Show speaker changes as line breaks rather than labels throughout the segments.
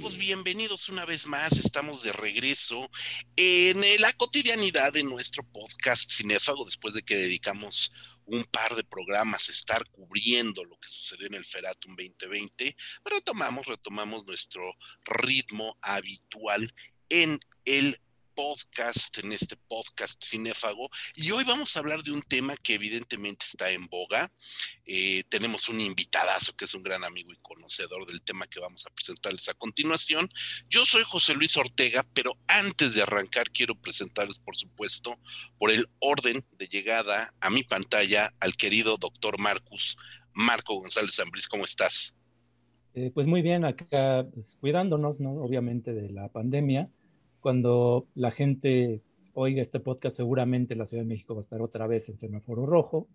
Bienvenidos una vez más. Estamos de regreso en la cotidianidad de nuestro podcast Cinéfago, después de que dedicamos un par de programas a estar cubriendo lo que sucedió en el Feratum 2020. Retomamos, retomamos nuestro ritmo habitual en el podcast, en este podcast cinéfago, y hoy vamos a hablar de un tema que evidentemente está en boga. Eh, tenemos un invitadazo que es un gran amigo y conocedor del tema que vamos a presentarles a continuación. Yo soy José Luis Ortega, pero antes de arrancar quiero presentarles, por supuesto, por el orden de llegada a mi pantalla al querido doctor Marcus, Marco González Zambriz, ¿cómo estás?
Eh, pues muy bien, acá pues, cuidándonos, ¿no? Obviamente de la pandemia cuando la gente oiga este podcast, seguramente la Ciudad de México va a estar otra vez en semáforo rojo,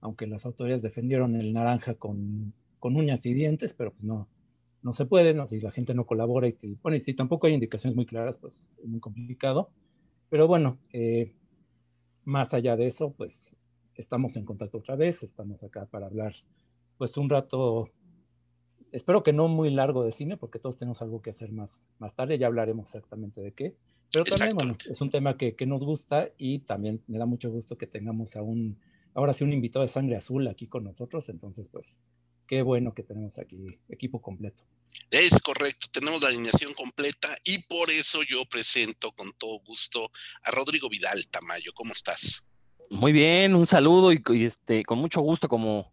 aunque las autoridades defendieron el naranja con, con uñas y dientes, pero pues no, no se puede, ¿no? si la gente no colabora y si, bueno, y si tampoco hay indicaciones muy claras, pues es muy complicado. Pero bueno, eh, más allá de eso, pues estamos en contacto otra vez, estamos acá para hablar pues un rato espero que no muy largo de cine, porque todos tenemos algo que hacer más, más tarde, ya hablaremos exactamente de qué. Pero también, bueno, es un tema que, que, nos gusta y también me da mucho gusto que tengamos a un, ahora sí, un invitado de sangre azul aquí con nosotros. Entonces, pues, qué bueno que tenemos aquí equipo completo.
Es correcto, tenemos la alineación completa y por eso yo presento con todo gusto a Rodrigo Vidal Tamayo. ¿Cómo estás?
Muy bien, un saludo y, y este, con mucho gusto como,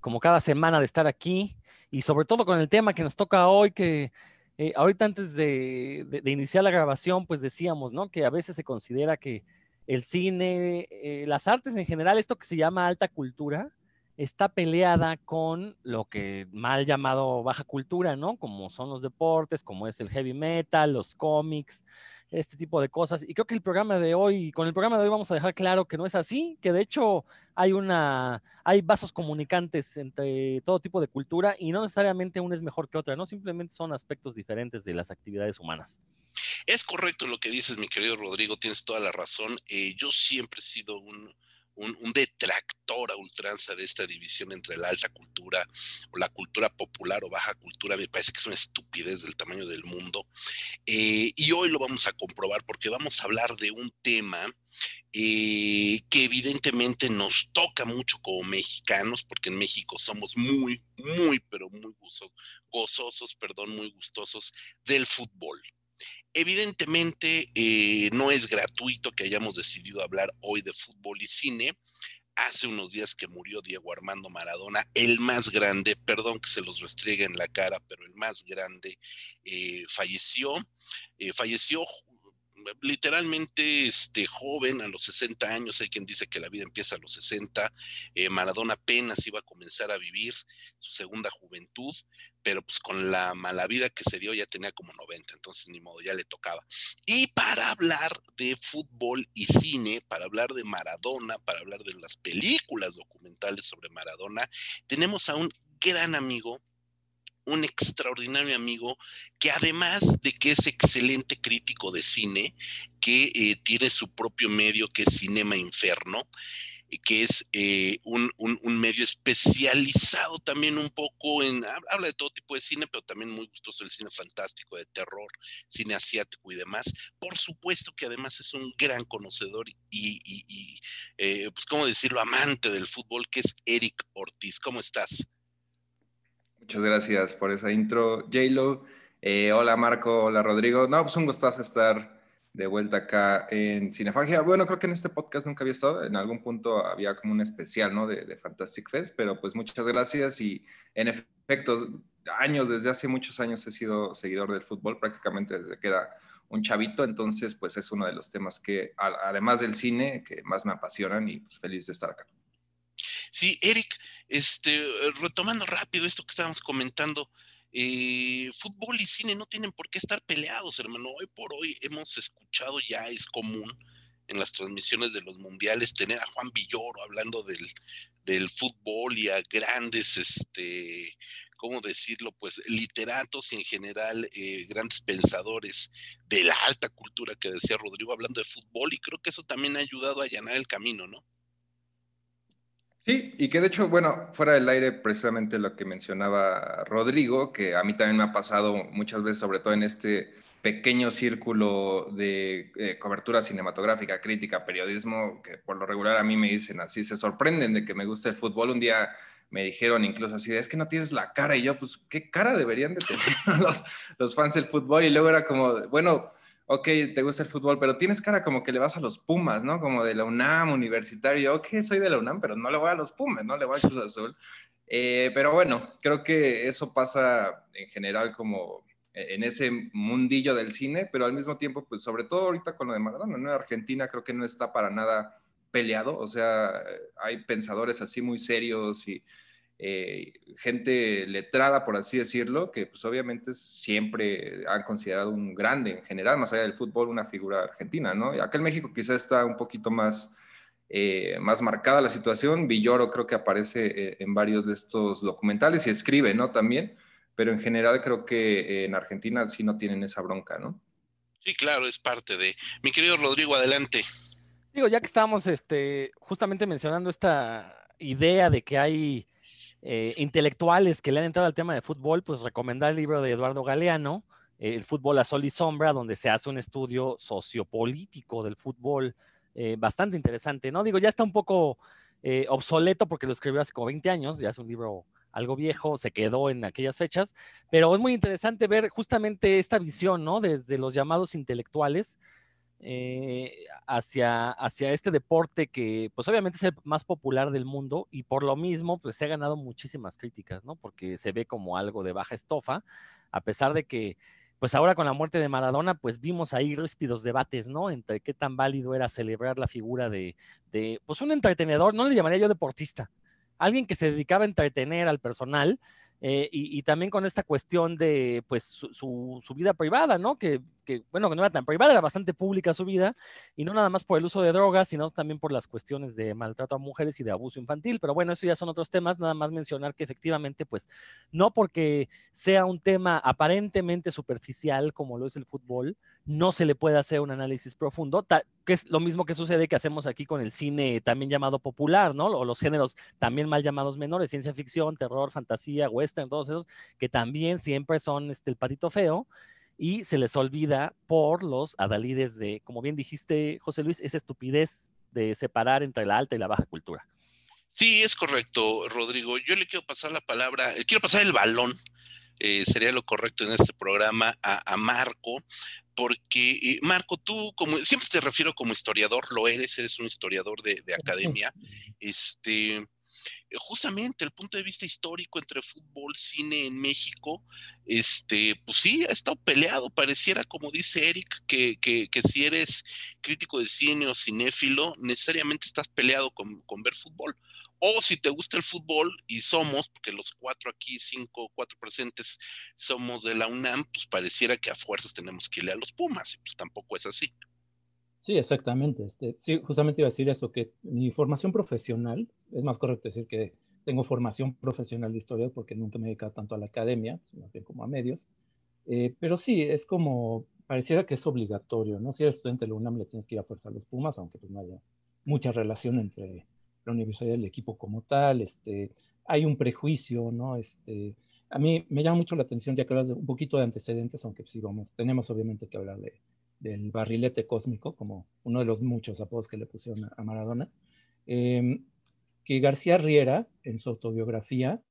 como cada semana de estar aquí y sobre todo con el tema que nos toca hoy, que eh, ahorita antes de, iniciar la grabación, pues decíamos, ¿no? Que a veces se considera que el cine, eh, las artes en general, esto que se llama alta cultura, está peleada con lo que mal llamado baja cultura, ¿no? Como son los deportes, como es el heavy metal, los cómics, este tipo de cosas. Y creo que el programa de hoy, con el programa de hoy vamos a dejar claro que no es así, que de hecho hay una, hay vasos comunicantes entre todo tipo de cultura y no necesariamente una es mejor que otra, no simplemente son aspectos diferentes de las actividades humanas.
Es correcto lo que dices, mi querido Rodrigo, tienes toda la razón. Eh, yo siempre he sido un, un, detractor a ultranza de esta división entre la alta cultura o la cultura popular o baja cultura. Me parece que es una estupidez del tamaño del mundo. Eh, y hoy lo vamos a comprobar porque vamos a hablar de un tema eh, que evidentemente nos toca mucho como mexicanos, porque en México somos muy, muy, pero muy gozosos, perdón, muy gustosos del fútbol. Evidentemente, eh, no es gratuito que hayamos decidido hablar hoy de fútbol y cine. Hace unos días que murió Diego Armando Maradona, el más grande, perdón que se los restriegue en la cara, pero el más grande, eh, falleció. Eh, falleció literalmente este, joven, a los 60 años, hay quien dice que la vida empieza a los 60, eh, Maradona apenas iba a comenzar a vivir su segunda juventud, pero pues con la mala vida que se dio ya tenía como 90, entonces ni modo, ya le tocaba. Y para hablar de fútbol y cine, para hablar de Maradona, para hablar de las películas documentales sobre Maradona, tenemos a un gran amigo, un extraordinario amigo que además de que es excelente crítico de cine, que eh, tiene su propio medio que es Cinema Inferno, que es eh, un, medio especializado también un poco en, habla de todo tipo de cine, pero también muy gustoso el cine fantástico, de terror, cine asiático y demás. Por supuesto que además es un gran conocedor y, y eh, pues, ¿cómo decirlo?, amante del fútbol, que es Eric Ortiz. ¿Cómo estás?
Muchas gracias por esa intro, J-Lo. Eh, hola Marco, hola Rodrigo. No, pues un gustazo estar de vuelta acá en Cinefagia. Bueno, creo que en este podcast nunca había estado. En algún punto había como un especial, ¿no? De, Fantastic Fest, pero pues muchas gracias y en efecto, años, desde hace muchos años he sido seguidor del fútbol, prácticamente desde que era un chavito, entonces pues es uno de los temas que, además del cine, que más me apasionan y pues feliz de estar acá.
Sí, Eric, este, retomando rápido esto que estábamos comentando, eh, fútbol y cine no tienen por qué estar peleados, hermano. Hoy por hoy hemos escuchado ya, es común en las transmisiones de los mundiales tener a Juan Villoro hablando del, fútbol y a grandes, este, ¿cómo decirlo? Pues literatos y en general eh, grandes pensadores de la alta cultura que decía Rodrigo hablando de fútbol y creo que eso también ha ayudado a allanar el camino, ¿no?
Sí, y que de hecho, bueno, fuera del aire, precisamente lo que mencionaba Rodrigo, que a mí también me ha pasado muchas veces, sobre todo en este pequeño círculo de eh, cobertura cinematográfica, crítica, periodismo, que por lo regular a mí me dicen así, se sorprenden de que me guste el fútbol. Un día me dijeron incluso así, es que no tienes la cara, y yo, pues, ¿qué cara deberían de tener los, los fans del fútbol? Y luego era como, bueno, ok, te gusta el fútbol, pero tienes cara como que le vas a los Pumas, ¿no? Como de la UNAM, universitario. Ok, soy de la UNAM, pero no le voy a los Pumas, no le voy a Cruz Azul. Eh, pero bueno, creo que eso pasa en general como en ese mundillo del cine, pero al mismo tiempo, pues sobre todo ahorita con lo de Maradona, ¿no? Argentina creo que no está para nada peleado, o sea, hay pensadores así muy serios y eh, gente letrada, por así decirlo, que pues obviamente siempre han considerado un grande en general, más allá del fútbol, una figura argentina, ¿no? Y acá en México quizás está un poquito más, eh, más marcada la situación. Villoro creo que aparece eh, en varios de estos documentales y escribe, ¿no? También, pero en general creo que en Argentina sí no tienen esa bronca, ¿no?
Sí, claro, es parte de... Mi querido Rodrigo, adelante.
Digo, ya que estábamos este, justamente mencionando esta idea de que hay eh, intelectuales que le han entrado al tema de fútbol, pues recomendar el libro de Eduardo Galeano, El fútbol a sol y sombra, donde se hace un estudio sociopolítico del fútbol eh, bastante interesante, ¿no? Digo, ya está un poco eh, obsoleto porque lo escribió hace como 20 años, ya es un libro algo viejo, se quedó en aquellas fechas, pero es muy interesante ver justamente esta visión, ¿no? Desde los llamados intelectuales, eh, hacia, hacia este deporte que pues obviamente es el más popular del mundo y por lo mismo pues se ha ganado muchísimas críticas, ¿no? Porque se ve como algo de baja estofa, a pesar de que pues ahora con la muerte de Maradona pues vimos ahí ríspidos debates, ¿no? Entre qué tan válido era celebrar la figura de, de pues un entretenedor, no le llamaría yo deportista, alguien que se dedicaba a entretener al personal eh, y, también con esta cuestión de pues su, vida privada, ¿no? Que, que, bueno, que no era tan privada, era bastante pública su vida, y no nada más por el uso de drogas, sino también por las cuestiones de maltrato a mujeres y de abuso infantil. Pero bueno, eso ya son otros temas, nada más mencionar que efectivamente, pues, no porque sea un tema aparentemente superficial como lo es el fútbol, no se le puede hacer un análisis profundo, que es lo mismo que sucede que hacemos aquí con el cine también llamado popular, ¿no? O los géneros también mal llamados menores, ciencia ficción, terror, fantasía, western, todos esos, que también siempre son este, el patito feo y se les olvida por los adalides de, como bien dijiste, José Luis, esa estupidez de separar entre la alta y la baja cultura.
Sí, es correcto, Rodrigo. Yo le quiero pasar la palabra, quiero pasar el balón eh, sería lo correcto en este programa, a, Marco, porque eh, Marco, tú como siempre te refiero como historiador, lo eres, eres un historiador de, academia, este, justamente el punto de vista histórico entre fútbol, cine en México, este, pues sí, ha estado peleado, pareciera como dice Eric, que, que, que si eres crítico de cine o cinéfilo, necesariamente estás peleado con, con ver fútbol. O si te gusta el fútbol y somos, porque los cuatro aquí, cinco, cuatro presentes somos de la UNAM, pues pareciera que a fuerzas tenemos que irle a los Pumas, y pues tampoco es así.
Sí, exactamente. Este, sí, justamente iba a decir eso, que mi formación profesional, es más correcto decir que tengo formación profesional de historia porque nunca me he dedicado tanto a la academia, más bien como a medios. Eh, pero sí, es como, pareciera que es obligatorio, ¿no? Si eres estudiante de la UNAM le tienes que ir a fuerza a los Pumas, aunque pues no haya mucha relación entre la universidad del equipo como tal, este, hay un prejuicio, ¿no? Este, a mí me llama mucho la atención, ya que hablas de un poquito de antecedentes, aunque sí vamos, tenemos obviamente que hablar de, del barrilete cósmico, como uno de los muchos apodos que le pusieron a, Maradona, em, que García Riera, en su autobiografía,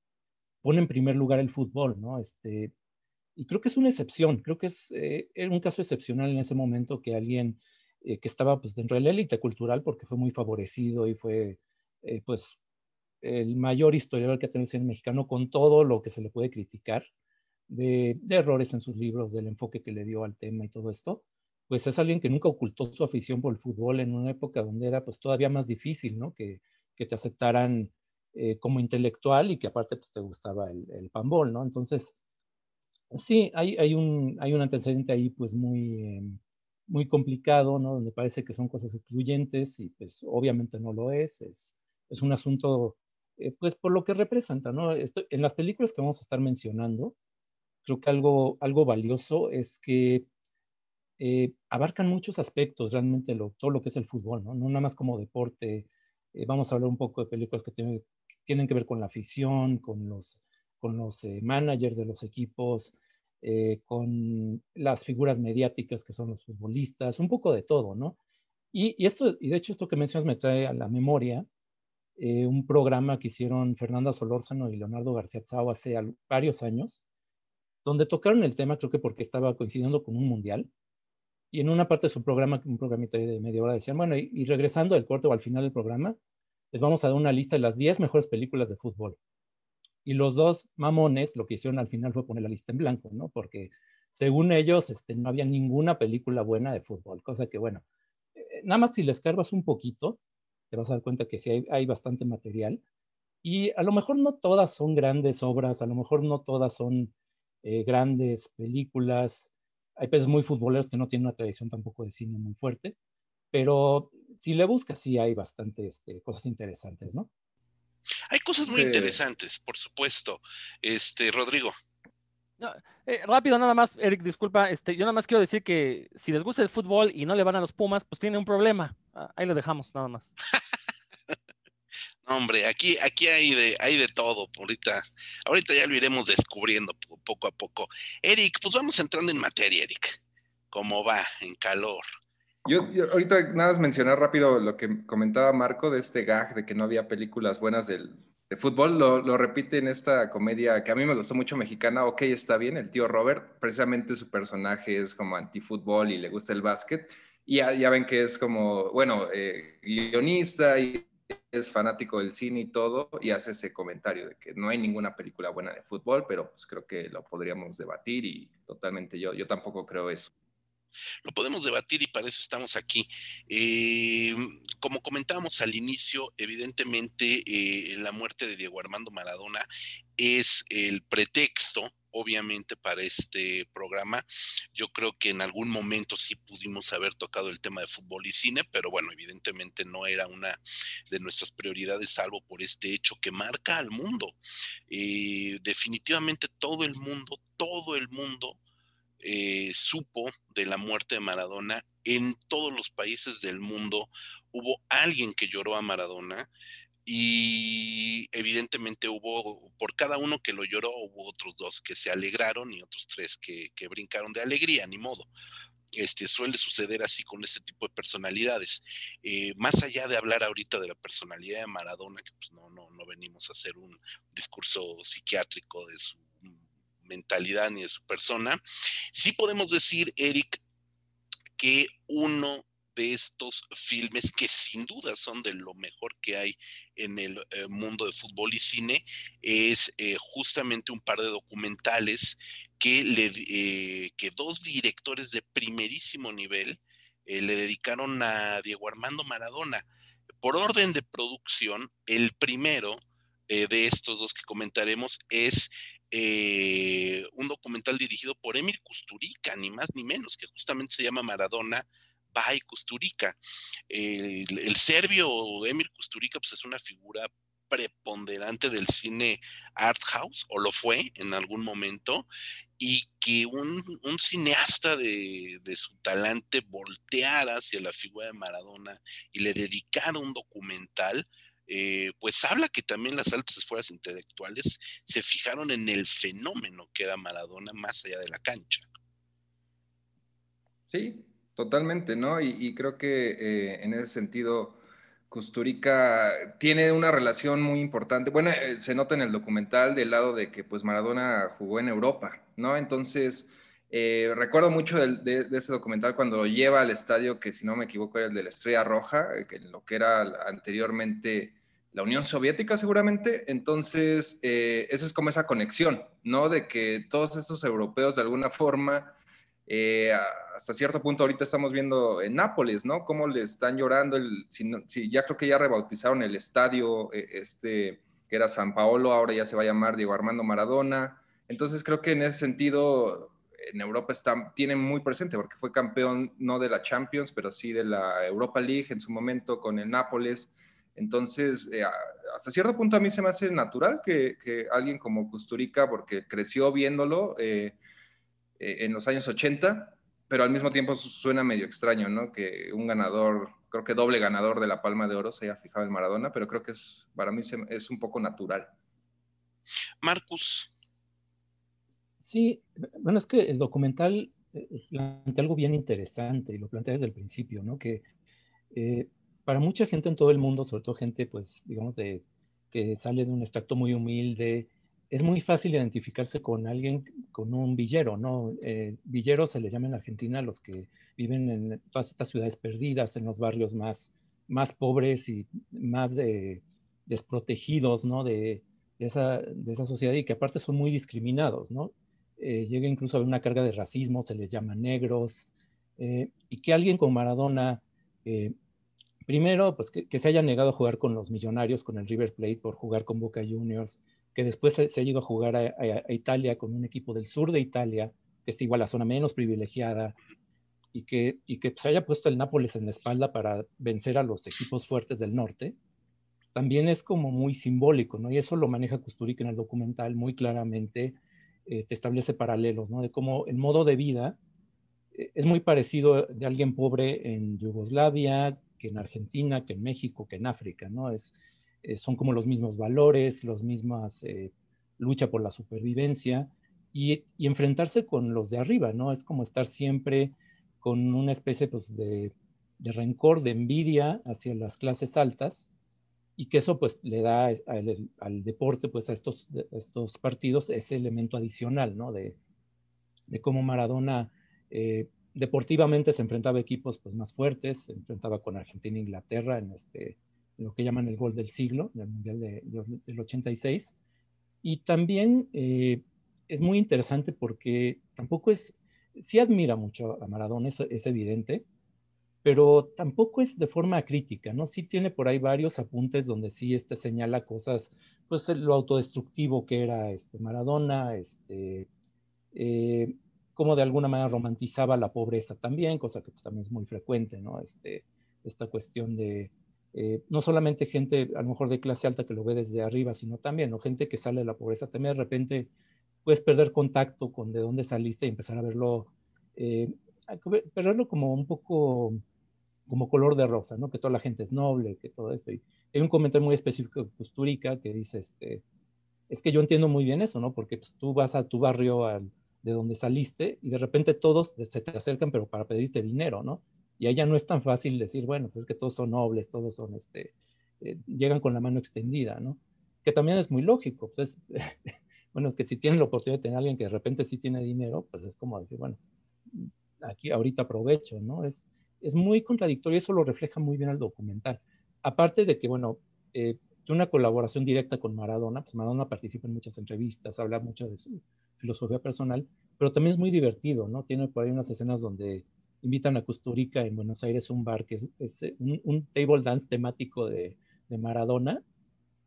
pone en primer lugar el fútbol, ¿no? Este, y creo que es una excepción, creo que es eh, un caso excepcional en ese momento que alguien eh, que estaba pues, dentro de la élite cultural, porque fue muy favorecido y fue eh, pues, el mayor historiador que ha tenido el cine mexicano con todo lo que se le puede criticar de, errores en sus libros, del enfoque que le dio al tema y todo esto, pues es alguien que nunca ocultó su afición por el fútbol en una época donde era pues todavía más difícil, ¿no? Que, que te aceptaran eh, como intelectual y que aparte pues, te gustaba el, el panbol, ¿no? Entonces, sí, hay, hay, un, hay un antecedente ahí pues muy, em, muy complicado, ¿no? Donde parece que son cosas excluyentes y pues obviamente no lo es, es es un asunto, eh, pues por lo que representa, ¿no? en las películas que vamos a estar mencionando, creo que algo, algo valioso es que eh, abarcan muchos aspectos realmente lo, todo lo que es el fútbol, ¿no? No nada más como deporte Eh, vamos a hablar un poco de películas que tienen, que ver con la afición, con los, con los eh, managers de los equipos, eh, con las figuras mediáticas que son los futbolistas, un poco de todo, ¿no? Y, y esto, y de hecho esto que mencionas me trae a la memoria un programa que hicieron Fernanda Solórzano y Leonardo García Tsao hace varios años, donde tocaron el tema, creo que porque estaba coincidiendo con un mundial, y en una parte de su programa, un programita de media hora, decían, bueno, y, regresando al corte o al final del programa, les vamos a dar una lista de las 10 mejores películas de fútbol. Y los dos mamones lo que hicieron al final fue poner la lista en blanco, ¿no? Porque según ellos este, no había ninguna película buena de fútbol, cosa que, bueno, eh, nada más si les cargas un poquito, te vas a dar cuenta que sí hay, hay bastante material. Y a lo mejor no todas son grandes obras, a lo mejor no todas son eh, grandes películas, hay peces muy futboleros que no tienen una tradición tampoco de cine muy fuerte, pero si le buscas, sí hay bastante este, cosas interesantes, ¿no?
Hay cosas muy interesantes, por supuesto. Este, Rodrigo.
Eh, rápido, nada más, Eric, disculpa, este, yo nada más quiero decir que si les gusta el fútbol y no le van a los Pumas, pues tiene un problema. Ah, ahí lo dejamos, nada más.
Hombre, aquí, aquí hay de, hay de todo. Ahorita, ahorita ya lo iremos descubriendo poco a poco. Eric, pues vamos entrando en materia, Eric. ¿Cómo va en calor?
Yo, ahorita nada más mencionar rápido lo que comentaba Marco de este gag de que no había películas buenas del, de fútbol. Lo, lo, repite en esta comedia que a mí me gustó mucho mexicana, Ok, está bien, el tío Robert. Precisamente su personaje es como antifútbol y le gusta el básquet. Y ya, ya ven que es como, bueno, eh, guionista y es fanático del cine y todo, y hace ese comentario de que no hay ninguna película buena de fútbol, pero pues creo que lo podríamos debatir y totalmente yo, yo tampoco creo eso.
Lo podemos debatir y para eso estamos aquí. Eh, como comentábamos al inicio, evidentemente eh, la muerte de Diego Armando Maradona es el pretexto obviamente para este programa. Yo creo que en algún momento sí pudimos haber tocado el tema de fútbol y cine, pero bueno, evidentemente no era una de nuestras prioridades, salvo por este hecho que marca al mundo. Eh, definitivamente todo el mundo, todo el mundo eh, supo de la muerte de Maradona. En todos los países del mundo hubo alguien que lloró a Maradona y evidentemente hubo, por cada uno que lo lloró, hubo otros dos que se alegraron y otros tres que, brincaron de alegría, ni modo. Este, suele suceder así con este tipo de personalidades. Eh, más allá de hablar ahorita de la personalidad de Maradona, que pues no, no, no venimos a hacer un discurso psiquiátrico de su mentalidad ni de su persona, sí podemos decir, Eric, que uno de estos filmes que sin duda son de lo mejor que hay en el eh, mundo de fútbol y cine es eh, justamente un par de documentales que, le, eh, que dos directores de primerísimo nivel le dedicaron a Diego Armando Maradona. Por orden de producción, el primero de estos dos que comentaremos es un documental dirigido por Emir Kusturica, ni más ni menos, que justamente se llama Maradona, Bai Kusturica. El, serbio Emir Kusturica pues, es una figura preponderante del cine art house, o lo fue en algún momento, y que un, cineasta de, su talante volteara hacia la figura de Maradona y le dedicara un documental, eh, pues habla que también las altas esferas intelectuales se fijaron en el fenómeno que era Maradona más allá de la cancha.
Sí, Totalmente, ¿no? Y, creo que eh, en ese sentido, Custurica tiene una relación muy importante. Bueno, eh, se nota en el documental del lado de que pues Maradona jugó en Europa, ¿no? Entonces, eh, recuerdo mucho de, ese documental cuando lo lleva al estadio, que si no me equivoco era el de la Estrella Roja, que lo que era anteriormente la Unión Soviética seguramente. Entonces, esa es como esa conexión, ¿no? De que todos estos europeos de alguna forma eh, hasta cierto punto ahorita estamos viendo en Nápoles, ¿no? Cómo le están llorando, el, si, ya creo que ya rebautizaron el estadio, eh, este, que era San Paolo, ahora ya se va a llamar Diego Armando Maradona. Entonces creo que en ese sentido en Europa está, tiene muy presente porque fue campeón no de la Champions, pero sí de la Europa League en su momento con el Nápoles. Entonces, eh, hasta cierto punto a mí se me hace natural que, alguien como Custurica, porque creció viéndolo, eh, eh, en los años 80, pero al mismo tiempo suena medio extraño, ¿no? Que un ganador creo que doble ganador de la Palma de Oro se haya fijado en Maradona, pero creo que es, para mí es un poco natural.
Marcus.
Sí, bueno, es que el documental eh, plantea algo bien interesante y lo plantea desde el principio, ¿no? Que eh, para mucha gente en todo el mundo, sobre todo gente, pues, digamos, de, que sale de un extracto muy humilde, es muy fácil identificarse con alguien, con un villero, ¿no? Eh, villeros se les llama en Argentina a los que viven en todas estas ciudades perdidas, en los barrios más, más pobres y más desprotegidos, ¿no? De, esa, de esa sociedad y que aparte son muy discriminados, ¿no? Eh, llega incluso a haber una carga de racismo, se les llama negros, eh, y que alguien con Maradona, eh, primero, pues que, se haya negado a jugar con los millonarios, con el River Plate, por jugar con Boca Juniors, que después se, ha ido a jugar a, Italia con un equipo del sur de Italia, que es igual la zona menos privilegiada, y que, y que se haya puesto el Nápoles en la espalda para vencer a los equipos fuertes del norte, también es como muy simbólico, ¿no? Y eso lo maneja Kusturica en el documental muy claramente, eh, te establece paralelos, ¿no? De cómo el modo de vida eh, es muy parecido de alguien pobre en Yugoslavia, que en Argentina, que en México, que en África, ¿no? Es, eh, son como los mismos valores, las mismas lucha por la supervivencia y, enfrentarse con los de arriba, ¿no? Es como estar siempre con una especie pues, de rencor, de envidia hacia las clases altas y que eso pues le da al, deporte, pues a estos, estos partidos ese elemento adicional, ¿no? De, de cómo Maradona eh, deportivamente se enfrentaba a equipos pues más fuertes, se enfrentaba con Argentina e Inglaterra en este, lo que llaman el gol del siglo, en el Mundial de, del 86. Y también eh, es muy interesante porque tampoco es, sí admira mucho a Maradona, es evidente, pero tampoco es de forma crítica, ¿no? Sí tiene por ahí varios apuntes donde sí este señala cosas, pues lo autodestructivo que era este Maradona, este, eh, como de alguna manera romantizaba la pobreza también, cosa que pues, también es muy frecuente, ¿no? Este, esta cuestión de eh, no solamente gente a lo mejor de clase alta que lo ve desde arriba, sino también, ¿no? Gente que sale de la pobreza, también de repente puedes perder contacto con de dónde saliste y empezar a verlo, eh, verlo como un poco como color de rosa, ¿no? Que toda la gente es noble, que todo esto. Y hay un comentario muy específico de Custurica que dice, este, es que yo entiendo muy bien eso, ¿no? Porque pues, tú vas a tu barrio de donde saliste y de repente todos se te acercan, pero para pedirte dinero, ¿no? Y ya no es tan fácil decir, bueno, pues es que todos son nobles, todos son, este, eh, llegan con la mano extendida, ¿no? Que también es muy lógico, pues bueno, es que si tienen la oportunidad de tener a alguien que de repente sí tiene dinero, pues es como decir, bueno, aquí ahorita aprovecho, ¿no? Es, es muy contradictorio, eso lo refleja muy bien el documental. Aparte de que, bueno, eh, una colaboración directa con Maradona, pues Maradona participa en muchas entrevistas, habla mucho de su filosofía personal, pero también es muy divertido, ¿no? Tiene por ahí unas escenas donde invitan a Custurica en Buenos Aires un bar que es, eh, un, table dance temático de, de, Maradona,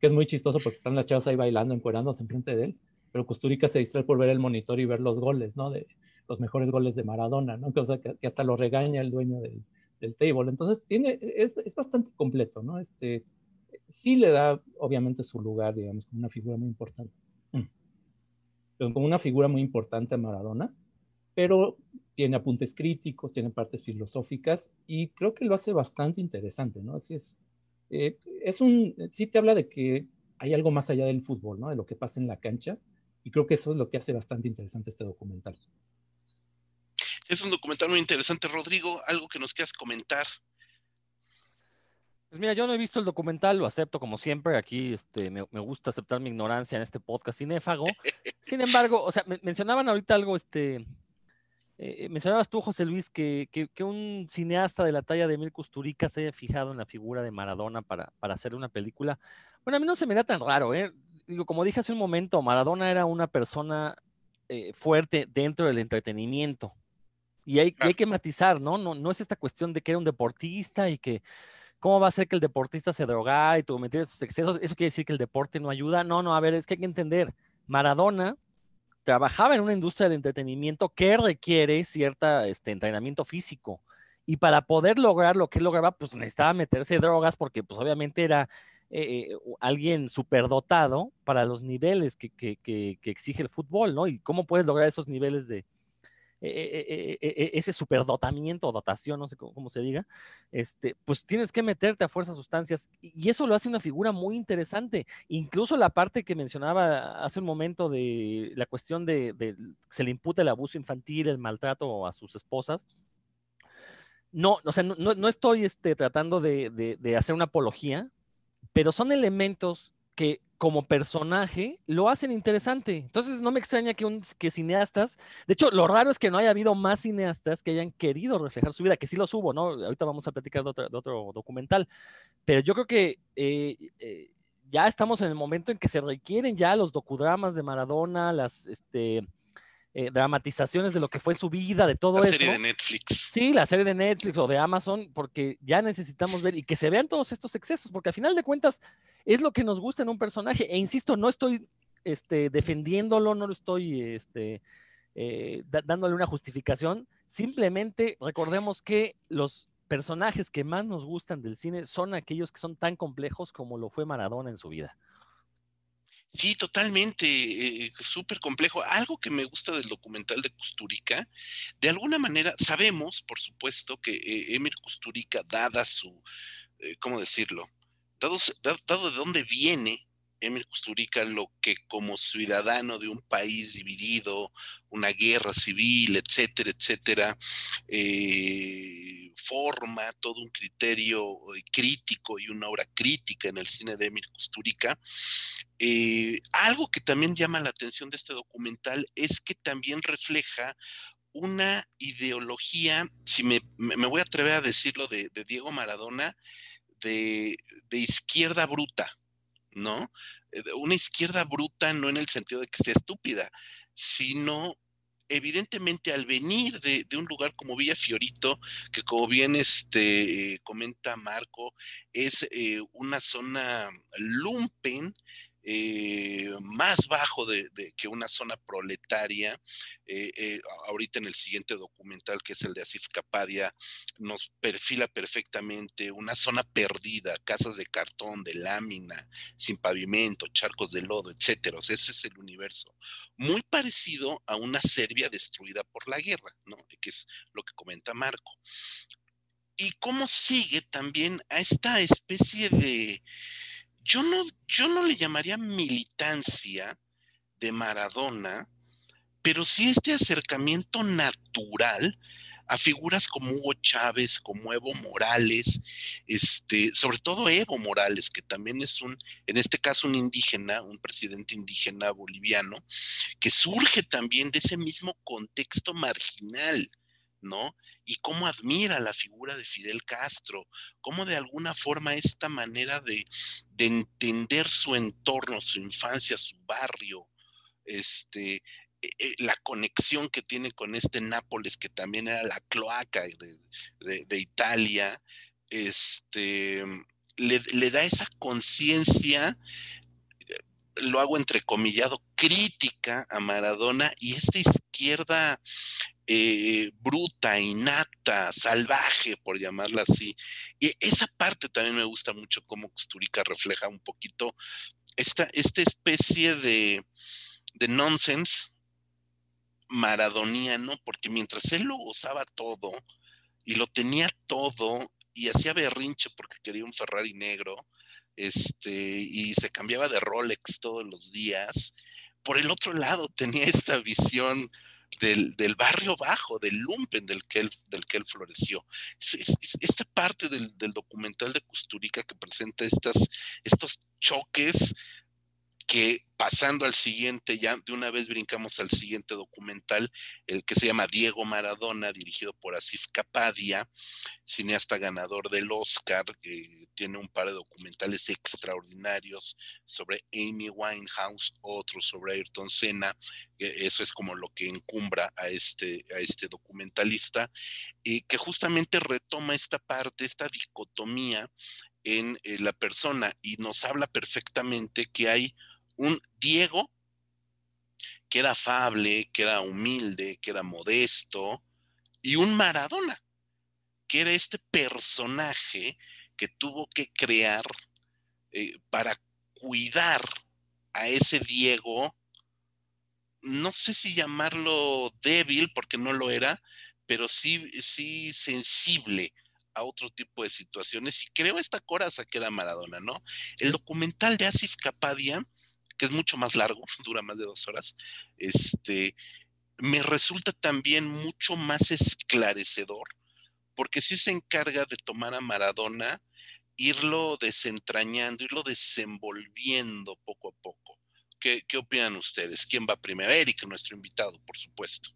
que es muy chistoso porque están las chavas ahí bailando, encuerándose enfrente de él, pero Custurica se distrae por ver el monitor y ver los goles, ¿no? De, los mejores goles de Maradona, ¿no? Cosa que, hasta lo regaña el dueño del, del table. Entonces, tiene, es, es, bastante completo, ¿no? Este, sí le da, obviamente, su lugar, digamos, como una figura muy importante. Mm. como una figura muy importante a Maradona, pero tiene apuntes críticos, tiene partes filosóficas y creo que lo hace bastante interesante, ¿no? Así es. Eh, es un, sí te habla de que hay algo más allá del fútbol, ¿no? De lo que pasa en la cancha. Y creo que eso es lo que hace bastante interesante este documental.
Es un documental muy interesante. Rodrigo, algo que nos quieras comentar.
Pues mira, yo no he visto el documental, lo acepto como siempre. Aquí este, me, gusta aceptar mi ignorancia en este podcast cinéfago. Sin embargo, o sea, mencionaban ahorita algo, este, eh, eh, mencionabas tú, José Luis, que, que, un cineasta de la talla de Emil Kusturica se haya fijado en la figura de Maradona para, para hacer una película. Bueno, a mí no se me da tan raro, ¿eh? Digo, como dije hace un momento, Maradona era una persona eh, fuerte dentro del entretenimiento. Y hay, hay, que matizar, ¿no? ¿no? No es esta cuestión de que era un deportista y que cómo va a ser que el deportista se droga y tuvo meter sus excesos. Eso quiere decir que el deporte no ayuda. No, no, a ver, es que hay que entender. Maradona trabajaba en una industria de entretenimiento que requiere cierto este, entrenamiento físico. Y para poder lograr lo que él lograba, pues necesitaba meterse drogas porque pues obviamente era eh, eh, alguien superdotado para los niveles que, que, que, que, exige el fútbol, ¿no? Y cómo puedes lograr esos niveles de, e, e, ese superdotamiento o dotación, no sé cómo, se diga, este, pues tienes que meterte a fuerzas sustancias y eso lo hace una figura muy interesante. Incluso la parte que mencionaba hace un momento de la cuestión de, de se le imputa el abuso infantil, el maltrato a sus esposas. No, o sea, no, no estoy este, tratando de, de hacer una apología, pero son elementos que como personaje lo hacen interesante. Entonces no me extraña que, un, que cineastas, de hecho lo raro es que no haya habido más cineastas que hayan querido reflejar su vida, que sí los hubo, ¿no? Ahorita vamos a platicar de otro, documental, pero yo creo que eh, eh, ya estamos en el momento en que se requieren ya los docudramas de Maradona, las este, eh, dramatizaciones de lo que fue su vida, de todo eso. La
serie de Netflix.
Sí, la serie de Netflix o de Amazon, porque ya necesitamos ver y que se vean todos estos excesos, porque al final de cuentas es lo que nos gusta en un personaje. E insisto, no estoy este, defendiéndolo, no lo estoy este, eh, dándole una justificación. Simplemente recordemos que los personajes que más nos gustan del cine son aquellos que son tan complejos como lo fue Maradona en su vida.
Sí, totalmente, eh, súper complejo. Algo que me gusta del documental de Custurica, de alguna manera sabemos, por supuesto, que eh, Emir Custurica, dada su, ¿cómo decirlo? Dado, de dónde viene Emir Kusturica, lo que como ciudadano de un país dividido, una guerra civil, etcétera, etcétera, eh, forma todo un criterio crítico y una obra crítica en el cine de Emir Kusturica. Eh, algo que también llama la atención de este documental es que también refleja una ideología, si me, voy a atrever a decirlo, de Diego Maradona, de, izquierda bruta, ¿no? Eh, una izquierda bruta no en el sentido de que sea estúpida, sino evidentemente al venir de, un lugar como Villa Fiorito, que como bien este, comenta Marco, es eh, una zona lumpen, eh, más bajo de, que una zona proletaria. Eh, eh, ahorita en el siguiente documental, que es el de Asif Kapadia, nos perfila perfectamente una zona perdida, casas de cartón, de lámina, sin pavimento, charcos de lodo, etcétera. ese es el universo. Muy parecido a una Serbia destruida por la guerra, ¿no? Que es lo que comenta Marco. Y cómo sigue también a esta especie de yo no, yo no le llamaría militancia de Maradona, pero sí este acercamiento natural a figuras como Hugo Chávez, como Evo Morales, este, sobre todo Evo Morales, que también es un, en este caso un indígena, un presidente indígena boliviano, que surge también de ese mismo contexto marginal, ¿no? Y cómo admira la figura de Fidel Castro, cómo de alguna forma esta manera de, entender su entorno, su infancia, su barrio, este, e, e, la conexión que tiene con este Nápoles, que también era la cloaca de, Italia, este, le, le da esa conciencia lo hago entrecomillado, crítica a Maradona y esta izquierda eh, bruta, innata, salvaje, por llamarla así. Y esa parte también me gusta mucho cómo Custurica refleja un poquito esta, esta especie de, de nonsense maradoniano, porque mientras él lo gozaba todo y lo tenía todo y hacía berrinche porque quería un Ferrari negro, este, y se cambiaba de Rolex todos los días. Por el otro lado tenía esta visión del, barrio bajo, del lumpen del que él, del que él floreció. esta parte del, documental de Custurica que presenta estas, estos choques que pasando al siguiente, ya de una vez brincamos al siguiente documental, el que se llama Diego Maradona, dirigido por Asif Kapadia, cineasta ganador del Oscar, que tiene un par de documentales extraordinarios sobre Amy Winehouse, otro sobre Ayrton Senna, eso es como lo que encumbra a este, a este documentalista, y que justamente retoma esta parte, esta dicotomía en eh, la persona y nos habla perfectamente que hay un Diego que era afable, que era humilde, que era modesto, y un Maradona, que era este personaje que tuvo que crear eh, para cuidar a ese Diego no sé si llamarlo débil, porque no lo era, pero sí, sí sensible a otro tipo de situaciones. Y creo esta coraza que era Maradona, ¿no? El documental de Asif Kapadia, que es mucho más largo, dura más de dos horas, este, me resulta también mucho más esclarecedor, porque sí se encarga de tomar a Maradona, irlo desentrañando, irlo desenvolviendo poco a poco. ¿Qué, qué opinan ustedes? ¿Quién va primero? Eric, nuestro invitado, por supuesto.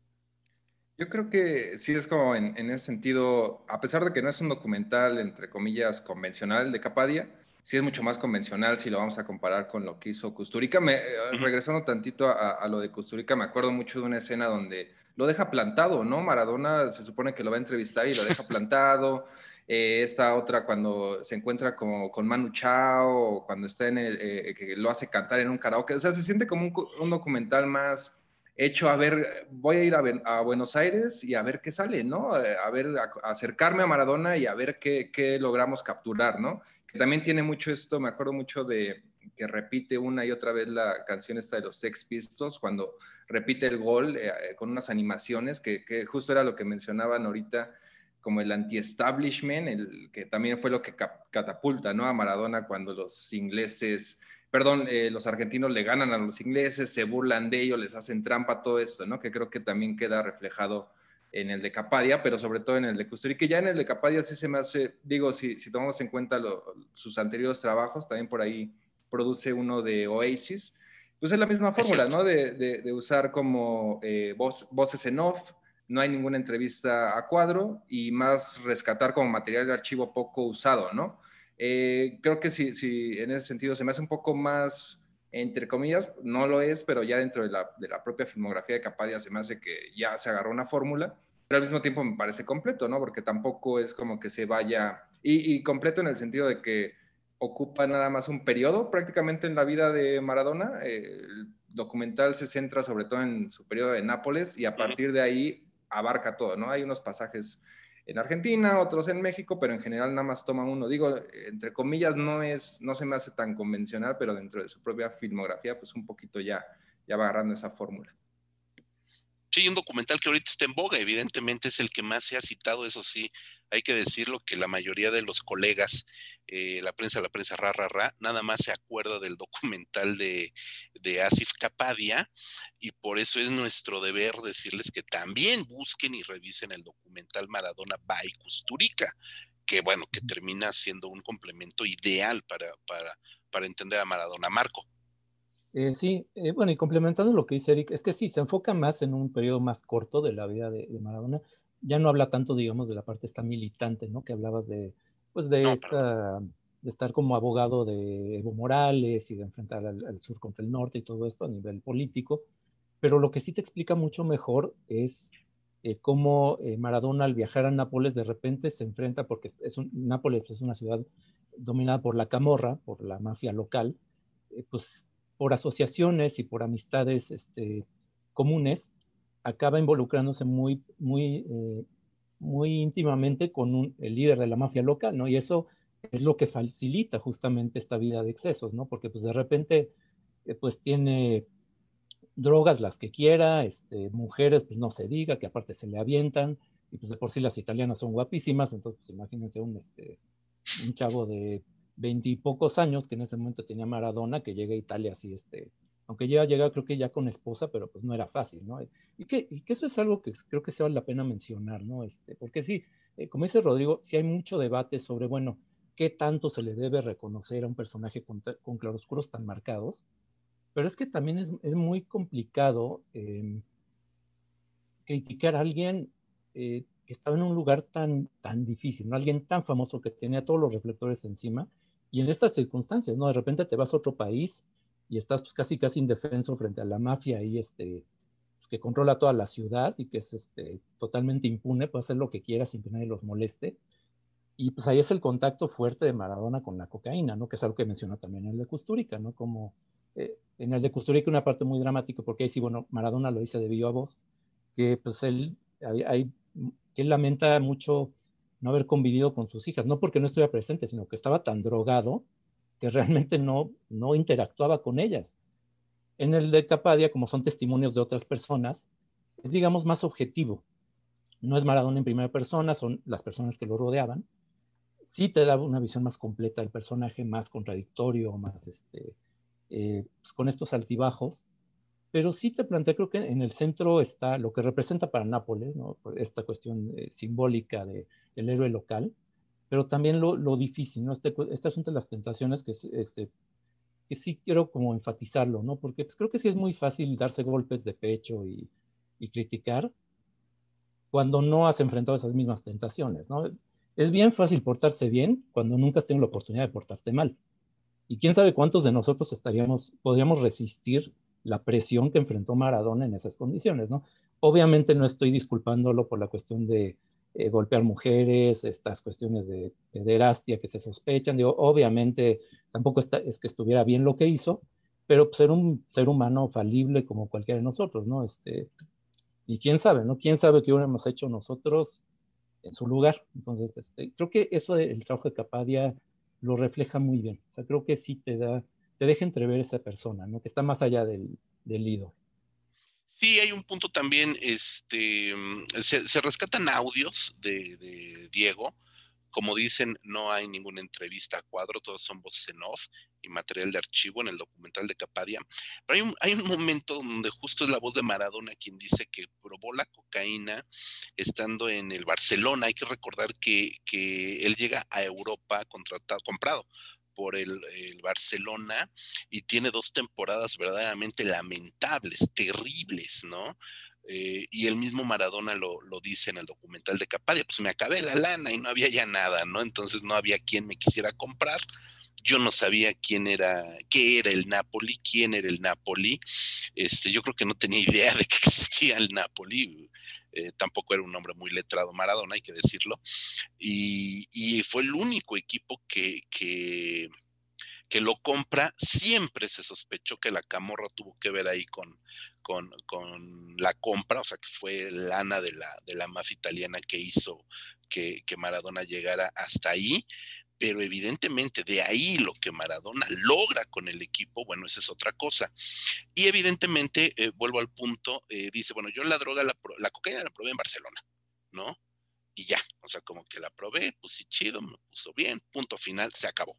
Yo creo que sí es como en, ese sentido, a pesar de que no es un documental, entre comillas, convencional de Capadia, sí es mucho más convencional si lo vamos a comparar con lo que hizo Custurica. Me, eh, regresando tantito a, lo de Custurica, me acuerdo mucho de una escena donde lo deja plantado, ¿no? Maradona se supone que lo va a entrevistar y lo deja plantado. Eh, esta otra cuando se encuentra como, con Manu Chao, cuando está en el, eh, que lo hace cantar en un karaoke. O sea, se siente como un, un documental más hecho a ver, voy a ir a, Buenos Aires y a ver qué sale, ¿no? Eh, a ver, acercarme a Maradona y a ver qué, qué, logramos capturar, ¿no? También tiene mucho esto, me acuerdo mucho de que repite una y otra vez la canción esta de los Sex Pistols, cuando repite el gol eh, eh, con unas animaciones, que, que, justo era lo que mencionaban ahorita, como el anti-establishment, el, que también fue lo que catapulta, ¿no? A Maradona cuando los ingleses perdón, eh, los argentinos le ganan a los ingleses, se burlan de ellos, les hacen trampa, todo esto, ¿no? Que creo que también queda reflejado en el de Capadia, pero sobre todo en el de Custuri, que ya en el de Capadia sí se me hace, digo, si, si tomamos en cuenta sus anteriores trabajos, también por ahí produce uno de Oasis, pues es la misma fórmula, ¿no? De, de, usar como eh, voces en off, no hay ninguna entrevista a cuadro y más rescatar como material de archivo poco usado, ¿no? Eh, creo que sí, sí, en ese sentido se me hace un poco más, entre comillas, no lo es, pero ya dentro de la, de la propia filmografía de Capadia se me hace que ya se agarró una fórmula, pero al mismo tiempo me parece completo, ¿no? Porque tampoco es como que se vaya, y, completo en el sentido de que ocupa nada más un periodo prácticamente en la vida de Maradona. el documental se centra sobre todo en su periodo de Nápoles y a partir de ahí abarca todo, ¿no? Hay unos pasajes en Argentina, otros en México, pero en general nada más toma uno. Digo, entre comillas, no, es, no se me hace tan convencional, pero dentro de su propia filmografía, pues un poquito ya, ya va agarrando esa fórmula.
Sí, un documental que ahorita está en boga, evidentemente es el que más se ha citado, eso sí, hay que decirlo que la mayoría de los colegas, eh, la prensa, la prensa ra, ra, ra, nada más se acuerda del documental de, de Asif Kapadia y por eso es nuestro deber decirles que también busquen y revisen el documental Maradona by Custurica, que bueno, que termina siendo un complemento ideal para, para, para entender a Maradona. Marco.
Eh, sí, eh, bueno, y complementando lo que dice Eric, es que sí, se enfoca más en un periodo más corto de la vida de, Maradona. Ya no habla tanto, digamos, de la parte esta militante, ¿no? Que hablabas de, pues, de esta, de estar como abogado de Evo Morales y de enfrentar al, sur contra el norte y todo esto a nivel político. Pero lo que sí te explica mucho mejor es eh, cómo Maradona al viajar a Nápoles de repente se enfrenta, porque es un, Nápoles pues, es una ciudad dominada por la camorra, por la mafia local, pues por asociaciones y por amistades este, comunes, acaba involucrándose muy, muy, eh, muy íntimamente con el líder de la mafia local, ¿no? Y eso es lo que facilita justamente esta vida de excesos, ¿no? Porque pues de repente, eh, pues tiene drogas las que quiera, este, mujeres, pues no se diga, que aparte se le avientan, y pues de por sí las italianas son guapísimas, entonces pues, imagínense un, este, un chavo de veintipocos años, que en ese momento tenía Maradona, que llega a Italia así, este, aunque ya llega creo que ya con esposa, pero pues no era fácil, ¿no? Y que, eso es algo que creo que se vale la pena mencionar, ¿no? Este, porque sí, eh, como dice Rodrigo, sí hay mucho debate sobre, bueno, qué tanto se le debe reconocer a un personaje con, con claroscuros tan marcados, pero es que también es, es muy complicado eh, criticar a alguien eh, que estaba en un lugar tan, tan difícil, ¿no? Alguien tan famoso que tenía todos los reflectores encima y en estas circunstancias, ¿no? De repente te vas a otro país y estás pues, casi, casi indefenso frente a la mafia ahí, este, pues, que controla toda la ciudad y que es este, totalmente impune, puede hacer lo que quiera sin que nadie los moleste. Y pues ahí es el contacto fuerte de Maradona con la cocaína, ¿no? Que es algo que menciona también el de Custurica, ¿no? Como eh, en el de Custurica una parte muy dramática, porque ahí sí, bueno, Maradona lo dice de viva voz, que pues él, hay, hay que él lamenta mucho no haber convivido con sus hijas, no porque no estuviera presente, sino que estaba tan drogado que realmente no, no interactuaba con ellas. En el de Capadia, como son testimonios de otras personas, es, digamos, más objetivo. No es Maradona en primera persona, son las personas que lo rodeaban. Sí te da una visión más completa del personaje, más contradictorio, más este, eh, pues con estos altibajos. Pero sí te plantea, creo que en el centro está lo que representa para Nápoles, ¿no? esta cuestión eh, simbólica del héroe local, pero también lo, lo difícil, ¿no? Este, este, asunto de las tentaciones que, este, que sí quiero como enfatizarlo, ¿no? Porque pues, creo que sí es muy fácil darse golpes de pecho y, y criticar cuando no has enfrentado esas mismas tentaciones, ¿no? Es bien fácil portarse bien cuando nunca has tenido la oportunidad de portarte mal. Y quién sabe cuántos de nosotros estaríamos, podríamos resistir la presión que enfrentó Maradona en esas condiciones, ¿no? Obviamente no estoy disculpándolo por la cuestión de eh, golpear mujeres, estas cuestiones de pederastia que se sospechan, digo, obviamente tampoco está, es que estuviera bien lo que hizo, pero ser un ser humano falible como cualquiera de nosotros, ¿no? Este, y quién sabe, ¿no? ¿Quién sabe qué hubiéramos hecho nosotros en su lugar? Entonces, este, creo que eso del trabajo de Capadia lo refleja muy bien. O sea, creo que sí te da, te deja entrever esa persona, ¿no? Que está más allá del, del ídolo.
Sí, hay un punto también, este, se, rescatan audios de, Diego, como dicen, no hay ninguna entrevista a cuadro, todos son voces en off y material de archivo en el documental de Capadia. Pero hay un, hay un momento donde justo es la voz de Maradona quien dice que probó la cocaína estando en el Barcelona. Hay que recordar que, que él llega a Europa contratado, comprado por el, Barcelona y tiene dos temporadas verdaderamente lamentables, terribles, ¿no? Eh, y el mismo Maradona lo, lo, dice en el documental de Capadia, pues me acabé la lana y no había ya nada, ¿no? Entonces no había quien me quisiera comprar. Yo no sabía quién era, qué era el Napoli, quién era el Napoli. Este, yo creo que no tenía idea de que existía el Napoli. Eh, tampoco era un hombre muy letrado Maradona, hay que decirlo. Y, fue el único equipo que, que que lo compra, siempre se sospechó que la camorra tuvo que ver ahí con, con, con la compra, o sea, que fue lana de la, de la mafia italiana que hizo que, que Maradona llegara hasta ahí pero evidentemente de ahí lo que Maradona logra con el equipo, bueno, esa es otra cosa. Y evidentemente, eh, vuelvo al punto, eh, dice, bueno, yo la droga, la, la, cocaína la probé en Barcelona, ¿no? Y ya, o sea, como que la probé, pues sí, chido, me puso bien, punto final, se acabó.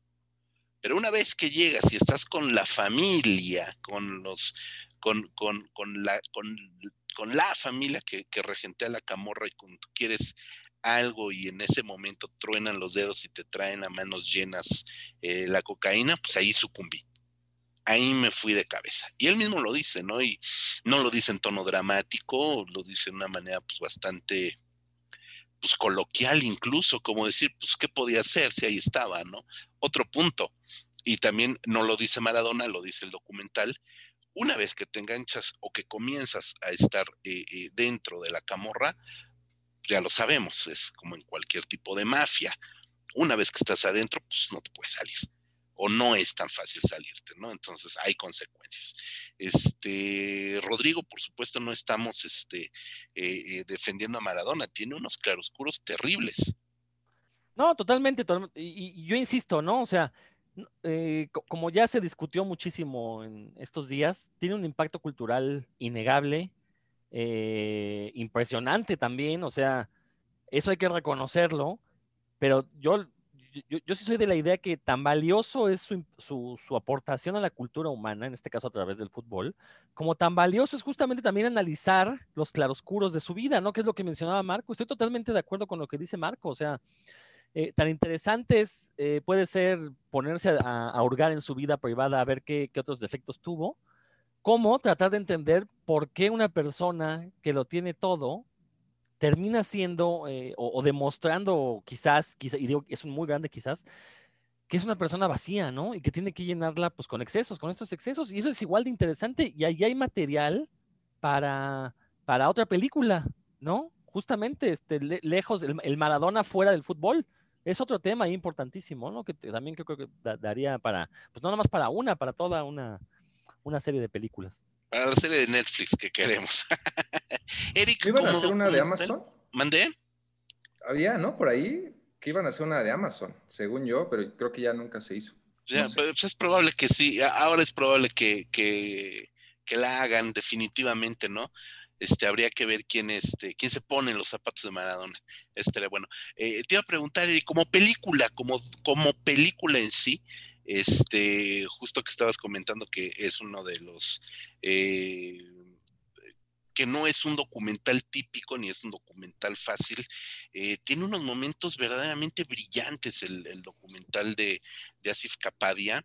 Pero una vez que llegas y estás con la familia, con los, con, con, con la, con, con, la familia que, que regentea la camorra y con, tú quieres algo y en ese momento truenan los dedos y te traen a manos llenas eh, la cocaína, pues ahí sucumbí. Ahí me fui de cabeza. Y él mismo lo dice, ¿no? Y no lo dice en tono dramático, lo dice de una manera pues bastante pues coloquial incluso, como decir, pues qué podía hacer si ahí estaba, ¿no? Otro punto, y también no lo dice Maradona, lo dice el documental, una vez que te enganchas o que comienzas a estar eh, eh, dentro de la camorra, ya lo sabemos, es como en cualquier tipo de mafia. Una vez que estás adentro, pues no te puedes salir. O no es tan fácil salirte, ¿no? Entonces hay consecuencias. Este, Rodrigo, por supuesto, no estamos este, eh, defendiendo a Maradona, tiene unos claroscuros terribles.
No, totalmente, y, yo insisto, ¿no? O sea, eh, como ya se discutió muchísimo en estos días, tiene un impacto cultural innegable, eh, impresionante también, o sea, eso hay que reconocerlo, pero yo, yo, sí soy de la idea que tan valioso es su, su, aportación a la cultura humana, en este caso a través del fútbol, como tan valioso es justamente también analizar los claroscuros de su vida, ¿no? Que es lo que mencionaba Marco. Estoy totalmente de acuerdo con lo que dice Marco, o sea, eh, tan interesantes eh, puede ser ponerse a, hurgar en su vida privada a ver qué, otros defectos tuvo, como tratar de entender por qué una persona que lo tiene todo termina siendo eh, o, demostrando quizás, quizás, y digo, es un muy grande quizás, que es una persona vacía, ¿no? Y que tiene que llenarla pues con excesos, con estos excesos. Y eso es igual de interesante y ahí hay material para, para otra película, ¿no? Justamente, este, lejos, el Maradona fuera del fútbol es otro tema importantísimo, ¿no? Que también creo que daría para, pues no nada más para una, para toda una, una serie de películas.
Para la serie de Netflix que queremos.
Eric, ¿iban a hacer una de Amazon?
¿Mandé?
Había, ¿no? Por ahí que iban a hacer una de Amazon, según yo, pero creo que ya nunca se hizo.
Ya, pues es probable que sí. Ahora es probable que, que, que la hagan definitivamente, ¿no? Este, habría que ver quién, este, quién se pone en los zapatos de Maradona. Este, bueno, eh, te iba a preguntar, como película, como, como película en sí, este, justo que estabas comentando que es uno de los eh, que no es un documental típico ni es un documental fácil, eh, tiene unos momentos verdaderamente brillantes el, documental de, Asif Kapadia.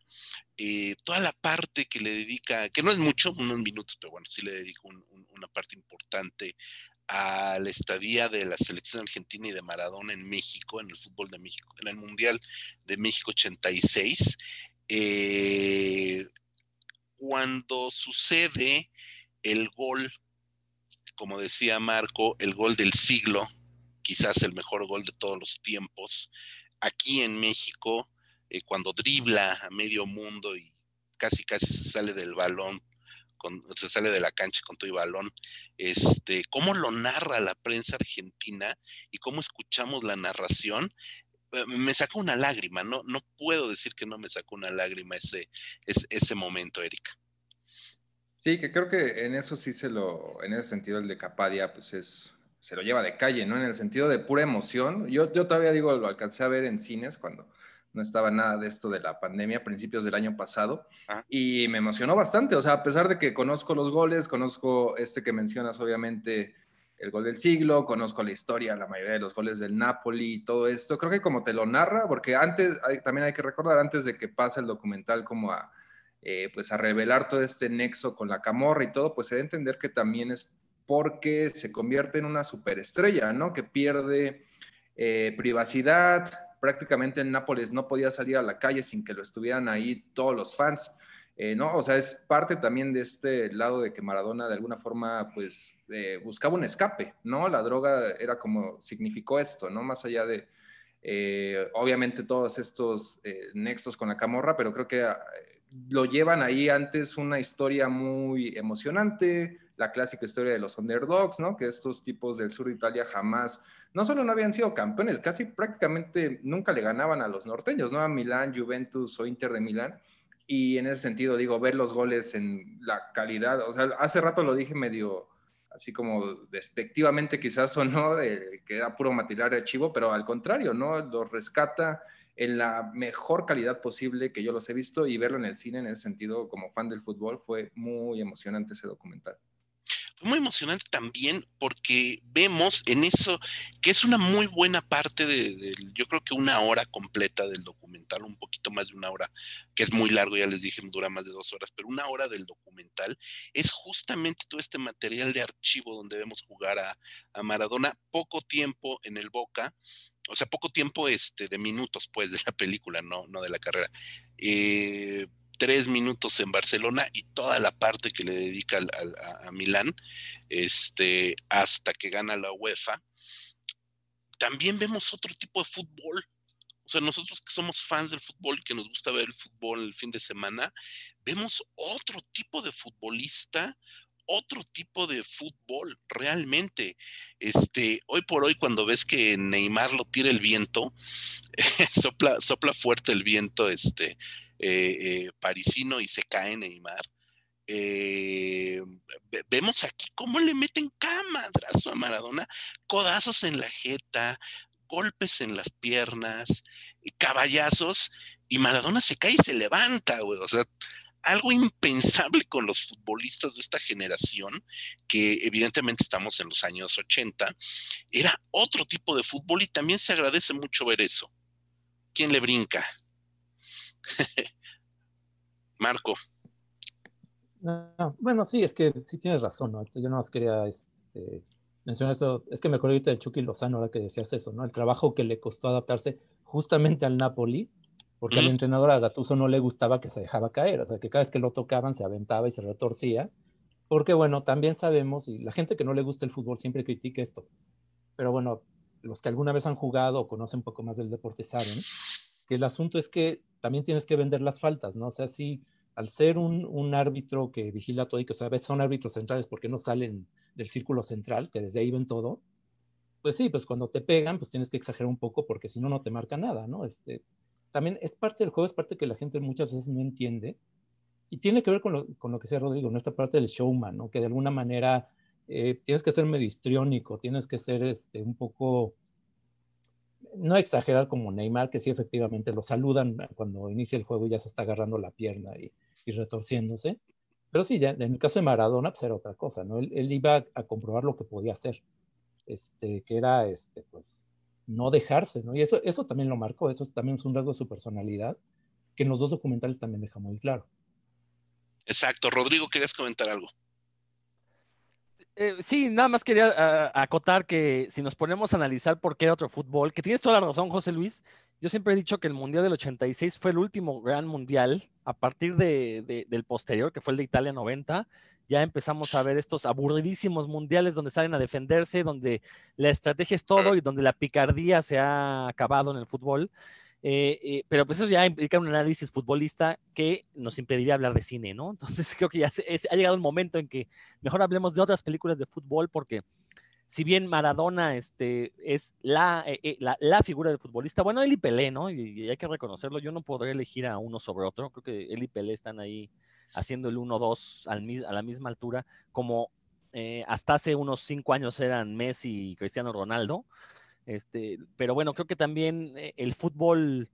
Eh, toda la parte que le dedica, que no es mucho, unos minutos, pero bueno, sí le dedico una parte importante a la estadía de la selección argentina y de Maradona en México, en el fútbol de México, en el Mundial de México 86. Eh, cuando sucede el gol como decía Marco, el gol del siglo, quizás el mejor gol de todos los tiempos. Aquí en México, eh, cuando dribla a medio mundo y casi casi se sale del balón, se sale de la cancha con todo el balón, este, cómo lo narra la prensa argentina y cómo escuchamos la narración, eh, me sacó una lágrima, no, no puedo decir que no me sacó una lágrima ese, ese, ese momento, Erika.
Sí, que creo que en eso sí se lo, en ese sentido el de Capadia, pues es, se lo lleva de calle, ¿no? En el sentido de pura emoción. Yo, yo todavía digo, lo alcancé a ver en cines cuando no estaba nada de esto de la pandemia, a principios del año pasado, y me emocionó bastante, o sea, a pesar de que conozco los goles, conozco este que mencionas, obviamente, el gol del siglo, conozco la historia, la mayoría de los goles del Napoli y todo esto, creo que como te lo narra, porque antes, también hay que recordar, antes de que pase el documental como a eh, pues a revelar todo este nexo con la camorra y todo, pues se debe entender que también es porque se convierte en una superestrella, ¿no? Que pierde eh, privacidad, prácticamente en Nápoles no podía salir a la calle sin que lo estuvieran ahí todos los fans, eh, ¿no? O sea, es parte también de este lado de que Maradona de alguna forma, pues, buscaba un escape, ¿no? La droga era como significó esto, ¿no? Más allá de, obviamente, todos estos nexos con la camorra, pero creo que lo llevan ahí antes una historia muy emocionante, la clásica historia de los underdogs, ¿no? Que estos tipos del sur de Italia jamás, no solo no habían sido campeones, casi prácticamente nunca le ganaban a los norteños, ¿no? A Milán, Juventus o Inter de Milán. Y en ese sentido, digo, ver los goles en la calidad, o sea, hace rato lo dije medio así como despectivamente quizás o no, que era puro material archivo, pero al contrario, ¿no? Lo rescata en la mejor calidad posible que yo los he visto y verlo en el cine en ese sentido como fan del fútbol fue muy emocionante ese documental.
Muy emocionante también porque vemos en eso que es una muy buena parte de, yo creo que una hora completa del documental, un poquito más de una hora, que es muy largo, ya les dije, dura más de dos horas, pero una hora del documental es justamente todo este material de archivo donde vemos jugar a, a Maradona poco tiempo en el Boca, o sea, poco tiempo este, de minutos, pues, de la película, no, no de la carrera. Eh, tres minutos en Barcelona y toda la parte que le dedica a, Milán, este, hasta que gana la UEFA. También vemos otro tipo de fútbol. O sea, nosotros que somos fans del fútbol y que nos gusta ver el fútbol el fin de semana, vemos otro tipo de futbolista, otro tipo de fútbol, realmente. Este, hoy por hoy, cuando ves que Neymar lo tira el viento, sopla, sopla fuerte el viento este, eh, eh, parisino y se cae Neymar. Eh, vemos aquí cómo le meten camadrazo a Maradona, codazos en la jeta, golpes en las piernas, caballazos, y Maradona se cae y se levanta, güey. O sea, algo impensable con los futbolistas de esta generación, que evidentemente estamos en los años 80, era otro tipo de fútbol y también se agradece mucho ver eso. ¿Quién le brinca? Marco.
bueno, sí, es que sí tienes razón, ¿no? Este, yo no más quería este, mencionar eso. Es que me acuerdo ahorita de Chucky Lozano ahora que decías eso, ¿no? El trabajo que le costó adaptarse justamente al Napoli porque al entrenador a Gattuso no le gustaba que se dejaba caer, o sea, que cada vez que lo tocaban se aventaba y se retorcía, porque bueno, también sabemos, y la gente que no le gusta el fútbol siempre critica esto, pero bueno, los que alguna vez han jugado o conocen un poco más del deporte saben que el asunto es que también tienes que vender las faltas, ¿no? O sea, si al ser un, un árbitro que vigila todo y que a veces son árbitros centrales porque no salen del círculo central, que desde ahí ven todo, pues sí, pues cuando te pegan, pues tienes que exagerar un poco porque si no, no te marca nada, ¿no? Este, también es parte del juego, es parte que la gente muchas veces no entiende, y tiene que ver con lo, con lo que decía Rodrigo, esta parte del showman, ¿no? que de alguna manera eh, tienes que ser medio histriónico, tienes que ser este, un poco, no exagerar como Neymar, que sí efectivamente lo saludan cuando inicia el juego y ya se está agarrando la pierna y, y retorciéndose. Pero sí, ya, en el caso de Maradona, pues era otra cosa, ¿no? Él, iba a comprobar lo que podía hacer, este, que era, este, pues, no dejarse, ¿no? Y eso, eso también lo marcó, eso también es un rasgo de su personalidad, que en los dos documentales también deja muy claro.
Exacto. Rodrigo, ¿querías comentar algo?
Eh, sí, nada más quería uh, acotar que si nos ponemos a analizar por qué era otro fútbol, que tienes toda la razón, José Luis. Yo siempre he dicho que el Mundial del 86 fue el último gran mundial. A partir de, de, del posterior, que fue el de Italia 90, ya empezamos a ver estos aburridísimos mundiales donde salen a defenderse, donde la estrategia es todo y donde la picardía se ha acabado en el fútbol. Eh, eh, pero pues eso ya implica un análisis futbolista que nos impediría hablar de cine, ¿no? Entonces creo que ya se, ha llegado un momento en que mejor hablemos de otras películas de fútbol porque si bien Maradona este, es la, eh, la, la, figura del futbolista, bueno, él y Pelé, ¿no? Y, y, hay que reconocerlo, yo no podré elegir a uno sobre otro, creo que él y Pelé están ahí haciendo el 1-2 a la misma altura, como eh, hasta hace unos cinco años eran Messi y Cristiano Ronaldo. Este, pero bueno, creo que también eh, el fútbol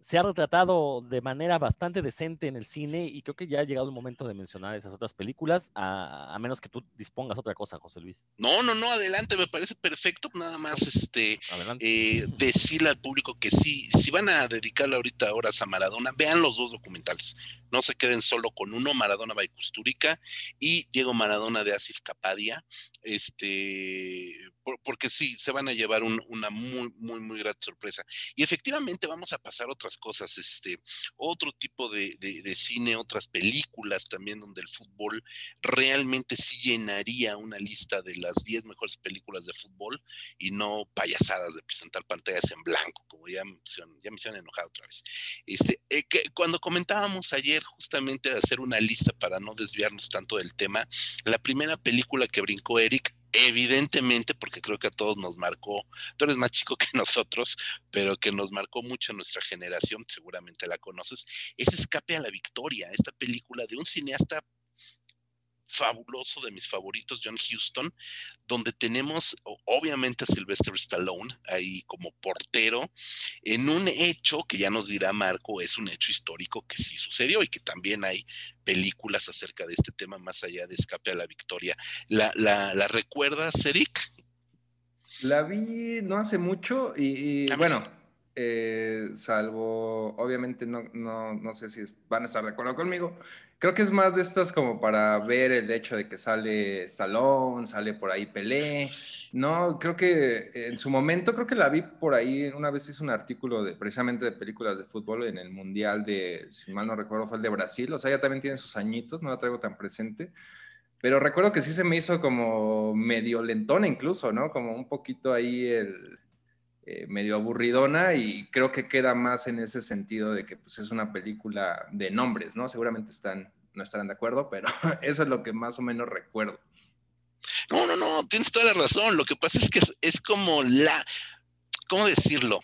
se ha retratado de manera bastante decente en el cine y creo que ya ha llegado el momento de mencionar esas otras películas, a, a, menos que tú dispongas otra cosa, José Luis.
No, no, no, adelante, me parece perfecto. Nada más este, eh, decirle al público que sí, si van a dedicarle ahorita horas a Maradona, vean los dos documentales. No se queden solo con uno, Maradona Baikusturica y Diego Maradona de Asif Capadia. Este, por, porque sí, se van a llevar un, una muy, muy, muy gran sorpresa. Y efectivamente vamos a pasar otras cosas, este, otro tipo de, de, cine, otras películas también donde el fútbol realmente sí llenaría una lista de las 10 mejores películas de fútbol y no payasadas de presentar pantallas en blanco, como ya ya me hicieron enojar otra vez. Este, eh, cuando comentábamos ayer justamente de hacer una lista para no desviarnos tanto del tema, la primera película que brincó Eric evidentemente, porque creo que a todos nos marcó, tú eres más chico que nosotros, pero que nos marcó mucho nuestra generación, seguramente la conoces, es Escape a la Victoria, esta película de un cineasta fabuloso de mis favoritos, John Huston, donde tenemos obviamente a Sylvester Stallone ahí como portero en un hecho que ya nos dirá Marco, es un hecho histórico que sí sucedió y que también hay películas acerca de este tema más allá de Escape a la Victoria. ¿La, la, la recuerdas, Eric?
La vi no hace mucho y, y bueno, eh, salvo, obviamente no, no, no sé si van a estar de acuerdo conmigo, creo que es más de estas como para ver el hecho de que sale Stallone, sale por ahí Pelé, no, creo que en su momento, creo que la vi por ahí, una vez hice un artículo de, precisamente de películas de fútbol en el Mundial de, si mal no recuerdo, fue el de Brasil, o sea, ya también tiene sus añitos, no la traigo tan presente, pero recuerdo que sí se me hizo como medio lentona incluso, ¿no? Como un poquito ahí el eh, medio aburridona y creo que queda más en ese sentido de que pues, es una película de nombres, ¿no? Seguramente están, no estarán de acuerdo, pero eso es lo que más o menos recuerdo.
No, no, no, tienes toda la razón. Lo que pasa es que es, es como la, ¿cómo decirlo?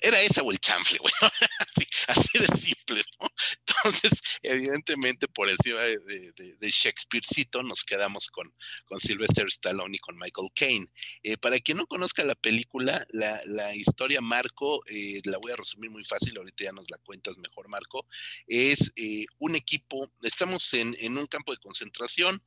Era esa o el chanfle, güey. así, así, de simple, ¿no? Entonces, evidentemente, por encima de, de, de Shakespearecito, nos quedamos con, con Sylvester Stallone y con Michael Caine. Eh, para quien no conozca la película, la, la historia Marco, eh, la voy a resumir muy fácil, ahorita ya nos la cuentas mejor, Marco. Es eh, un equipo, estamos en, en un campo de concentración,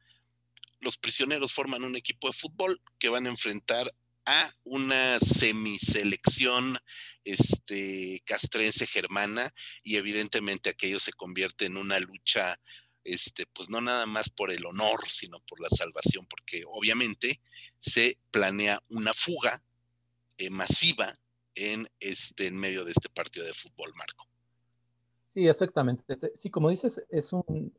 los prisioneros forman un equipo de fútbol que van a enfrentar a una semiselección este, castrense germana y evidentemente aquello se convierte en una lucha, este, pues no nada más por el honor, sino por la salvación, porque obviamente se planea una fuga masiva en, este, en medio de este partido de fútbol, Marco.
Sí, exactamente. Sí, como dices, es un,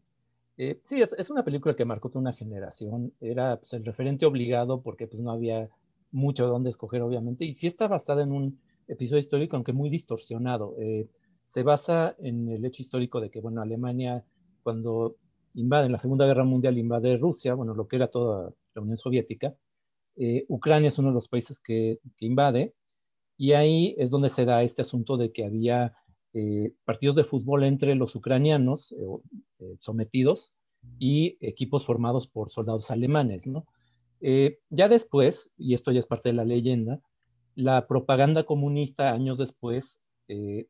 eh, sí, es, es, una película que marcó toda una generación. Era pues, el referente obligado porque pues, no había mucho de dónde escoger, obviamente. Y sí está basada en un episodio histórico, aunque muy distorsionado. Eh, se basa en el hecho histórico de que, bueno, Alemania, cuando invade en la Segunda Guerra Mundial, invade Rusia, bueno, lo que era toda la Unión Soviética, eh, Ucrania es uno de los países que, que, invade, y ahí es donde se da este asunto de que había eh, partidos de fútbol entre los ucranianos sometidos y equipos formados por soldados alemanes, ¿no? Ya después, y esto ya es parte de la leyenda, la propaganda comunista años después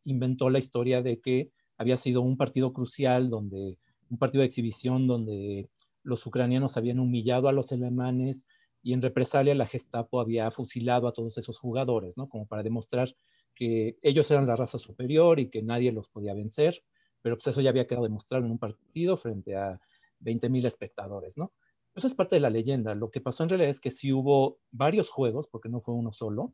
inventó la historia de que había sido un partido crucial, donde un partido de exhibición donde los ucranianos habían humillado a los alemanes y en represalia la Gestapo había fusilado a todos esos jugadores, ¿no? Como para demostrar que ellos eran la raza superior y que nadie los podía vencer, pero pues eso ya había quedado demostrado en un partido frente a 20.000 espectadores, ¿no? Eso es parte de la leyenda. Lo que pasó en realidad es que sí hubo varios juegos, porque no fue uno solo,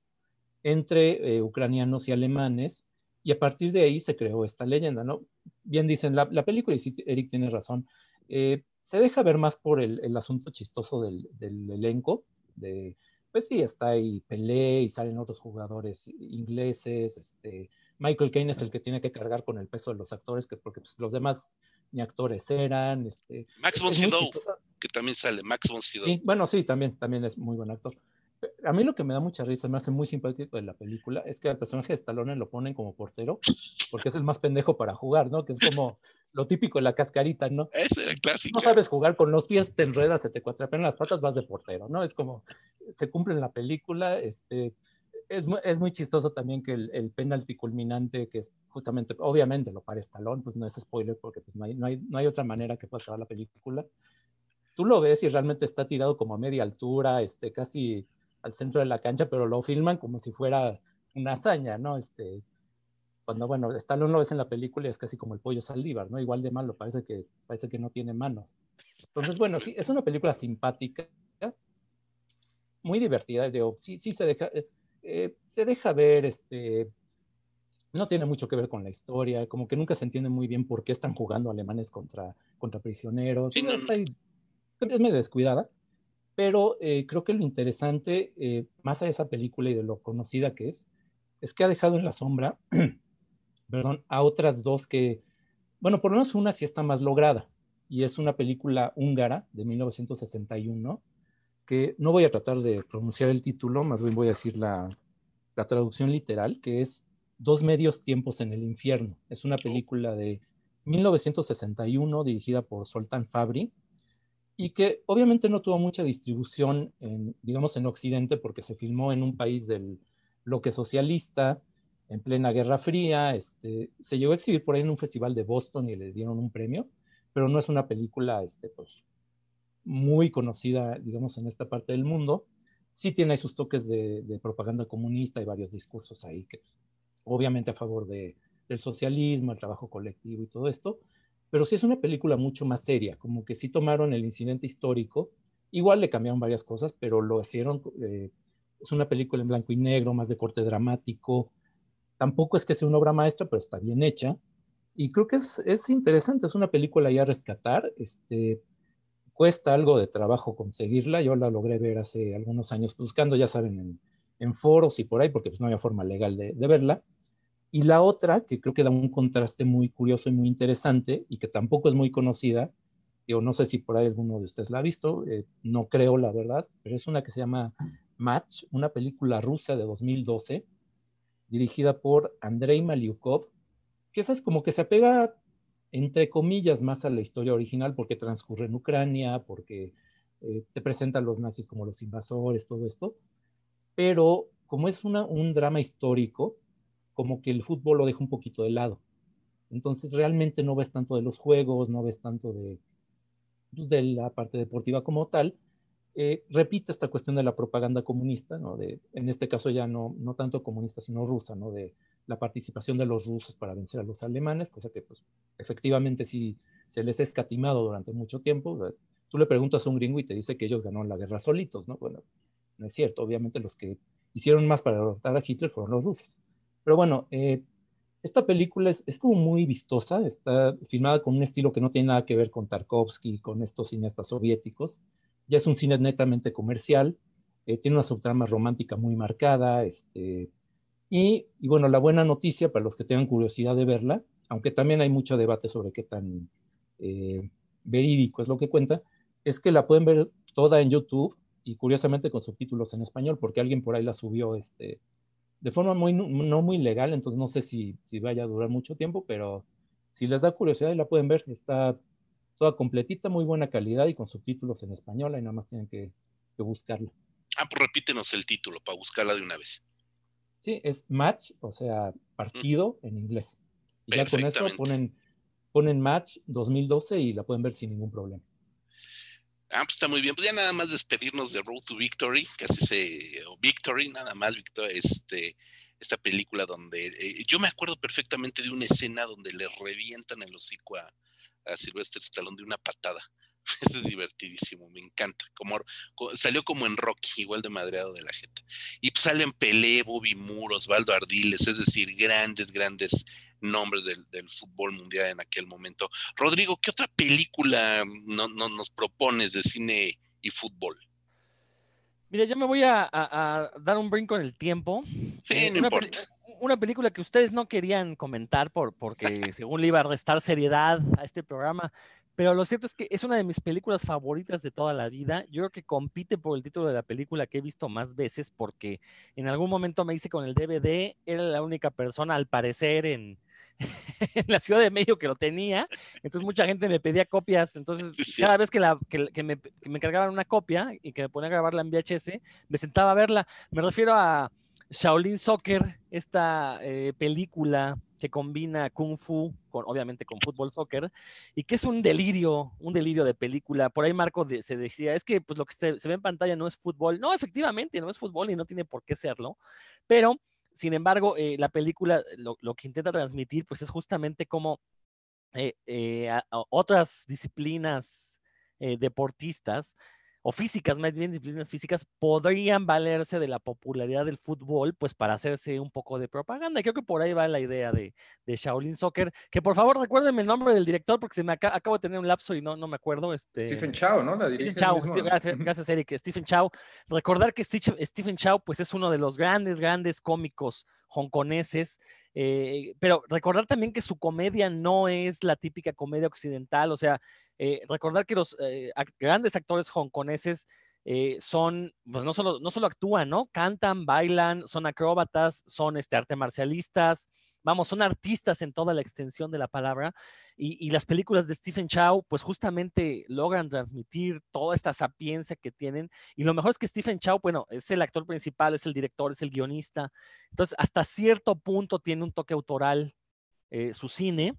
entre eh, ucranianos y alemanes, y a partir de ahí se creó esta leyenda, ¿no? Bien dicen, la, película, y sí, Eric tiene razón, eh, se deja ver más por el, asunto chistoso del, elenco, de, pues sí, está ahí Pelé y salen otros jugadores ingleses, este, Michael Caine es el que tiene que cargar con el peso de los actores, que, porque pues, los demás ni actores eran. Este,
Max von Sydow, que también sale, Max von Sydow.
bueno, sí, también, también es muy buen actor a mí lo que me da mucha risa, me hace muy simpático de la película, es que al personaje de Stallone lo ponen como portero, porque es el más pendejo para jugar, ¿no? Que es como lo típico de la cascarita, ¿no?
Es el clásico.
No sabes jugar con los pies, te enredas, se te cuatrapean las patas, vas de portero, ¿no? Es como, se cumple en la película, este, es, es muy chistoso también que el, el, penalti culminante, que es justamente, obviamente lo para Stallone, pues no es spoiler, porque pues no hay, no hay, no hay otra manera que pueda acabar la película. Tú lo ves y realmente está tirado como a media altura, este, casi al centro de la cancha, pero lo filman como si fuera una hazaña, ¿no? Este, cuando, bueno, Stallone lo ves en la película y es casi como el pollo saldívar, ¿no? Igual de malo, parece que, parece que no tiene manos. Entonces, bueno, sí, es una película simpática, muy divertida, digo, sí, sí se deja, eh, se deja ver, este, no tiene mucho que ver con la historia, como que nunca se entiende muy bien por qué están jugando alemanes contra, contra prisioneros, sí, está ahí, es medio descuidada, pero eh, creo que lo interesante, eh, más a esa película y de lo conocida que es, es que ha dejado en la sombra, perdón, a otras dos que, bueno, por lo menos una sí está más lograda, y es una película húngara de 1961, que no voy a tratar de pronunciar el título, más bien voy a decir la, la traducción literal, que es Dos medios tiempos en el infierno. Es una película de 1961 dirigida por Soltan Fabri, y que obviamente no tuvo mucha distribución, en, digamos, en Occidente, porque se filmó en un país del bloque socialista, en plena Guerra Fría, este, se llegó a exhibir por ahí en un festival de Boston y le dieron un premio, pero no es una película este, pues, muy conocida, digamos, en esta parte del mundo. Sí tiene sus toques de, propaganda comunista y varios discursos ahí, que obviamente a favor de, del socialismo, el trabajo colectivo y todo esto, pero sí es una película mucho más seria, como que sí tomaron el incidente histórico, igual le cambiaron varias cosas, pero lo hicieron, eh, es una película en blanco y negro, más de corte dramático, tampoco es que sea una obra maestra, pero está bien hecha, y creo que es, es interesante, es una película ya a rescatar, este, cuesta algo de trabajo conseguirla, yo la logré ver hace algunos años buscando, ya saben, en, en foros y por ahí, porque pues no había forma legal de, de verla, y la otra, que creo que da un contraste muy curioso y muy interesante y que tampoco es muy conocida, yo no sé si por ahí alguno de ustedes la ha visto, eh, no creo la verdad, pero es una que se llama Match, una película rusa de 2012, dirigida por Andrei Maliukov, que esa es como que se apega, entre comillas, más a la historia original porque transcurre en Ucrania, porque eh, te presentan los nazis como los invasores, todo esto, pero como es una, un drama histórico, como que el fútbol lo deja un poquito de lado. Entonces realmente no ves tanto de los juegos, no ves tanto de, pues, de la parte deportiva como tal. Eh, repite esta cuestión de la propaganda comunista, ¿no? de, en este caso ya no, no tanto comunista, sino rusa, ¿no? de la participación de los rusos para vencer a los alemanes, cosa que pues, efectivamente sí se les ha escatimado durante mucho tiempo. Tú le preguntas a un gringo y te dice que ellos ganaron la guerra solitos, ¿no? Bueno, no es cierto, obviamente los que hicieron más para derrotar a Hitler fueron los rusos. Pero bueno, eh, esta película es, es, como muy vistosa, está filmada con un estilo que no tiene nada que ver con Tarkovsky, con estos cineastas soviéticos. Ya es un cine netamente comercial, eh, tiene una subtrama romántica muy marcada, este, y, bueno, la buena noticia para los que tengan curiosidad de verla, aunque también hay mucho debate sobre qué tan eh, verídico es lo que cuenta, es que la pueden ver toda en YouTube y curiosamente con subtítulos en español, porque alguien por ahí la subió este, de forma muy, no muy legal, entonces no sé si, si vaya a durar mucho tiempo, pero si les da curiosidad y la pueden ver, está toda completita, muy buena calidad y con subtítulos en español, y nada más tienen que, buscarla.
Ah, pues repítenos el título para buscarla de una vez.
Sí, es Match, o sea, partido en inglés. Y ya con eso ponen, ponen Match 2012 y la pueden ver sin ningún problema.
Ah, pues está muy bien. Pues ya nada más despedirnos de Road to Victory, casi se, o Victory, nada más, Victory, este, esta película donde eh, yo me acuerdo perfectamente de una escena donde le revientan el hocico a, a Sylvester Stallone de una patada. es divertidísimo, me encanta. Como, salió como en Rocky, igual de madreado de la gente. Y pues salen Pelé, Bobby Moore, Osvaldo Ardiles, es decir, grandes, grandes nombres del, fútbol mundial en aquel momento. Rodrigo, ¿qué otra película no, nos propones de cine y fútbol?
Mira, yo me voy a, dar un brinco en el tiempo.
Sí, eh, no importa.
una película que ustedes no querían comentar por, porque según le iba a restar seriedad a este programa, pero lo cierto es que es una de mis películas favoritas de toda la vida. Yo creo que compite por el título de la película que he visto más veces porque en algún momento me hice con el DVD, era la única persona al parecer en, en la Ciudad de Medio que lo tenía, entonces mucha gente me pedía copias, entonces cada vez que, la, que, me, que me cargaban una copia y que me ponía a grabarla en VHS, me sentaba a verla. Me refiero a Shaolin Soccer, esta eh, película que combina kung fu con obviamente con fútbol soccer y que es un delirio, un delirio de película. Por ahí Marco se decía, es que pues lo que se, ve en pantalla no es fútbol. No, efectivamente, no es fútbol y no tiene por qué serlo, pero sin embargo, eh, la película lo, que intenta transmitir, pues es justamente como eh, eh, otras disciplinas deportistas o físicas, más bien disciplinas físicas, podrían valerse de la popularidad del fútbol, pues para hacerse un poco de propaganda. Creo que por ahí va la idea de, de Shaolin Soccer. Que por favor recuérdenme el nombre del director, porque se me acabo de tener un lapso y no, no me acuerdo. Este...
Stephen Chow, ¿no?
La Stephen Chow, gracias, gracias, Eric. Stephen Chow. Recordar que Stephen Chow, pues es uno de los grandes, grandes cómicos hongkoneses. Eh, pero recordar también que su comedia no es la típica comedia occidental, o sea, eh, recordar que los eh, grandes actores hongkoneses eh, son, pues no solo, no solo actúan, ¿no? Cantan, bailan, son acróbatas, son este, arte marcialistas, vamos, son artistas en toda la extensión de la palabra. Y, las películas de Stephen Chow, pues justamente logran transmitir toda esta sapiencia que tienen. Y lo mejor es que Stephen Chow, bueno, es el actor principal, es el director, es el guionista. Entonces, hasta cierto punto tiene un toque autoral su cine.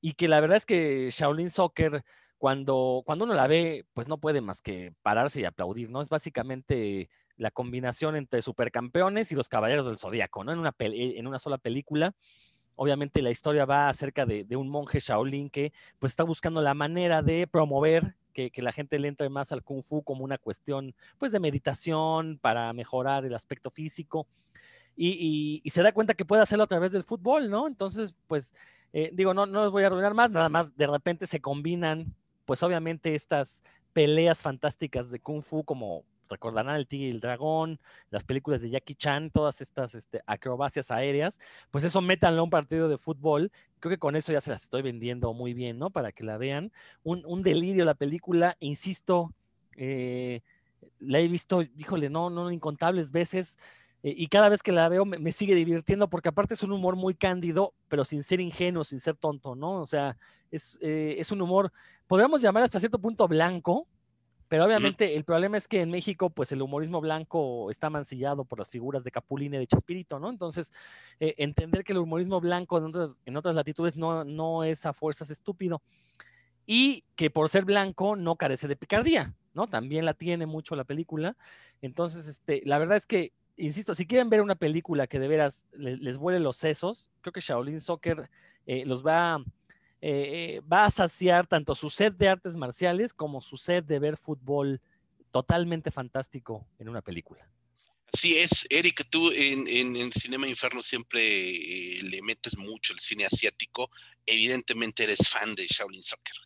Y que la verdad es que Shaolin Soccer cuando, cuando uno la ve, pues no puede más que pararse y aplaudir, ¿no? Es básicamente la combinación entre supercampeones y los caballeros del zodiaco, ¿no? En una, en una sola película. Obviamente la historia va acerca de, un monje Shaolin que pues está buscando la manera de promover que, la gente le entre más al kung fu como una cuestión pues de meditación para mejorar el aspecto físico y, se da cuenta que puede hacerlo a través del fútbol, ¿no? Entonces pues eh, digo, no, no les voy a arruinar más, nada más de repente se combinan pues obviamente estas peleas fantásticas de Kung Fu, como recordarán el Tigre y el Dragón, las películas de Jackie Chan, todas estas este, acrobacias aéreas, pues eso métanlo a un partido de fútbol. Creo que con eso ya se las estoy vendiendo muy bien, ¿no? Para que la vean. Un, delirio la película, insisto, eh, la he visto, híjole, no, no, incontables veces. Eh, y cada vez que la veo me, sigue divirtiendo porque aparte es un humor muy cándido, pero sin ser ingenuo, sin ser tonto, ¿no? O sea, es, eh, es un humor podríamos llamar hasta cierto punto blanco, pero obviamente el problema es que en México, pues el humorismo blanco está mancillado por las figuras de Capulina y de Chespirito, ¿no? Entonces, eh, entender que el humorismo blanco en otras, en otras latitudes no, no es a fuerzas estúpido. Y que por ser blanco no carece de picardía, ¿no? También la tiene mucho la película. Entonces, este, la verdad es que, insisto, si quieren ver una película que de veras les, les vuele los sesos, creo que Shaolin Soccer eh, los va a eh, va a saciar tanto su sed de artes marciales como su sed de ver fútbol totalmente fantástico en una película.
Así es, Eric, tú en, en, Cinema Inferno siempre eh, le metes mucho el cine asiático. Evidentemente eres fan de Shaolin Soccer.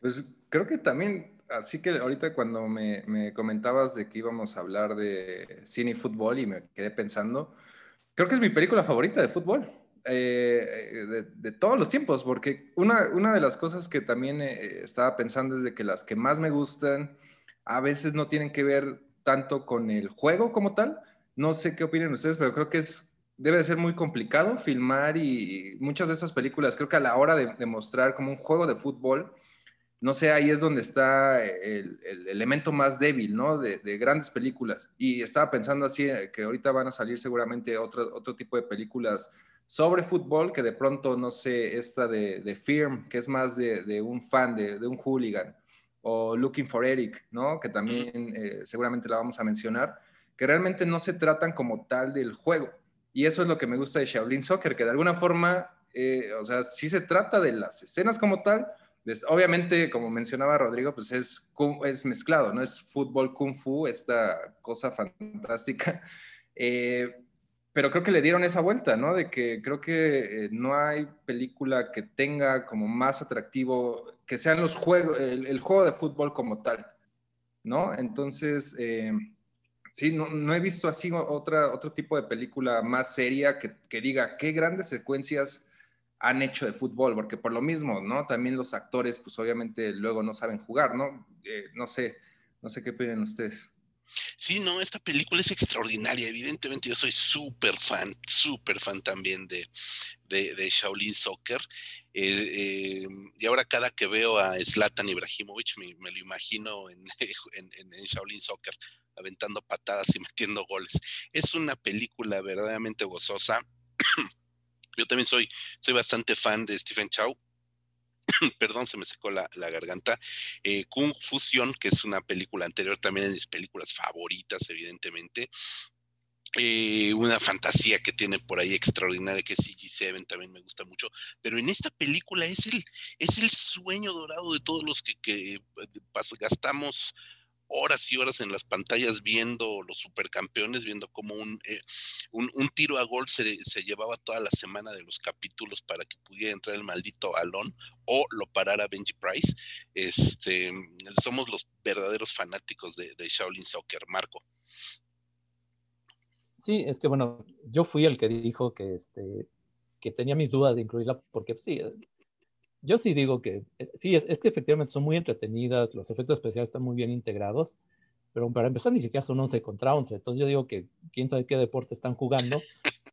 Pues creo que también, así que ahorita cuando me, me comentabas de que íbamos a hablar de cine y fútbol y me quedé pensando, creo que es mi película favorita de fútbol. Eh, de, todos los tiempos, porque una, una de las cosas que también eh, estaba pensando es de que las que más me gustan a veces no tienen que ver tanto con el juego como tal, no sé qué opinan ustedes, pero creo que es, debe de ser muy complicado filmar y, muchas de esas películas, creo que a la hora de, mostrar como un juego de fútbol, no sé, ahí es donde está el, elemento más débil, ¿no? De, grandes películas. Y estaba pensando así, eh, que ahorita van a salir seguramente otro, otro tipo de películas sobre fútbol, que de pronto, no sé, esta de, de Firm, que es más de, un fan, de, un hooligan, o Looking for Eric, ¿no? Que también eh, seguramente la vamos a mencionar que realmente no se tratan como tal del juego. Y eso es lo que me gusta de Shaolin Soccer, que de alguna forma, eh, o sea, sí se trata de las escenas como tal. Obviamente, como mencionaba Rodrigo, pues es, es mezclado, ¿no? Es fútbol kung fu, esta cosa fantástica. Eh, pero creo que le dieron esa vuelta, ¿no? De que creo que eh, no hay película que tenga como más atractivo, que sean los juegos, el, juego de fútbol como tal, ¿no? Entonces, Sí, no, he visto así otra, otro tipo de película más seria que, diga qué grandes secuencias han hecho de fútbol, porque por lo mismo, ¿no? También los actores, pues obviamente luego no saben jugar, ¿no? Eh, no sé, no sé qué opinan ustedes.
Sí, no, esta película es extraordinaria. Evidentemente, yo soy súper fan, súper fan también de, de, Shaolin Soccer. Eh, eh, y ahora cada que veo a Zlatan Ibrahimovic me, me lo imagino en, en, en, Shaolin Soccer aventando patadas y metiendo goles. Es una película verdaderamente gozosa. Yo también soy, soy bastante fan de Stephen Chow. Perdón, se me secó la, garganta. Eh, Kung Fusion, que es una película anterior, también de mis películas favoritas, evidentemente. Eh, una fantasía que tiene por ahí extraordinaria que es CG7 también me gusta mucho, pero en esta película es el, es el sueño dorado de todos los que, que eh, gastamos horas y horas en las pantallas viendo los supercampeones, viendo cómo un, eh, un, tiro a gol se, se, llevaba toda la semana de los capítulos para que pudiera entrar el maldito balón o lo parara Benji Price. Este, somos los verdaderos fanáticos de, de Shaolin Soccer, Marco.
Sí, es que bueno, yo fui el que dijo que, este, que tenía mis dudas de incluirla porque sí, yo sí digo que, sí, es, que efectivamente son muy entretenidas, los efectos especiales están muy bien integrados, pero para empezar ni siquiera son 11 contra 11, entonces yo digo que quién sabe qué deporte están jugando.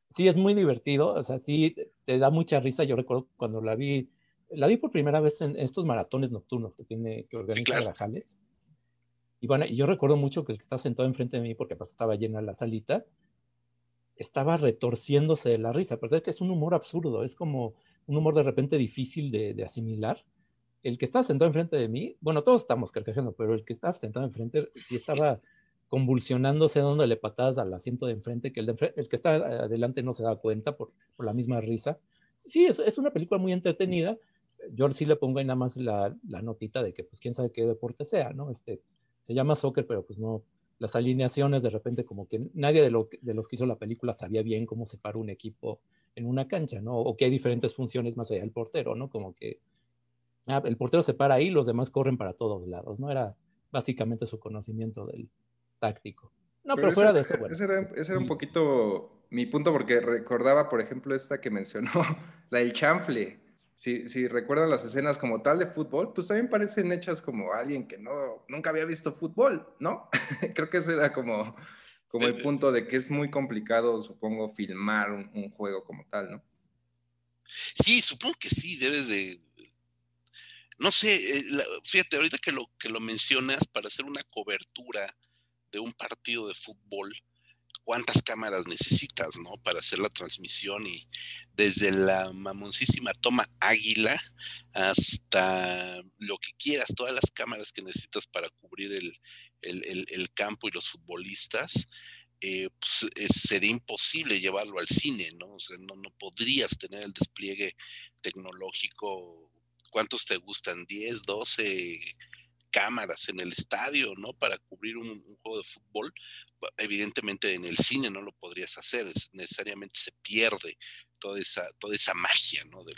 Sí, es muy divertido, o sea, sí, te da mucha risa, yo recuerdo cuando la vi, la vi por primera vez en estos maratones nocturnos que tiene, que organiza Grajales. Y bueno, yo recuerdo mucho que el que está sentado enfrente de mí, porque estaba llena la salita, estaba retorciéndose de la risa, pero es que es un humor absurdo, es como un humor de repente difícil de, asimilar. El que estaba sentado enfrente de mí, bueno, todos estamos carcajeando, pero el que estaba sentado enfrente sí estaba convulsionándose, dándole patadas al asiento de enfrente, que el, de el que está adelante no se da cuenta por, por la misma risa. Sí, es, es, una película muy entretenida. Yo sí le pongo ahí nada más la, la, notita de que, pues, quién sabe qué deporte sea, ¿no? Este, se llama soccer, pero pues no, las alineaciones de repente como que nadie de, lo, de los que hizo la película sabía bien cómo separar un equipo en una cancha, ¿no? O que hay diferentes funciones más allá del portero, ¿no? Como que ah, el portero se para ahí, los demás corren para todos lados, ¿no? Era básicamente su conocimiento del táctico. No, pero, fuera de eso, bueno.
Ese era, un poquito mi punto, porque recordaba, por ejemplo, esta que mencionó, la del chanfle. Si, si, recuerdan las escenas como tal de fútbol, pues también parecen hechas como alguien que no, nunca había visto fútbol, ¿no? Creo que ese era como como el punto de que es muy complicado, supongo, filmar un, juego como tal, ¿no?
Sí, supongo que sí, debes de... No sé, eh, fíjate, ahorita que lo, que lo mencionas, para hacer una cobertura de un partido de fútbol, cuántas cámaras necesitas, ¿no? Para hacer la transmisión y desde la mamoncísima toma águila hasta lo que quieras, todas las cámaras que necesitas para cubrir el, el, campo y los futbolistas, eh, pues, sería imposible llevarlo al cine, ¿no? O sea, no, no podrías tener el despliegue tecnológico. ¿Cuántos te gustan? ¿10, 12 cámaras en el estadio, ¿no? Para cubrir un, juego de fútbol. Evidentemente en el cine no lo podrías hacer, necesariamente se pierde toda esa, toda esa magia, ¿no? Del,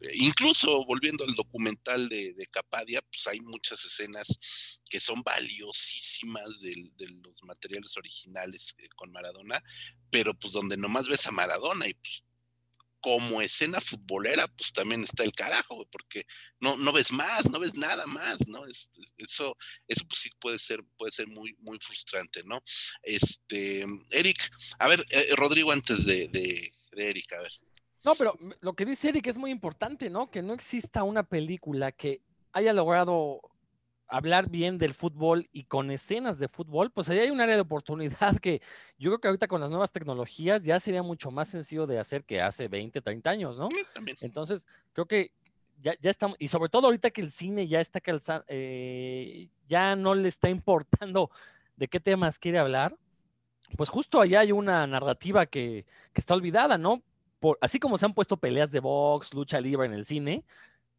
eh, incluso volviendo al documental de, Capadia, pues hay muchas escenas que son valiosísimas de, los materiales originales eh, con Maradona, pero pues donde nomás ves a Maradona y pues como escena futbolera, pues también está el carajo, porque no, no ves más, no ves nada más, ¿no? eso, eso pues sí puede ser, puede ser muy, muy frustrante, ¿no? Este, Eric, a ver, eh, Rodrigo, antes de, de Eric, a ver.
No, pero lo que dice Eric es muy importante, ¿no? Que no exista una película que haya logrado hablar bien del fútbol y con escenas de fútbol, pues ahí hay un área de oportunidad que yo creo que ahorita con las nuevas tecnologías ya sería mucho más sencillo de hacer que hace 20, 30 años, ¿no? Entonces, creo que ya, ya estamos, y sobre todo ahorita que el cine ya está calzando, eh, ya no le está importando de qué temas quiere hablar, pues justo allá hay una narrativa que, que está olvidada, ¿no? Por, así como se han puesto peleas de box, lucha libre en el cine,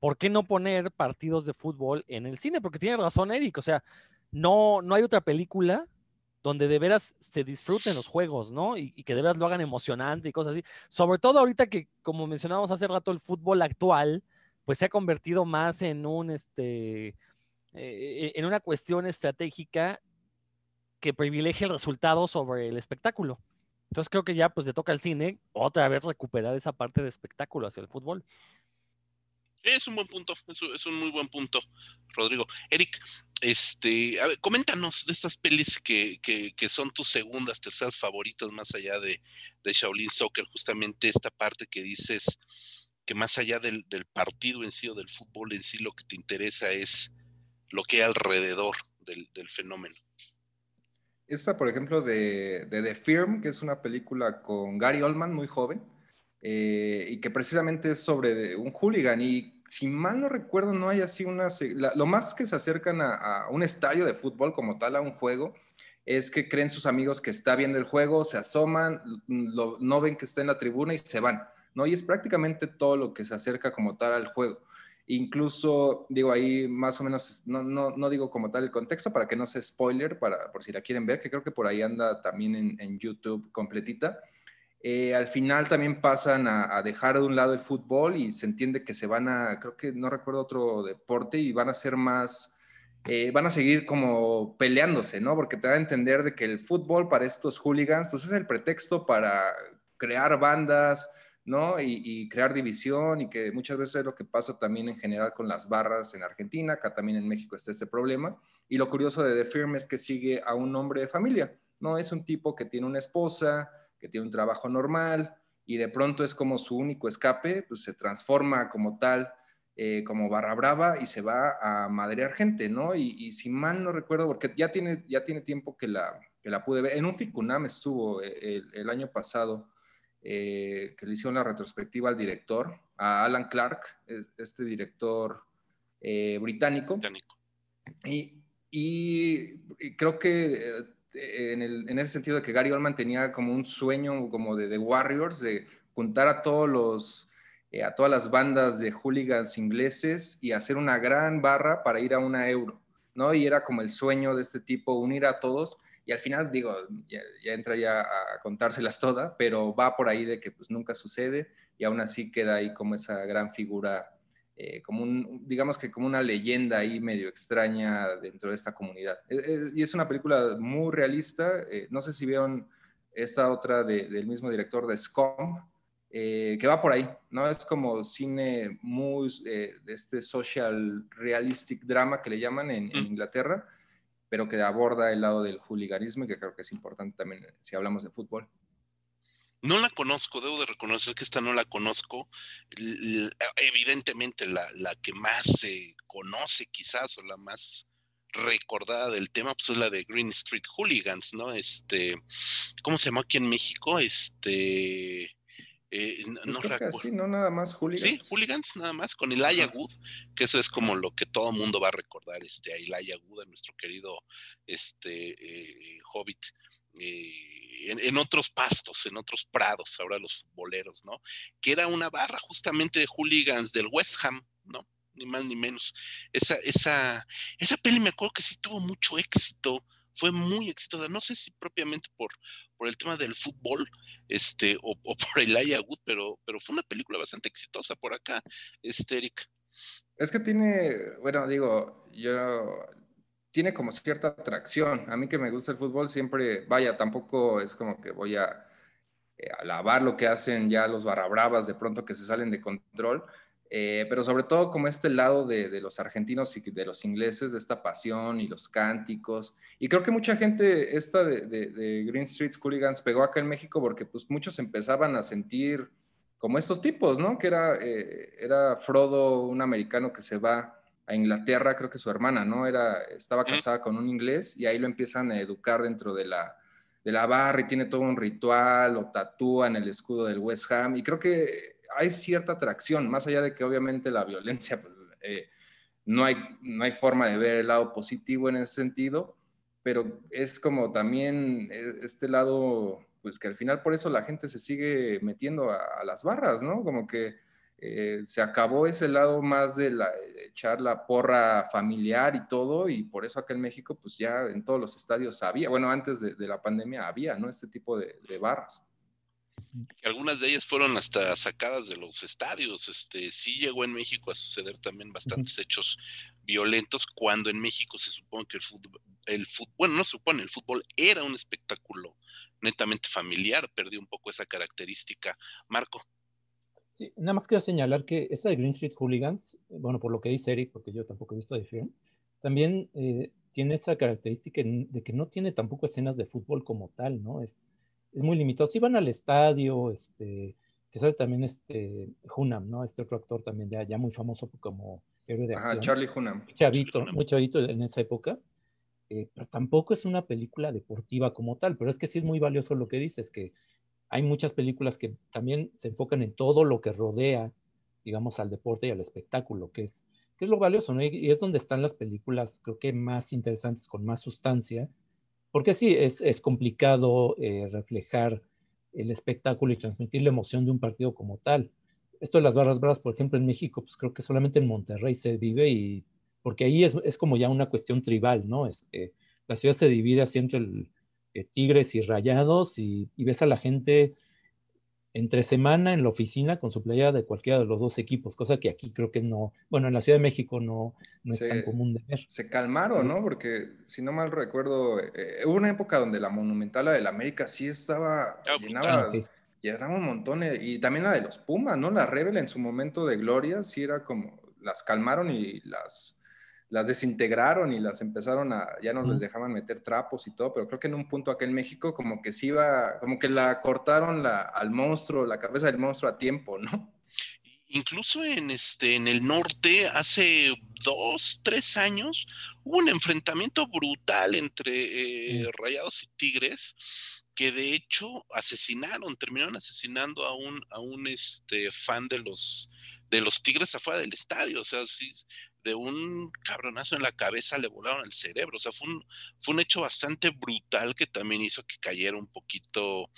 ¿por qué no poner partidos de fútbol en el cine? Porque tiene razón Eric, o sea, no, no hay otra película donde de veras se disfruten los juegos, ¿no? Y, que de veras lo hagan emocionante y cosas así. Sobre todo ahorita que, como mencionábamos hace rato, el fútbol actual, pues se ha convertido más en un, este, eh, en una cuestión estratégica que privilegia el resultado sobre el espectáculo. Entonces creo que ya pues le toca al cine otra vez recuperar esa parte de espectáculo hacia el fútbol.
Es un buen punto, es, un muy buen punto, Rodrigo. Eric, este, a ver, coméntanos de estas pelis que, que, son tus segundas, terceras favoritas, más allá de, de, Shaolin Soccer, justamente esta parte que dices que más allá del, partido en sí o del fútbol en sí, lo que te interesa es lo que hay alrededor del, fenómeno.
Esta, por ejemplo, de, de The Firm, que es una película con Gary Oldman, muy joven, eh, y que precisamente es sobre un hooligan. Y si mal no recuerdo, no hay así una... lo más que se acercan a, un estadio de fútbol como tal, a un juego, es que creen sus amigos que está viendo el juego, se asoman, no ven que está en la tribuna y se van. ¿no? Y es prácticamente todo lo que se acerca como tal al juego. Incluso, digo ahí más o menos, no, no, no, digo como tal el contexto para que no sea spoiler, para, por si la quieren ver, que creo que por ahí anda también en, en YouTube completita. Eh, al final también pasan a, dejar de un lado el fútbol y se entiende que se van a, creo que no recuerdo otro deporte y van a ser más, eh, van a seguir como peleándose, ¿no? Porque te da a entender de que el fútbol para estos hooligans, pues es el pretexto para crear bandas, ¿no? Y, crear división y que muchas veces es lo que pasa también en general con las barras en Argentina, acá también en México está este problema. Y lo curioso de The Firm es que sigue a un hombre de familia, ¿no? Es un tipo que tiene una esposa, que tiene un trabajo normal y de pronto es como su único escape, pues se transforma como tal, eh, como barra brava y se va a madrear gente, ¿no? Y, si mal no recuerdo, porque ya tiene, ya tiene tiempo que la, que la pude ver, en un Ficunam estuvo eh, el, año pasado, eh, que le hicieron la retrospectiva al director, a Alan Clark, este director británico. británico. Y, y, creo que en, ese sentido de que Gary Oldman tenía como un sueño como de, Warriors, de juntar a todos los, eh, a todas las bandas de hooligans ingleses y hacer una gran barra para ir a una euro, ¿no? Y era como el sueño de este tipo, unir a todos. Y al final, digo, ya, ya entra ya a contárselas todas, pero va por ahí de que pues nunca sucede y aún así queda ahí como esa gran figura eh, como un, digamos que como una leyenda ahí medio extraña dentro de esta comunidad. Y es una película muy realista. Eh, no sé si vieron esta otra del mismo director de Scum, eh, que va por ahí, ¿no? Es como cine muy de este social realistic drama que le llaman en, en, Inglaterra, pero que aborda el lado del hooliganismo y que creo que es importante también si hablamos de fútbol.
No la conozco, debo de reconocer que esta no la conozco. Evidentemente la, la que más se conoce quizás o la más recordada del tema, pues es la de Green Street Hooligans, ¿no? Este, ¿cómo se llama aquí en México? Este,
eh, no, recuerdo. Sí, no nada más
Hooligans. Sí, Hooligans nada más, con Elijah Wood, que eso es como lo que todo mundo va a recordar, este, a Elijah Wood, a nuestro querido este, eh, Hobbit. En, otros pastos, en otros prados, ahora los futboleros, ¿no? Que era una barra justamente de hooligans del West Ham, ¿no? Ni más ni menos. Esa, esa, esa peli me acuerdo que sí tuvo mucho éxito, fue muy exitosa, no sé si propiamente por, por el tema del fútbol, este, o, por el Wood, pero, pero fue una película bastante exitosa por acá, este, Eric.
Es que tiene, bueno, digo, yo tiene como cierta atracción. A mí que me gusta el fútbol siempre, vaya, tampoco es como que voy a eh, alabar lo que hacen ya los barrabravas de pronto que se salen de control, eh, pero sobre todo como este lado de, los argentinos y de los ingleses, de esta pasión y los cánticos. Y creo que mucha gente esta de, Green Street Hooligans pegó acá en México porque pues muchos empezaban a sentir como estos tipos, ¿no? Que era, eh, era Frodo, un americano que se va a Inglaterra, creo que su hermana, ¿no? Era, estaba casada con un inglés y ahí lo empiezan a educar dentro de la, de la barra y tiene todo un ritual, lo tatúan el escudo del West Ham y creo que hay cierta atracción, más allá de que obviamente la violencia, pues, eh, no, hay, no hay forma de ver el lado positivo en ese sentido, pero es como también eh, este lado, pues que al final por eso la gente se sigue metiendo a, las barras, ¿no? Como que eh, se acabó ese lado más de, la, echar la porra familiar y todo, y por eso acá en México, pues ya en todos los estadios había, bueno, antes de, la pandemia había, ¿no? Este tipo de barras
algunas de ellas fueron hasta sacadas de los estadios. Este, sí llegó en México a suceder también bastantes hechos violentos cuando en México se supone que el fútbol, el fútbol, bueno, no supone, el fútbol era un espectáculo netamente familiar, perdió un poco esa característica. Marco.
Sí, nada más quiero señalar que esa de Green Street Hooligans, bueno, por lo que dice Eric, porque yo tampoco he visto de film, también eh, tiene esa característica de que no tiene tampoco escenas de fútbol como tal, ¿no? Es, es muy limitado. Si van al estadio, este, que sale también este Hunam, ¿no? Este otro actor también ya, ya muy famoso como héroe de acción.
Charlie Hunam.
Chavito, muy chavito en esa época. Eh, pero tampoco es una película deportiva como tal, pero es que sí es muy valioso lo que dices, que hay muchas películas que también se enfocan en todo lo que rodea, digamos, al deporte y al espectáculo, que es, que es lo valioso, ¿no? Y es donde están las películas, creo que más interesantes, con más sustancia, porque sí, es, complicado eh, reflejar el espectáculo y transmitir la emoción de un partido como tal. Esto de las barras bravas, por ejemplo, en México, pues creo que solamente en Monterrey se vive y porque ahí es, como ya una cuestión tribal, ¿no? Este, la ciudad se divide así entre el, eh, tigres y rayados y, y, ves a la gente entre semana en la oficina con su playa de cualquiera de los dos equipos, cosa que aquí creo que no, bueno, en la Ciudad de México no, no es tan común de ver.
Se calmaron, ¿no? Porque si no mal recuerdo, eh, hubo una época donde la Monumental, la del América, sí estaba, ah, llenaba, llenaba un montón, eh, y también la de los Pumas, ¿no? La Rebel en su momento de gloria, sí era como, las calmaron y las las desintegraron y las empezaron a, ya no les dejaban meter trapos y todo, pero creo que en un punto acá en México como que sí iba, como que la cortaron la, al monstruo, la cabeza del monstruo a tiempo, ¿no?
Incluso en, este, en el norte, hace dos, tres años, hubo un enfrentamiento brutal entre eh, Rayados y Tigres, que de hecho asesinaron, terminaron asesinando a un, a un este, fan de los, de los Tigres afuera del estadio. O sea, sí, de un cabronazo en la cabeza le volaron el cerebro. O sea, fue un, fue un hecho bastante brutal que también hizo que cayera un poquito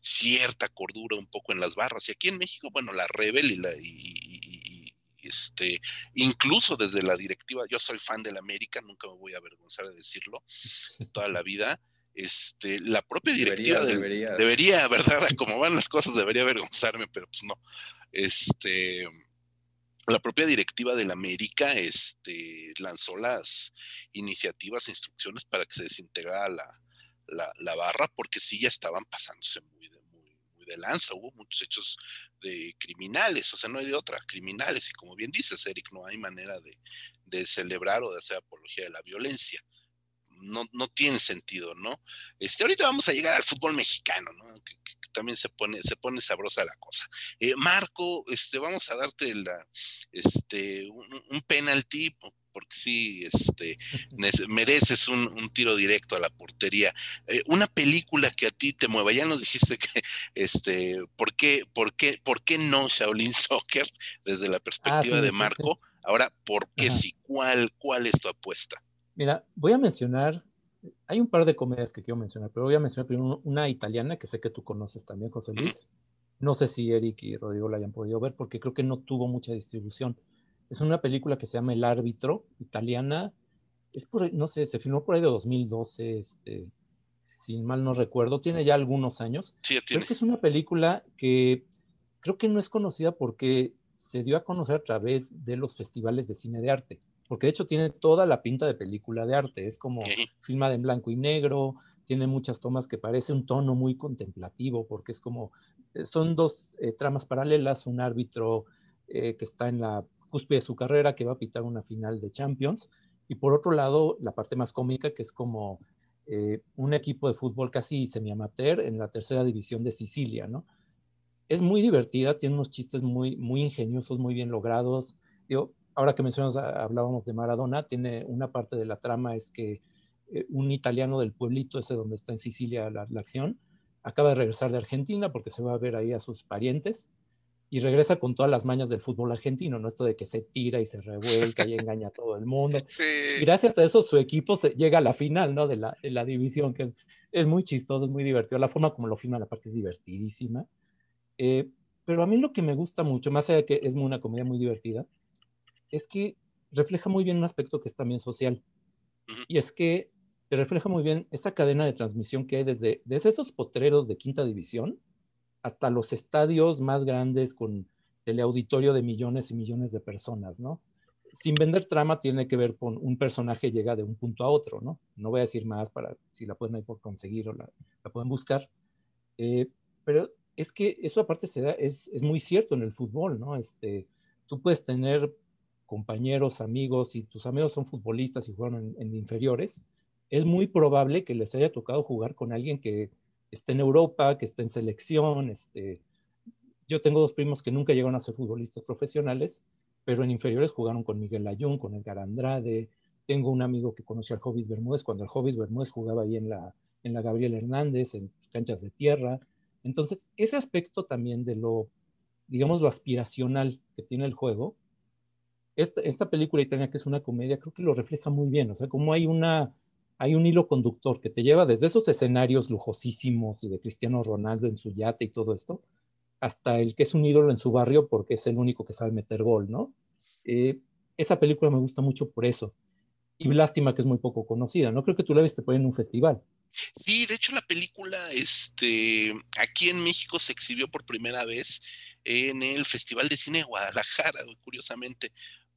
cierta cordura un poco en las barras. Y aquí en México, bueno, la Rebel y la... Y, este, incluso desde la directiva, yo soy fan de la América, nunca me voy a avergonzar de decirlo, toda la vida, este, la propia directiva debería, debería, ¿verdad? Como van las cosas, debería avergonzarme, pero pues no. Este, la propia directiva del América este, lanzó las iniciativas e instrucciones para que se desintegrara la, la, barra, porque sí ya estaban pasándose muy de, muy, de lanza. Hubo muchos hechos de criminales, o sea, no hay de otra, criminales. Y como bien dices, Eric, no hay manera de celebrar o de hacer apología de la violencia no, no tiene sentido, ¿no? Este, ahorita vamos a llegar al fútbol mexicano, ¿no? Que, también se pone, se pone sabrosa la cosa. Eh, Marco, este, vamos a darte la, este, un, penalti, porque sí, este, mereces un, tiro directo a la portería. Eh, una película que a ti te mueva, ya nos dijiste que, este, ¿por qué, por qué, por qué no Shaolin Soccer desde la perspectiva ah, de Marco? Ahora, ¿por qué sí? ¿Cuál, ¿Cuál es tu apuesta?
Mira, voy a mencionar, hay un par de comedias que quiero mencionar, pero voy a mencionar primero una italiana que sé que tú conoces también, José Luis. No sé si Eric y Rodrigo la hayan podido ver porque creo que no tuvo mucha distribución. Es una película que se llama El árbitro, italiana. Es por, no sé, se filmó por ahí de 2012, este, si mal no recuerdo. Tiene ya algunos años.
Sí,
pero es que es una película que creo que no es conocida porque se dio a conocer a través de los festivales de cine de arte porque de hecho tiene toda la pinta de película de arte, es como filmada en blanco y negro, tiene muchas tomas que parece un tono muy contemplativo, porque es como, eh, son dos eh, tramas paralelas, un árbitro que está en la cúspide de su carrera, que va a pitar una final de Champions, y por otro lado, la parte más cómica, que es como un equipo de fútbol casi semi-amateur en la tercera división de Sicilia, ¿no? Es muy divertida, tiene unos chistes muy, muy ingeniosos, muy bien logrados. Yo, ahora que mencionas, hablábamos de Maradona, tiene una parte de la trama es que eh, un italiano del pueblito ese donde está en Sicilia la, acción, acaba de regresar de Argentina porque se va a ver ahí a sus parientes y regresa con todas las mañas del fútbol argentino, ¿no? Esto de que se tira y se revuelca y engaña a todo el mundo. Y gracias a eso su equipo se, llega a la final, ¿no? De la, de la división, que es muy chistoso, es muy divertido. La forma como lo filma la parte es divertidísima. Eh, pero a mí lo que me gusta mucho, más allá de que es una comedia muy divertida, es que refleja muy bien un aspecto que es también social. Y es que refleja muy bien esa cadena de transmisión que hay desde, desde esos potreros de quinta división hasta los estadios más grandes con teleauditorio de millones y millones de personas, ¿no? Sin vender trama tiene que ver con un personaje llega de un punto a otro, ¿no? No voy a decir más para si la pueden ir por conseguir o la, pueden buscar. Eh, pero es que eso aparte se da, es, es, muy cierto en el fútbol, ¿no? Este, tú puedes tener compañeros, amigos, y tus amigos son futbolistas y juegan en, inferiores, es muy probable que les haya tocado jugar con alguien que esté en Europa, que esté en selección. Este, yo tengo dos primos que nunca llegaron a ser futbolistas profesionales, pero en inferiores jugaron con Miguel Ayun, con Edgar Andrade. Tengo un amigo que conoció al Hobbit Bermúdez cuando el Hobbit Bermúdez jugaba ahí en la, en la Gabriel Hernández, en canchas de tierra. Entonces, ese aspecto también de lo, digamos, lo aspiracional que tiene el juego, esta, película italiana, que es una comedia, creo que lo refleja muy bien. O sea, como hay una, hay un hilo conductor que te lleva desde esos escenarios lujosísimos y de Cristiano Ronaldo en su yate y todo esto, hasta el que es un ídolo en su barrio porque es el único que sabe meter gol, ¿no? Eh, esa película me gusta mucho por eso. Y lástima que es muy poco conocida, ¿no? Creo que tú la viste por en un festival.
Sí, de hecho la película, este, aquí en México se exhibió por primera vez en el Festival de Cine Guadalajara, curiosamente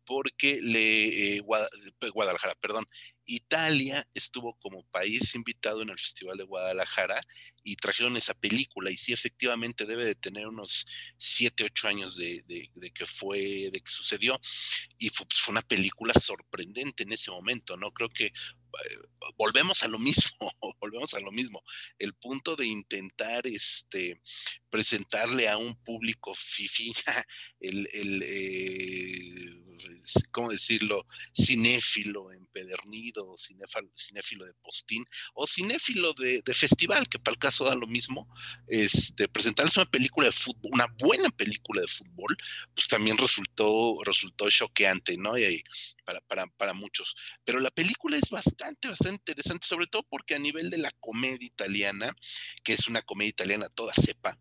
porque le, eh, Guadalajara, perdón, Italia estuvo como país invitado en el Festival de Guadalajara y trajeron esa película y sí efectivamente debe de tener unos 7, 8 años de, que fue, de que sucedió y fue, pues, fue, una película sorprendente en ese momento, ¿no? Creo que eh, volvemos a lo mismo, volvemos a lo mismo, el punto de intentar este, presentarle a un público fifi el, el eh, ¿cómo decirlo? Cinéfilo empedernido, cinéfilo, de postín o cinéfilo de, festival, que para el caso da lo mismo, este, presentarles una película de fútbol, una buena película de fútbol, pues también resultó, resultó choqueante, ¿no? Y, para, para, para muchos. Pero la película es bastante, bastante interesante, sobre todo porque a nivel de la comedia italiana, que es una comedia italiana toda cepa,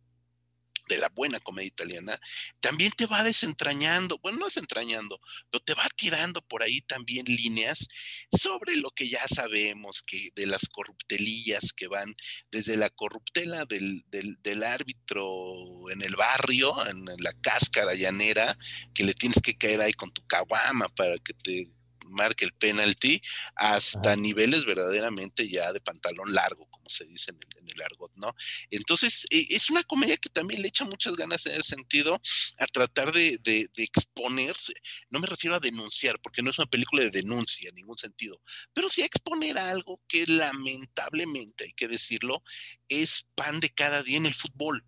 de la buena comedia italiana, también te va desentrañando, bueno, no desentrañando, pero te va tirando por ahí también líneas sobre lo que ya sabemos, que de las corruptelillas que van desde la corruptela del, del, árbitro en el barrio, en la cáscara llanera, que le tienes que caer ahí con tu caguama para que te marque el penalty, hasta niveles verdaderamente ya de pantalón largo, como se dice en el, en argot, ¿no? Entonces, e, es una comedia que también le echa muchas ganas en ese sentido a tratar de, de, exponerse, no me refiero a denunciar, porque no es una película de denuncia en ningún sentido, pero sí a exponer algo que lamentablemente, hay que decirlo, es pan de cada día en el fútbol.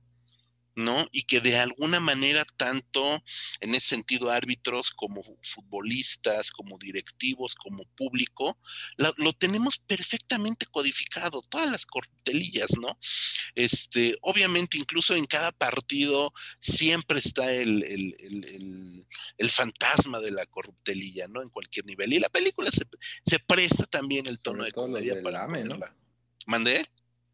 ¿No? Y que de alguna manera tanto en ese sentido árbitros como futbolistas, como directivos, como público, lo, tenemos perfectamente codificado, todas las cortelillas, ¿no? Este, obviamente incluso en cada partido siempre está el, el, fantasma de la corruptelilla, ¿no? En cualquier nivel. Y la película se, se presta también el tono de comedia para ¿no? ¿Mandé?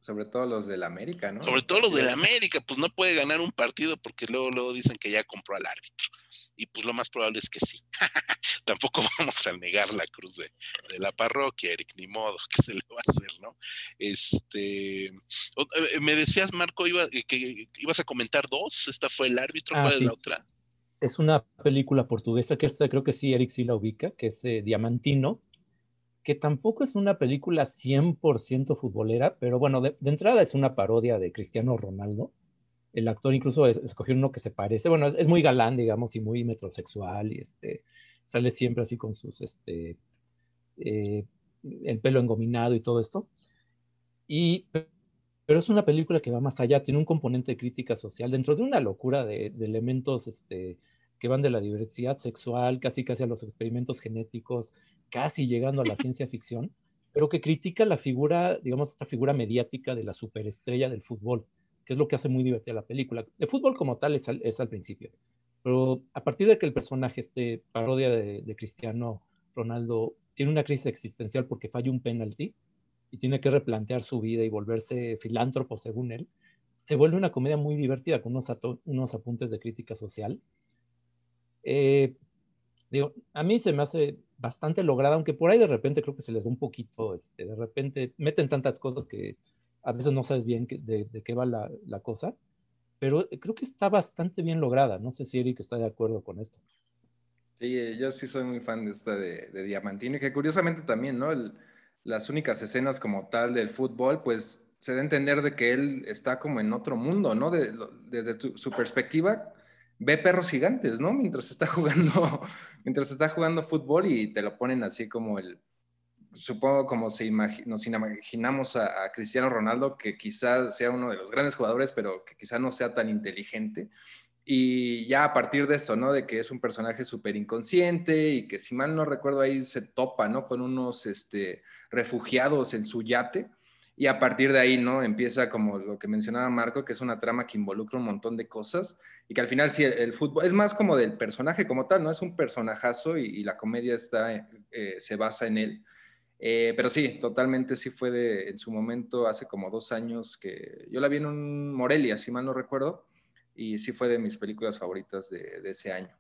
Sobre todo los del América, ¿no?
Sobre todo los del América, pues no puede ganar un partido porque luego, luego dicen que ya compró al árbitro. Y pues lo más probable es que sí. Tampoco vamos a negar la cruz de, la parroquia, Eric, ni modo, que se le va a hacer, ¿no? Este, eh, me decías, Marco, iba, eh, que ibas a comentar dos. Esta fue el árbitro, ¿cuál ah, es la otra?
Es una película portuguesa que esta creo que sí, Eric sí la ubica, que es eh, Diamantino que tampoco es una película 100% futbolera, pero bueno, de, entrada es una parodia de Cristiano Ronaldo. El actor incluso escogió uno que se parece, bueno, es, muy galán, digamos, y muy metrosexual, y este, sale siempre así con sus, este, eh, el pelo engominado y todo esto. Y, pero es una película que va más allá, tiene un componente de crítica social dentro de una locura de, de elementos, este, que van de la diversidad sexual, casi casi a los experimentos genéticos, casi llegando a la ciencia ficción, pero que critica la figura, digamos, esta figura mediática de la superestrella del fútbol, que es lo que hace muy divertida la película. El fútbol como tal es al, principio, pero a partir de que el personaje, este parodia de, Cristiano Ronaldo, tiene una crisis existencial porque falla un penalti y tiene que replantear su vida y volverse filántropo según él, se vuelve una comedia muy divertida con unos, unos apuntes de crítica social eh, digo, a mí se me hace bastante lograda, aunque por ahí de repente creo que se les da un poquito, este, de repente meten tantas cosas que a veces no sabes bien de, qué va la, cosa, pero creo que está bastante bien lograda. No sé si Eric está de acuerdo con esto.
Sí, eh, yo sí soy muy fan de esta de, Diamantino, y que curiosamente también, ¿no? las únicas escenas como tal del fútbol, pues se da a entender de que él está como en otro mundo, ¿no? desde su perspectiva, ve perros gigantes, ¿no? Mientras está jugando, mientras está jugando fútbol y te lo ponen así como el, supongo como si nos imaginamos a, Cristiano Ronaldo, que quizás sea uno de los grandes jugadores, pero que quizás no sea tan inteligente. Y ya a partir de eso, ¿no? De que es un personaje súper inconsciente y que si mal no recuerdo ahí se topa, ¿no? Con unos este, refugiados en su yate y a partir de ahí, ¿no? Empieza como lo que mencionaba Marco, que es una trama que involucra un montón de cosas y que al final sí, el, fútbol es más como del personaje como tal, ¿no? Es un personajazo y, la comedia está, eh, se basa en él. Eh, pero sí, totalmente sí fue de, en su momento, hace como dos años que yo la vi en un Morelia, si mal no recuerdo, y sí fue de mis películas favoritas de, ese año.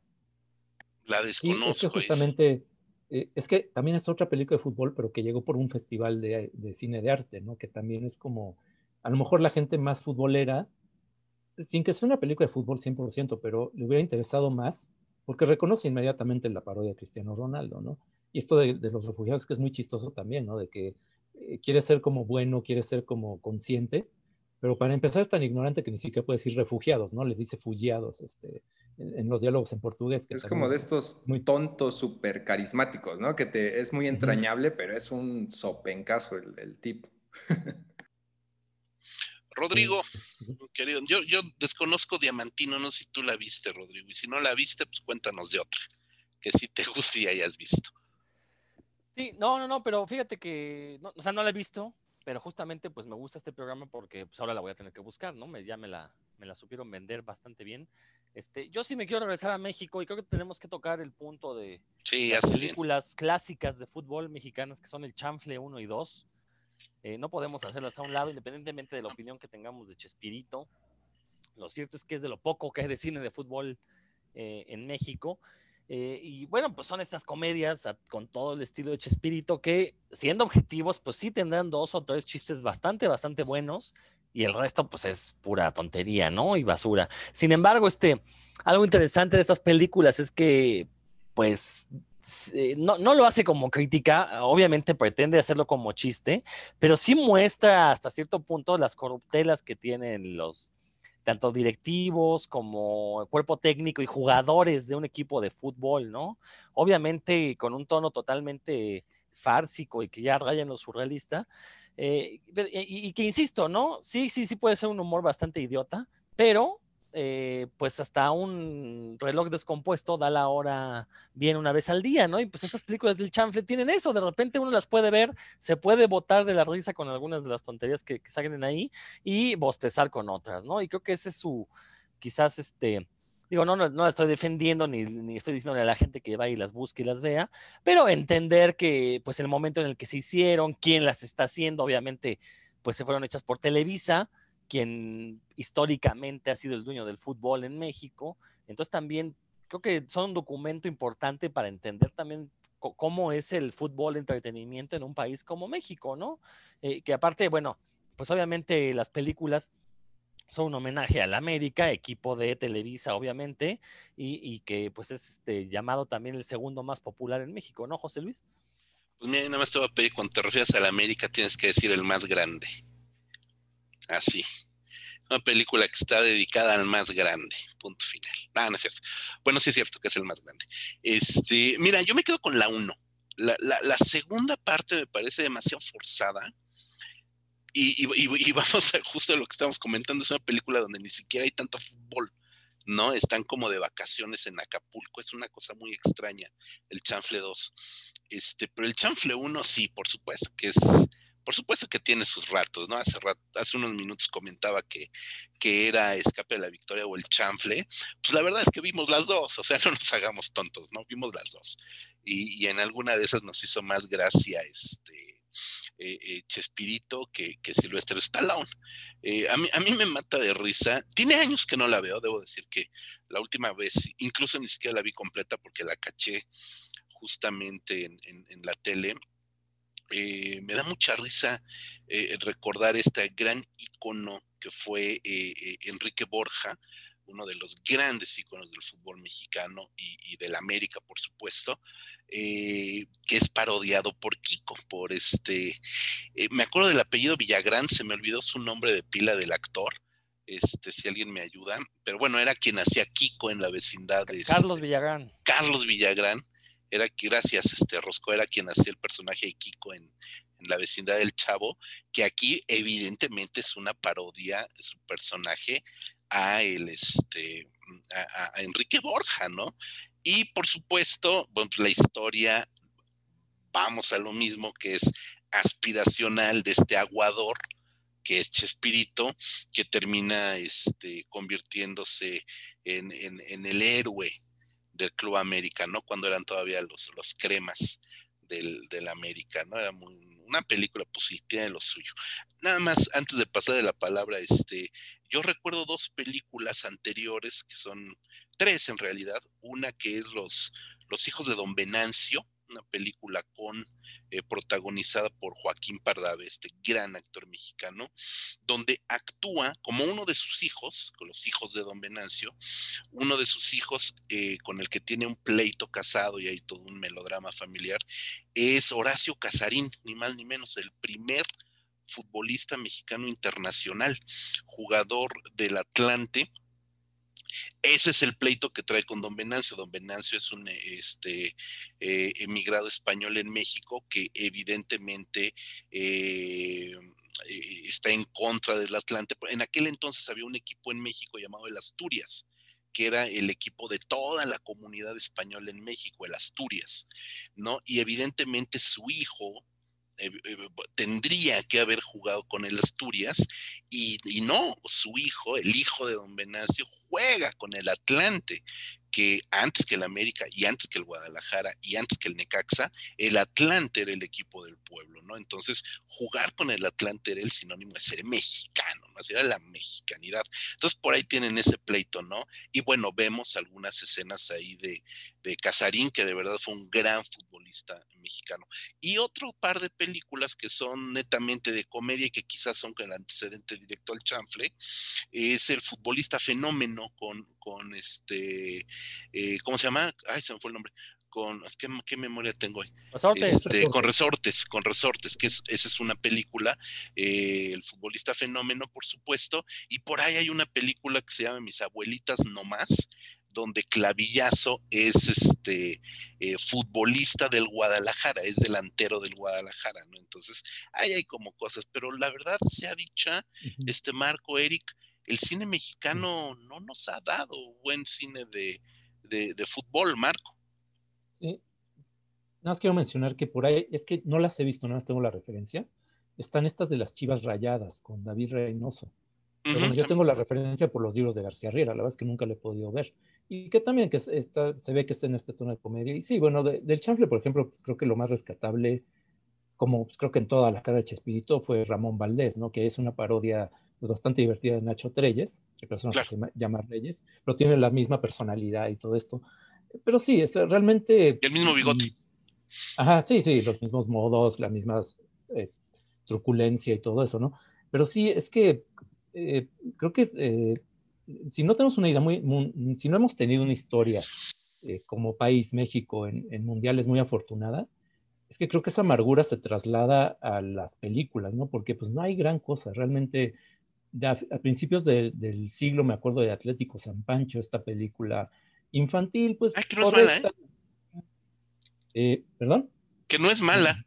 La desconozco.
Sí, es que justamente eh, es que también es otra película de fútbol, pero que llegó por un festival de, cine de arte, ¿no? Que también es como, a lo mejor la gente más futbolera, sin que sea una película de fútbol 100%, pero le hubiera interesado más, porque reconoce inmediatamente la parodia de Cristiano Ronaldo, ¿no? Y esto de, los refugiados que es muy chistoso también, ¿no? De que eh, quiere ser como bueno, quiere ser como consciente, pero para empezar es tan ignorante que ni siquiera puede decir refugiados, ¿no? Les dice fugiados este, en, los diálogos en portugués.
es como de estos muy tontos súper carismáticos, ¿no? Que te, es muy entrañable, pero es un sopencaso el, el tipo.
Rodrigo, querido, yo, yo desconozco Diamantino, no sé si tú la viste, Rodrigo, y si no la viste, pues cuéntanos de otra, que si te guste y hayas visto.
Sí, no, no, no, pero fíjate que, o sea, no la he visto, pero justamente pues me gusta este programa porque pues ahora la voy a tener que buscar, ¿no? Me, ya me la, me la supieron vender bastante bien. Este, yo sí me quiero regresar a México y creo que tenemos que tocar el punto de las películas clásicas de fútbol mexicanas que son el Chanfle 1 y 2. Eh, no podemos hacerlas a un lado, independientemente de la opinión que tengamos de Chespirito. Lo cierto es que es de lo poco que hay de cine de fútbol eh, en México. Eh, y bueno, pues son estas comedias con todo el estilo de Chespirito que, siendo objetivos, pues sí tendrán dos o tres chistes bastante, bastante buenos y el resto pues es pura tontería, ¿no? Y basura. Sin embargo, este, algo interesante de estas películas es que, pues, no, no, lo hace como crítica, obviamente pretende hacerlo como chiste, pero sí muestra hasta cierto punto las corruptelas que tienen los, tanto directivos como cuerpo técnico y jugadores de un equipo de fútbol, ¿no? Obviamente con un tono totalmente fársico y que ya raya en lo surrealista, eh, y, que insisto, ¿no? Sí, sí, sí puede ser un humor bastante idiota, pero eh, pues hasta un reloj descompuesto da la hora bien una vez al día, ¿no? Y pues estas películas del chanfle tienen eso, de repente uno las puede ver, se puede botar de la risa con algunas de las tonterías que, salen ahí y bostezar con otras, ¿no? Y creo que ese es su, quizás este, digo, no, no, no la estoy defendiendo ni, ni, estoy diciéndole a la gente que vaya y las busque y las vea, pero entender que pues el momento en el que se hicieron, quién las está haciendo, obviamente pues se fueron hechas por Televisa, quien históricamente ha sido el dueño del fútbol en México. Entonces también creo que son un documento importante para entender también cómo es el fútbol entretenimiento en un país como México, ¿no? Eh, que aparte, bueno, pues obviamente las películas son un homenaje al América, equipo de Televisa, obviamente, y, y, que pues es este, llamado también el segundo más popular en México, ¿no, José Luis?
Pues mira, nada más te voy a pedir, cuando te refieras a la América, tienes que decir el más grande. Así. Una película que está dedicada al más grande. Punto final. Ah, no es cierto. Bueno, sí es cierto que es el más grande. Este, mira, yo me quedo con la uno. La, la, segunda parte me parece demasiado forzada. Y, y, vamos a justo a lo que estamos comentando, es una película donde ni siquiera hay tanto fútbol, ¿no? Están como de vacaciones en Acapulco, es una cosa muy extraña, el Chanfle 2. Este, pero el Chanfle 1 sí, por supuesto, que es, por supuesto que tiene sus ratos, ¿no? Hace, hace unos minutos comentaba que, que era Escape de la Victoria o el Chanfle. Pues la verdad es que vimos las dos, o sea, no nos hagamos tontos, ¿no? Vimos las dos. Y, en alguna de esas nos hizo más gracia este eh, eh, Chespirito que, que Silvestre Stallone. Eh, a, mí, a mí me mata de risa. Tiene años que no la veo, debo decir que la última vez, incluso ni siquiera la vi completa porque la caché justamente en, en la tele eh, me da mucha risa eh, recordar este gran icono que fue eh, Enrique Borja, uno de los grandes iconos del fútbol mexicano y, del América, por supuesto, que es parodiado por Kiko, por este, me acuerdo del apellido Villagrán, se me olvidó su nombre de pila del actor, este, si alguien me ayuda, pero bueno, era quien hacía Kiko en la vecindad de...
Carlos
este,
Villagrán.
Carlos Villagrán, era gracias, este Rosco era quien hacía el personaje de Kiko en, la vecindad del Chavo, que aquí evidentemente es una parodia su personaje a el este a, Enrique Borja, ¿no? Y por supuesto, bueno, la historia, vamos a lo mismo que es aspiracional de este aguador, que es Chespirito, que termina este, convirtiéndose en, en el héroe del Club América, ¿no? Cuando eran todavía los, los cremas del, del América, ¿no? Era muy, una película, pues sí, tiene lo suyo. Nada más, antes de pasar de la palabra, este, yo recuerdo dos películas anteriores, que son tres en realidad, una que es Los, los hijos de Don Venancio, una película con eh, protagonizada por Joaquín Pardave, este gran actor mexicano, donde actúa como uno de sus hijos, con los hijos de Don Venancio, uno de sus hijos eh, con el que tiene un pleito casado y hay todo un melodrama familiar, es Horacio Casarín, ni más ni menos, el primer futbolista mexicano internacional, jugador del Atlante, ese es el pleito que trae con don Venancio. Don Venancio es un este, eh, emigrado español en México que evidentemente eh, eh, está en contra del Atlante. En aquel entonces había un equipo en México llamado el Asturias que era el equipo de toda la comunidad española en México, el Asturias, ¿no? Y evidentemente su hijo, eh, eh, tendría que haber jugado con el Asturias y, no, su hijo, el hijo de don Venancio, juega con el Atlante que antes que el América y antes que el Guadalajara y antes que el Necaxa, el Atlante era el equipo del pueblo, ¿no? Entonces, jugar con el Atlante era el sinónimo de ser mexicano, ¿no? Era la mexicanidad. Entonces, por ahí tienen ese pleito, ¿no? Y bueno, vemos algunas escenas ahí de, de Casarín, que de verdad fue un gran futbolista mexicano. Y otro par de películas que son netamente de comedia y que quizás son con el antecedente directo al chanfle, es el futbolista fenómeno con, con este eh, ¿cómo se llama? Ay, se me fue el nombre. Con, ¿qué, memoria tengo hoy?
Resortes.
Este, con resortes, con resortes, que es, esa es una película, eh, el futbolista fenómeno, por supuesto, y por ahí hay una película que se llama Mis abuelitas no más, donde Clavillazo es este eh, futbolista del Guadalajara, es delantero del Guadalajara, ¿no? Entonces, ahí hay como cosas, pero la verdad se ha dicha, este Marco Eric, el cine mexicano no nos ha dado buen cine de, fútbol, Marco.
Sí. Nada más quiero mencionar que por ahí, es que no las he visto, nada más tengo la referencia. Están estas de las Chivas Rayadas con David Reynoso. bueno, yo tengo la referencia por los libros de García Riera, la verdad es que nunca le he podido ver. Y que también que está, se ve que está en este tono de comedia. Y sí, bueno, del chanfle, por ejemplo, creo que lo más rescatable, como pues, creo que en toda la cara de Chespirito, fue Ramón Valdés, ¿no? Que es una parodia es bastante divertida de Nacho Treyes, que persona se llama Reyes, pero tiene la misma personalidad y todo esto. Pero sí, es realmente...
el mismo bigote.
Ajá, sí, sí, los mismos modos, la misma eh, truculencia y todo eso, ¿no? Pero sí, es que eh, creo que eh, si no tenemos una idea muy, si no hemos tenido una historia como país, México, en, en mundiales muy afortunada, es que creo que esa amargura se traslada a las películas, ¿no? Porque pues no hay gran cosa, realmente a, principios del siglo me acuerdo de Atlético San Pancho, esta película infantil, pues...
Ay, que no es mala, ¿eh?
¿eh? ¿Perdón?
Que no es mala.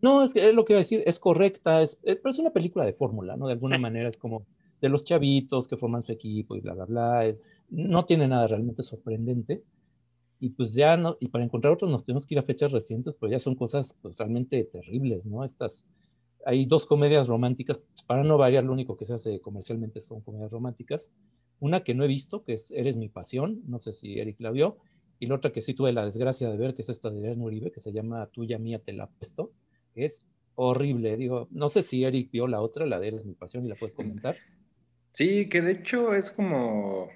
No, es, que, es lo que iba a decir, es correcta, es, pero es una película de fórmula, ¿no? De alguna manera es como de los chavitos que forman su equipo y bla, bla, bla. Eh, no tiene nada realmente sorprendente y pues ya no, y para encontrar otros nos tenemos que ir a fechas recientes, pero ya son cosas pues, realmente terribles, ¿no? Estas, hay dos comedias románticas, pues, para no variar, lo único que se hace comercialmente son comedias románticas. Una que no he visto, que es Eres mi pasión, no sé si Eric la vio, y la otra que sí tuve la desgracia de ver, que es esta de Adrián Uribe, que se llama Tuya Mía Te la puesto, es horrible, digo, no sé si Eric vio la otra, la de Eres mi pasión, y la puedes comentar.
Sí, que de hecho es como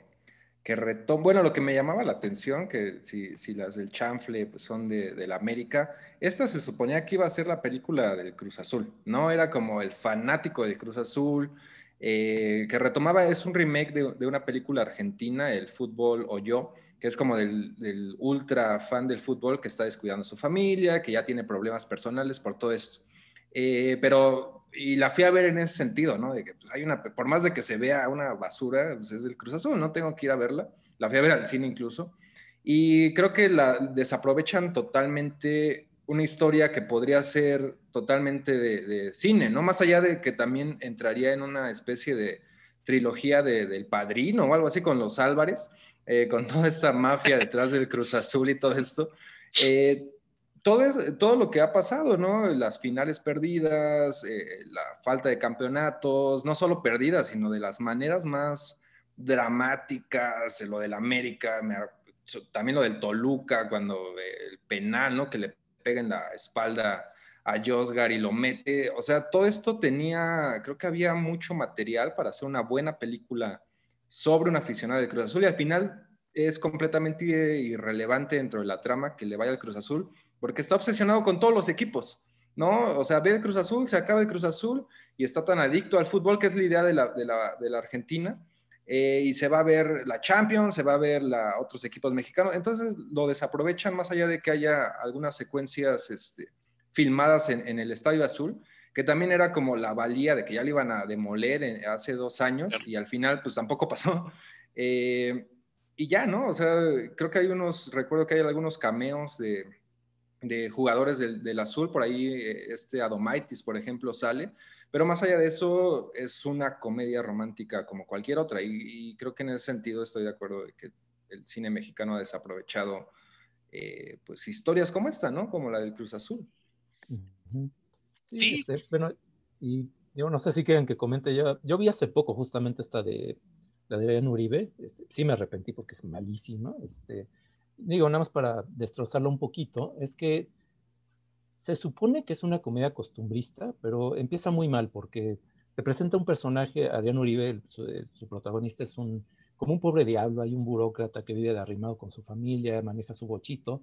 que retoma, bueno, lo que me llamaba la atención, que si, si las del chanfle pues, son de, de, la América, esta se suponía que iba a ser la película del Cruz Azul, ¿no? Era como el fanático del Cruz Azul, eh, que retomaba, es un remake de, de, una película argentina, El fútbol o yo, que es como del, del, ultra fan del fútbol que está descuidando a su familia, que ya tiene problemas personales por todo esto. Eh, pero y la fui a ver en ese sentido, ¿no? De que pues, hay una, por más de que se vea una basura, pues es del Cruz Azul, no tengo que ir a verla. La fui a ver al cine incluso. Y creo que la desaprovechan totalmente una historia que podría ser totalmente de, cine, ¿no? Más allá de que también entraría en una especie de trilogía de, del padrino o algo así con los Álvarez, eh, con toda esta mafia detrás del Cruz Azul y todo esto. Eh, todo, lo que ha pasado, ¿no? Las finales perdidas, eh, la falta de campeonatos, no solo perdidas, sino de las maneras más dramáticas, lo del América, también lo del Toluca, cuando el penal, ¿no? Que le pega en la espalda a Josgar y lo mete. O sea, todo esto tenía, creo que había mucho material para hacer una buena película sobre un aficionado de Cruz Azul y al final es completamente irrelevante dentro de la trama que le vaya al Cruz Azul porque está obsesionado con todos los equipos, ¿no? O sea, ve el Cruz Azul, se acaba el Cruz Azul y está tan adicto al fútbol, que es la idea de la, de la, de la Argentina, eh, y se va a ver la Champions, se va a ver la, otros equipos mexicanos, entonces lo desaprovechan más allá de que haya algunas secuencias este, filmadas en, en, el Estadio Azul, que también era como la valía de que ya le iban a demoler hace dos años y al final pues tampoco pasó. Eh, y ya, ¿no? O sea, creo que hay unos, recuerdo que hay algunos cameos de, de jugadores del, azul, por ahí eh, este Adomaitis, por ejemplo, sale, pero más allá de eso es una comedia romántica como cualquier otra y, creo que en ese sentido estoy de acuerdo de que el cine mexicano ha desaprovechado eh, pues historias como esta, ¿no? Como la del Cruz Azul.
Sí, Este, bueno, y yo no sé si quieren que comente, yo, yo vi hace poco justamente esta de la de Uribe, este, sí me arrepentí porque es malísima, este, digo, nada más para destrozarlo un poquito, es que se supone que es una comedia costumbrista, pero empieza muy mal porque te presenta un personaje, Adrián Uribe, su, protagonista es un, como un pobre diablo, hay un burócrata que vive de arrimado con su familia, maneja su bochito,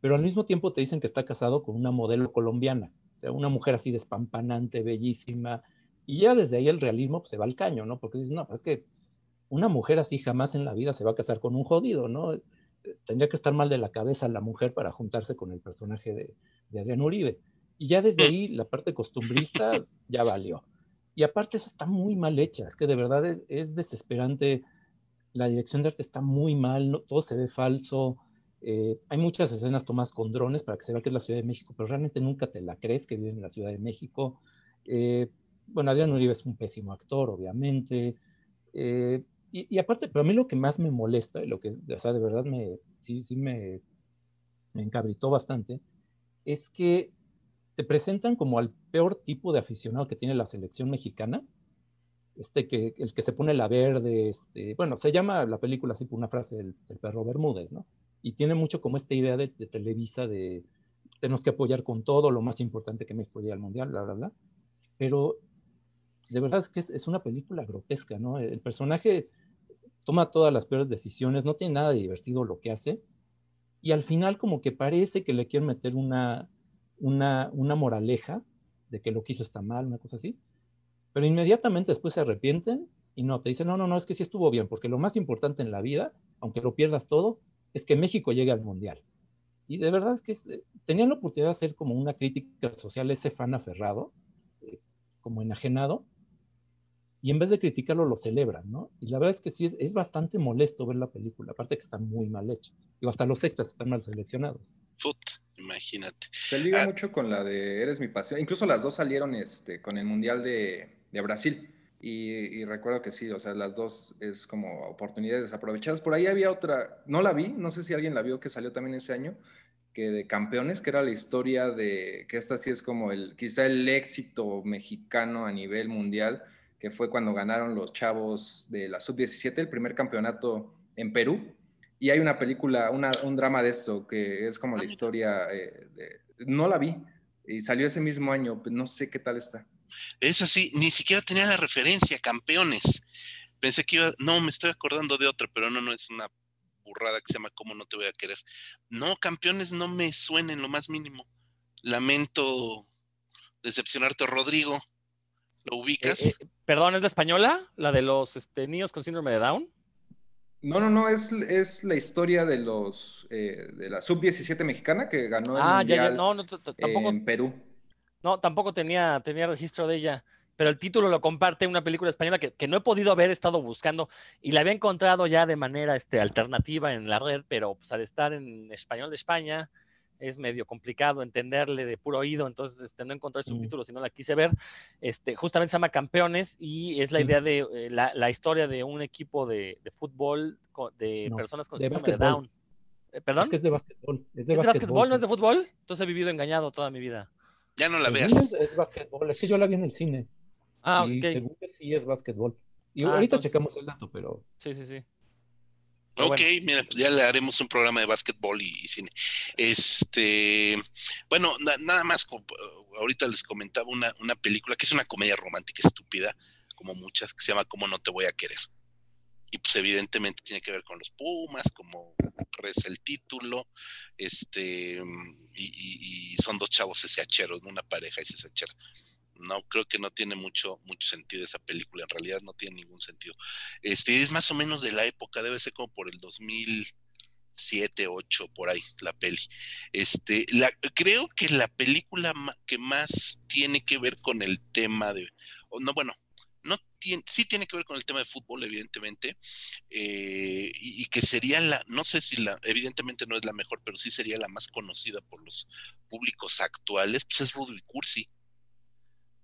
pero al mismo tiempo te dicen que está casado con una modelo colombiana, o sea, una mujer así despampanante, bellísima, y ya desde ahí el realismo pues, se va al caño, ¿no? Porque dices, no, es que una mujer así jamás en la vida se va a casar con un jodido, ¿no? Tendría que estar mal de la cabeza la mujer para juntarse con el personaje de, de Adrián Uribe. Y ya desde ahí la parte costumbrista ya valió. Y aparte eso está muy mal hecha, es que de verdad es, desesperante. La dirección de arte está muy mal, todo se ve falso. Eh, hay muchas escenas tomadas con drones para que se vea que es la Ciudad de México, pero realmente nunca te la crees que vive en la Ciudad de México. Eh, bueno, Adrián Uribe es un pésimo actor, obviamente. Eh, y, aparte, pero a mí lo que más me molesta, lo que, o sea, de verdad me, sí, sí me, me encabritó bastante, es que te presentan como al peor tipo de aficionado que tiene la selección mexicana, este que, el que se pone la verde, este, bueno, se llama la película así por una frase del, perro Bermúdez, ¿no? Y tiene mucho como esta idea de, Televisa de tenemos que apoyar con todo, lo más importante que México llegue al Mundial, bla, bla, bla. Pero de verdad es que es, es, una película grotesca, ¿no? El personaje toma todas las peores decisiones, no tiene nada de divertido lo que hace, y al final como que parece que le quieren meter una, una, una moraleja de que lo que hizo está mal, una cosa así, pero inmediatamente después se arrepienten y no, te dicen, no, no, no, es que sí estuvo bien, porque lo más importante en la vida, aunque lo pierdas todo, es que México llegue al Mundial. Y de verdad es que eh, tenían la oportunidad de hacer como una crítica social ese fan aferrado, eh, como enajenado, y en vez de criticarlo lo celebran, ¿no? Y la verdad es que sí, es, bastante molesto ver la película, aparte que está muy mal hecha. Digo, hasta los extras están mal seleccionados.
Put, imagínate.
Se liga ah. mucho con la de Eres mi pasión. Incluso las dos salieron este, con el Mundial de, de Brasil. Y, recuerdo que sí, o sea, las dos es como oportunidades desaprovechadas. Por ahí había otra, no la vi, no sé si alguien la vio que salió también ese año, que de campeones, que era la historia de, que esta sí es como el, quizá el éxito mexicano a nivel mundial, que fue cuando ganaron los chavos de la sub-17, el primer campeonato en Perú. Y hay una película, un drama de esto, que es como la historia, eh, de, no la vi, y salió ese mismo año, no sé qué tal está.
Es así, ni siquiera tenía la referencia, campeones. Pensé que iba, no, me estoy acordando de otra, pero no, no, es una burrada que se llama ¿Cómo no te voy a querer? No, campeones no me suenen lo más mínimo. Lamento decepcionarte, Rodrigo. ¿Lo eh, ubicas?
Eh, perdón, ¿es la española? ¿La de los este, niños con síndrome de Down?
No, no, no, es, es la historia de los eh, de la sub-17 mexicana que ganó el ah, ya, ya, no, no, tampoco, en Perú.
No, tampoco tenía, tenía registro de ella, pero el título lo comparte una película española que, no he podido haber estado buscando y la había encontrado ya de manera este, alternativa en la red, pero pues, al estar en español de España es medio complicado entenderle de puro oído, entonces este, no encontré mm. subtítulos si no la quise ver. Este, justamente se llama Campeones y es la idea de eh, la, historia de un equipo de, fútbol de personas con síndrome de Down.
Eh, ¿Perdón? Es que es de básquetbol.
¿Es de, básquetbol, no es de fútbol? Entonces he vivido engañado toda mi vida.
Ya no la veas.
Es, básquetbol, es que yo la vi en el cine. Ah, y según que sí es básquetbol. Y ah, ahorita checamos el dato, pero.
Sí, sí, sí.
Ok, mira, pues ya le haremos un programa de básquetbol y, cine. Este, bueno, nada más, ahorita les comentaba una, una película que es una comedia romántica estúpida, como muchas, que se llama Cómo no te voy a querer. Y pues evidentemente tiene que ver con los Pumas, como reza el título, este, y, son dos chavos SHeros, una pareja SHera. No, creo que no tiene mucho, mucho sentido esa película, en realidad no tiene ningún sentido. Este, es más o menos de la época, debe ser como por el 2007, 8, por ahí, la peli. Este, la, creo que la película que más tiene que ver con el tema de, no, bueno, no tiene, sí tiene que ver con el tema de fútbol, evidentemente, eh, y, que sería la, no sé si la, evidentemente no es la mejor, pero sí sería la más conocida por los públicos actuales, pues es Rudy Cursi,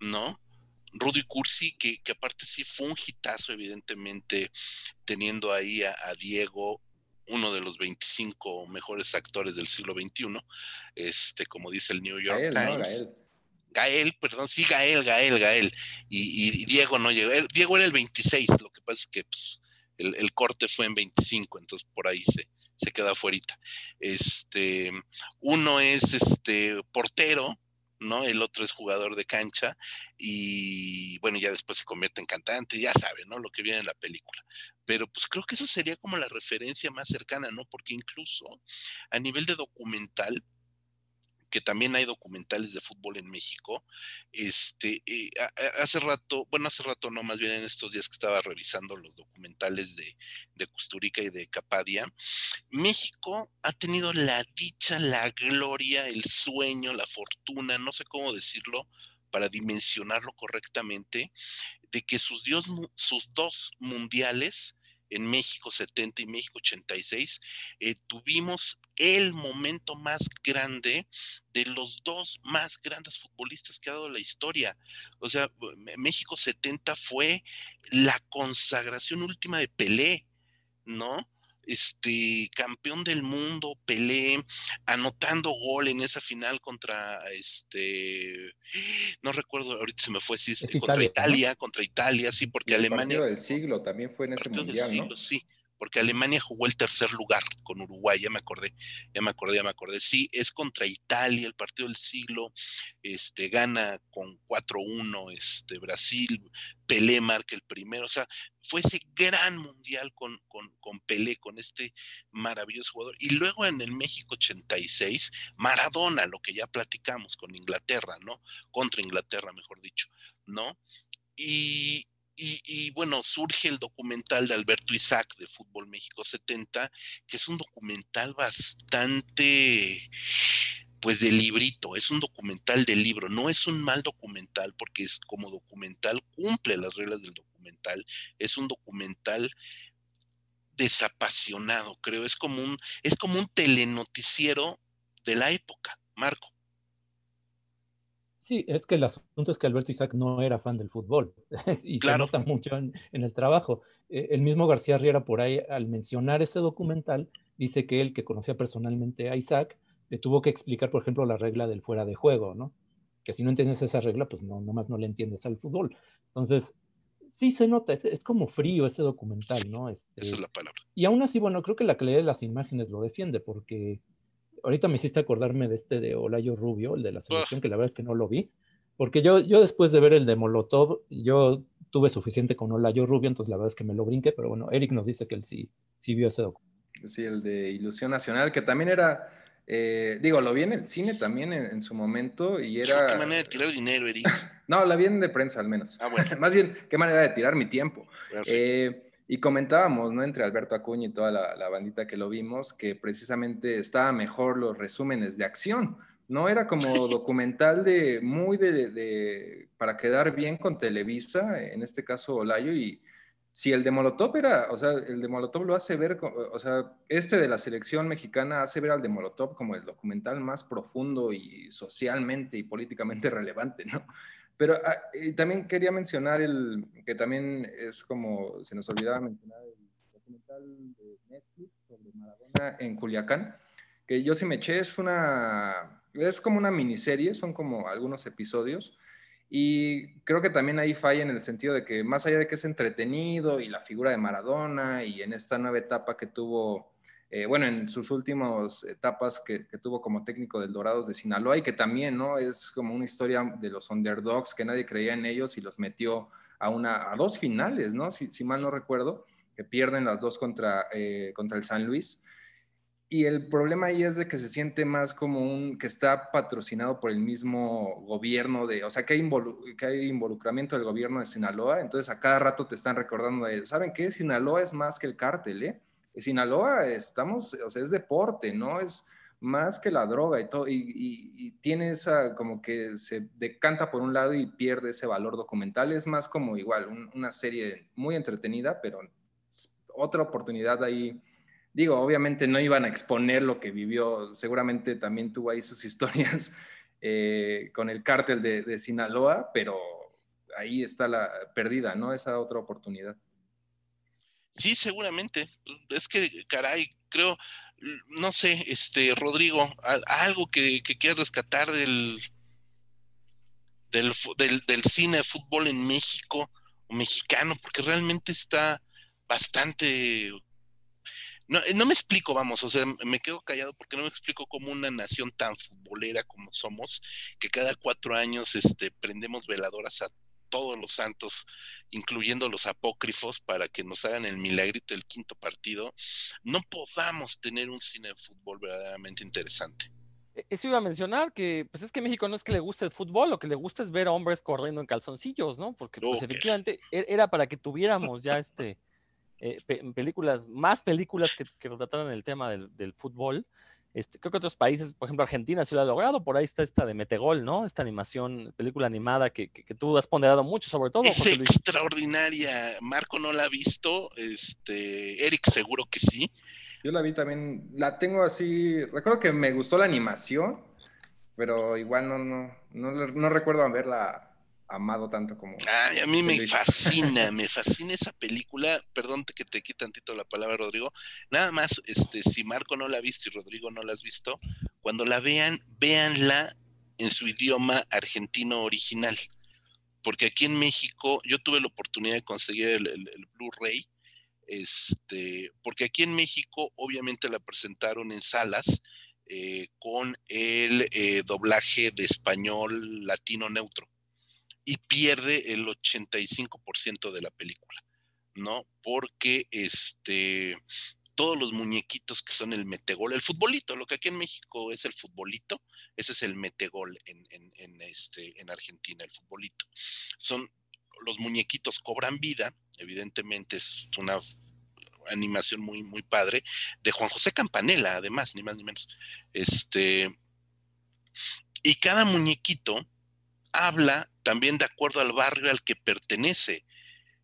¿no? Rudy Cursi, que, que, aparte sí fue un hitazo, evidentemente, teniendo ahí a, Diego, uno de los 25 mejores actores del siglo XXI, este, como dice el New York Times. Gael, perdón, sí, Gael, Gael, Gael. Y, Diego no llegó. Diego era el 26, lo que pasa es que pues, el, corte fue en 25, entonces por ahí se, se queda afuera. Este, uno es este portero, ¿no? El otro es jugador de cancha y bueno, ya después se convierte en cantante, ya sabe, ¿no? Lo que viene en la película. Pero pues creo que eso sería como la referencia más cercana, ¿no? Porque incluso a nivel de documental, que también hay documentales de fútbol en México. Este, eh, hace rato, bueno, hace rato no, más bien en estos días que estaba revisando los documentales de, de Custurica y de Capadia, México ha tenido la dicha, la gloria, el sueño, la fortuna, no sé cómo decirlo, para dimensionarlo correctamente, de que sus, dios, sus dos mundiales en México 70 y México 86, eh, tuvimos el momento más grande de los dos más grandes futbolistas que ha dado la historia. O sea, México 70 fue la consagración última de Pelé, ¿no? Este campeón del mundo, Pelé, anotando gol en esa final contra este, no recuerdo, ahorita se me fue si es, contra Italia, contra Italia, sí, porque Alemania.
El del siglo también fue en ese mundial, ¿no?
Sí, porque Alemania jugó el tercer lugar con Uruguay, ya me acordé, ya me acordé, ya me acordé. Sí, es contra Italia, el partido del siglo, este, gana con 4-1, este, Brasil, Pelé marca el primero, o sea, fue ese gran mundial con, con, con, Pelé, con este maravilloso jugador. Y luego en el México 86, Maradona, lo que ya platicamos con Inglaterra, ¿no? Contra Inglaterra, mejor dicho, ¿no? Y, y, bueno, surge el documental de Alberto Isaac de Fútbol México 70, que es un documental bastante, pues de librito, es un documental de libro, no es un mal documental porque es como documental, cumple las reglas del documental, es un documental desapasionado, creo, es como un, es como un telenoticiero de la época, Marco.
Sí, es que el asunto es que Alberto Isaac no era fan del fútbol y se nota mucho en, el trabajo. Eh, el mismo García Riera por ahí, al mencionar ese documental, dice que él, que conocía personalmente a Isaac, le tuvo que explicar, por ejemplo, la regla del fuera de juego, ¿no? Que si no entiendes esa regla, pues no, nomás no le entiendes al fútbol. Entonces, sí se nota, es, como frío ese documental, ¿no?
Esa es este, la palabra.
Y aún así, bueno, creo que la calidad de las imágenes lo defiende, porque ahorita me hiciste acordarme de este de Olayo Rubio, el de la selección, que la verdad es que no lo vi, porque yo, yo después de ver el de Molotov, yo tuve suficiente con Olayo Rubio, entonces la verdad es que me lo brinqué, pero bueno, Eric nos dice que él sí, sí vio ese documental.
Sí, el de Ilusión Nacional, que también era, eh, digo, lo vi en el cine también en, su momento y era...
¿Qué manera de tirar dinero, Eric?
no, la vi en de prensa al menos.
Ah, bueno.
Más bien, qué manera de tirar mi tiempo. Eh, y comentábamos, ¿no? Entre Alberto Acuña y toda la, bandita que lo vimos, que precisamente estaba mejor los resúmenes de acción. No era como documental de muy de, para quedar bien con Televisa, en este caso Olayo, y si el de Molotov era, o sea, el de Molotov lo hace ver, o sea, este de la selección mexicana hace ver al de Molotov como el documental más profundo y socialmente y políticamente relevante, ¿no? Pero ah, también quería mencionar el que también es como se nos olvidaba mencionar el documental de Netflix sobre Maradona en Culiacán, que yo sí me eché, es una es como una miniserie, son como algunos episodios y creo que también ahí falla en el sentido de que más allá de que es entretenido y la figura de Maradona y en esta nueva etapa que tuvo eh, bueno, en sus últimas etapas que, tuvo como técnico del Dorados de Sinaloa y que también, ¿no? Es como una historia de los underdogs que nadie creía en ellos y los metió a, una, a dos finales, ¿no? Si, mal no recuerdo, que pierden las dos contra, eh, contra el San Luis. Y el problema ahí es de que se siente más como un que está patrocinado por el mismo gobierno de, o sea, que hay, que hay involucramiento del gobierno de Sinaloa, entonces a cada rato te están recordando de, ¿saben qué? Sinaloa es más que el cártel, ¿eh? Sinaloa estamos, o sea, es deporte, ¿no? Es más que la droga y todo, y, tiene esa, como que se decanta por un lado y pierde ese valor documental, es más como igual, una serie muy entretenida, pero otra oportunidad ahí. Digo, obviamente no iban a exponer lo que vivió, seguramente también tuvo ahí sus historias eh, con el cártel de, de Sinaloa, pero ahí está la perdida, ¿no? Esa otra oportunidad.
Sí, seguramente. Es que, caray, creo, no sé, este, Rodrigo, algo que, que quieras rescatar del, del, del, cine de fútbol en México o mexicano, porque realmente está bastante... No, no me explico, vamos, o sea, me quedo callado porque no me explico cómo una nación tan futbolera como somos, que cada cuatro años este, prendemos veladoras a todos los santos, incluyendo los apócrifos, para que nos hagan el milagrito del quinto partido, no podamos tener un cine de fútbol verdaderamente interesante.
E, eso iba a mencionar que, pues es que México no es que le guste el fútbol, lo que le gusta es ver a hombres corriendo en calzoncillos, ¿no? Porque pues, efectivamente e, era para que tuviéramos ya este eh, películas, más películas que, que trataran el tema del, del fútbol. Este, creo que otros países, por ejemplo Argentina sí lo ha logrado, por ahí está esta de Metegol, ¿no? Esta animación, película animada que, que, tú has ponderado mucho sobre todo.
Es extraordinaria, Marco no la ha visto, este, Eric seguro que sí.
Yo la vi también, la tengo así, recuerdo que me gustó la animación, pero igual no, no, no, no recuerdo haberla amado tanto como...
Ay, a mí me fascina, me fascina esa película. Perdón que te quite tantito la palabra, Rodrigo. Nada más, este, si Marco no la ha visto y Rodrigo no la has visto, cuando la vean, véanla en su idioma argentino original. Porque aquí en México yo tuve la oportunidad de conseguir el, Blu-ray, este, porque aquí en México obviamente la presentaron en salas eh, con el eh, doblaje de español latino neutro y pierde el 85% de la película, ¿no? Porque este, todos los muñequitos que son el metegol, el futbolito, lo que aquí en México es el futbolito, ese es el metegol en, en, este, en Argentina, el futbolito. Son los muñequitos cobran vida, evidentemente es una animación muy, muy padre, de Juan José Campanella, además, ni más ni menos. Este, y cada muñequito habla también de acuerdo al barrio al que pertenece,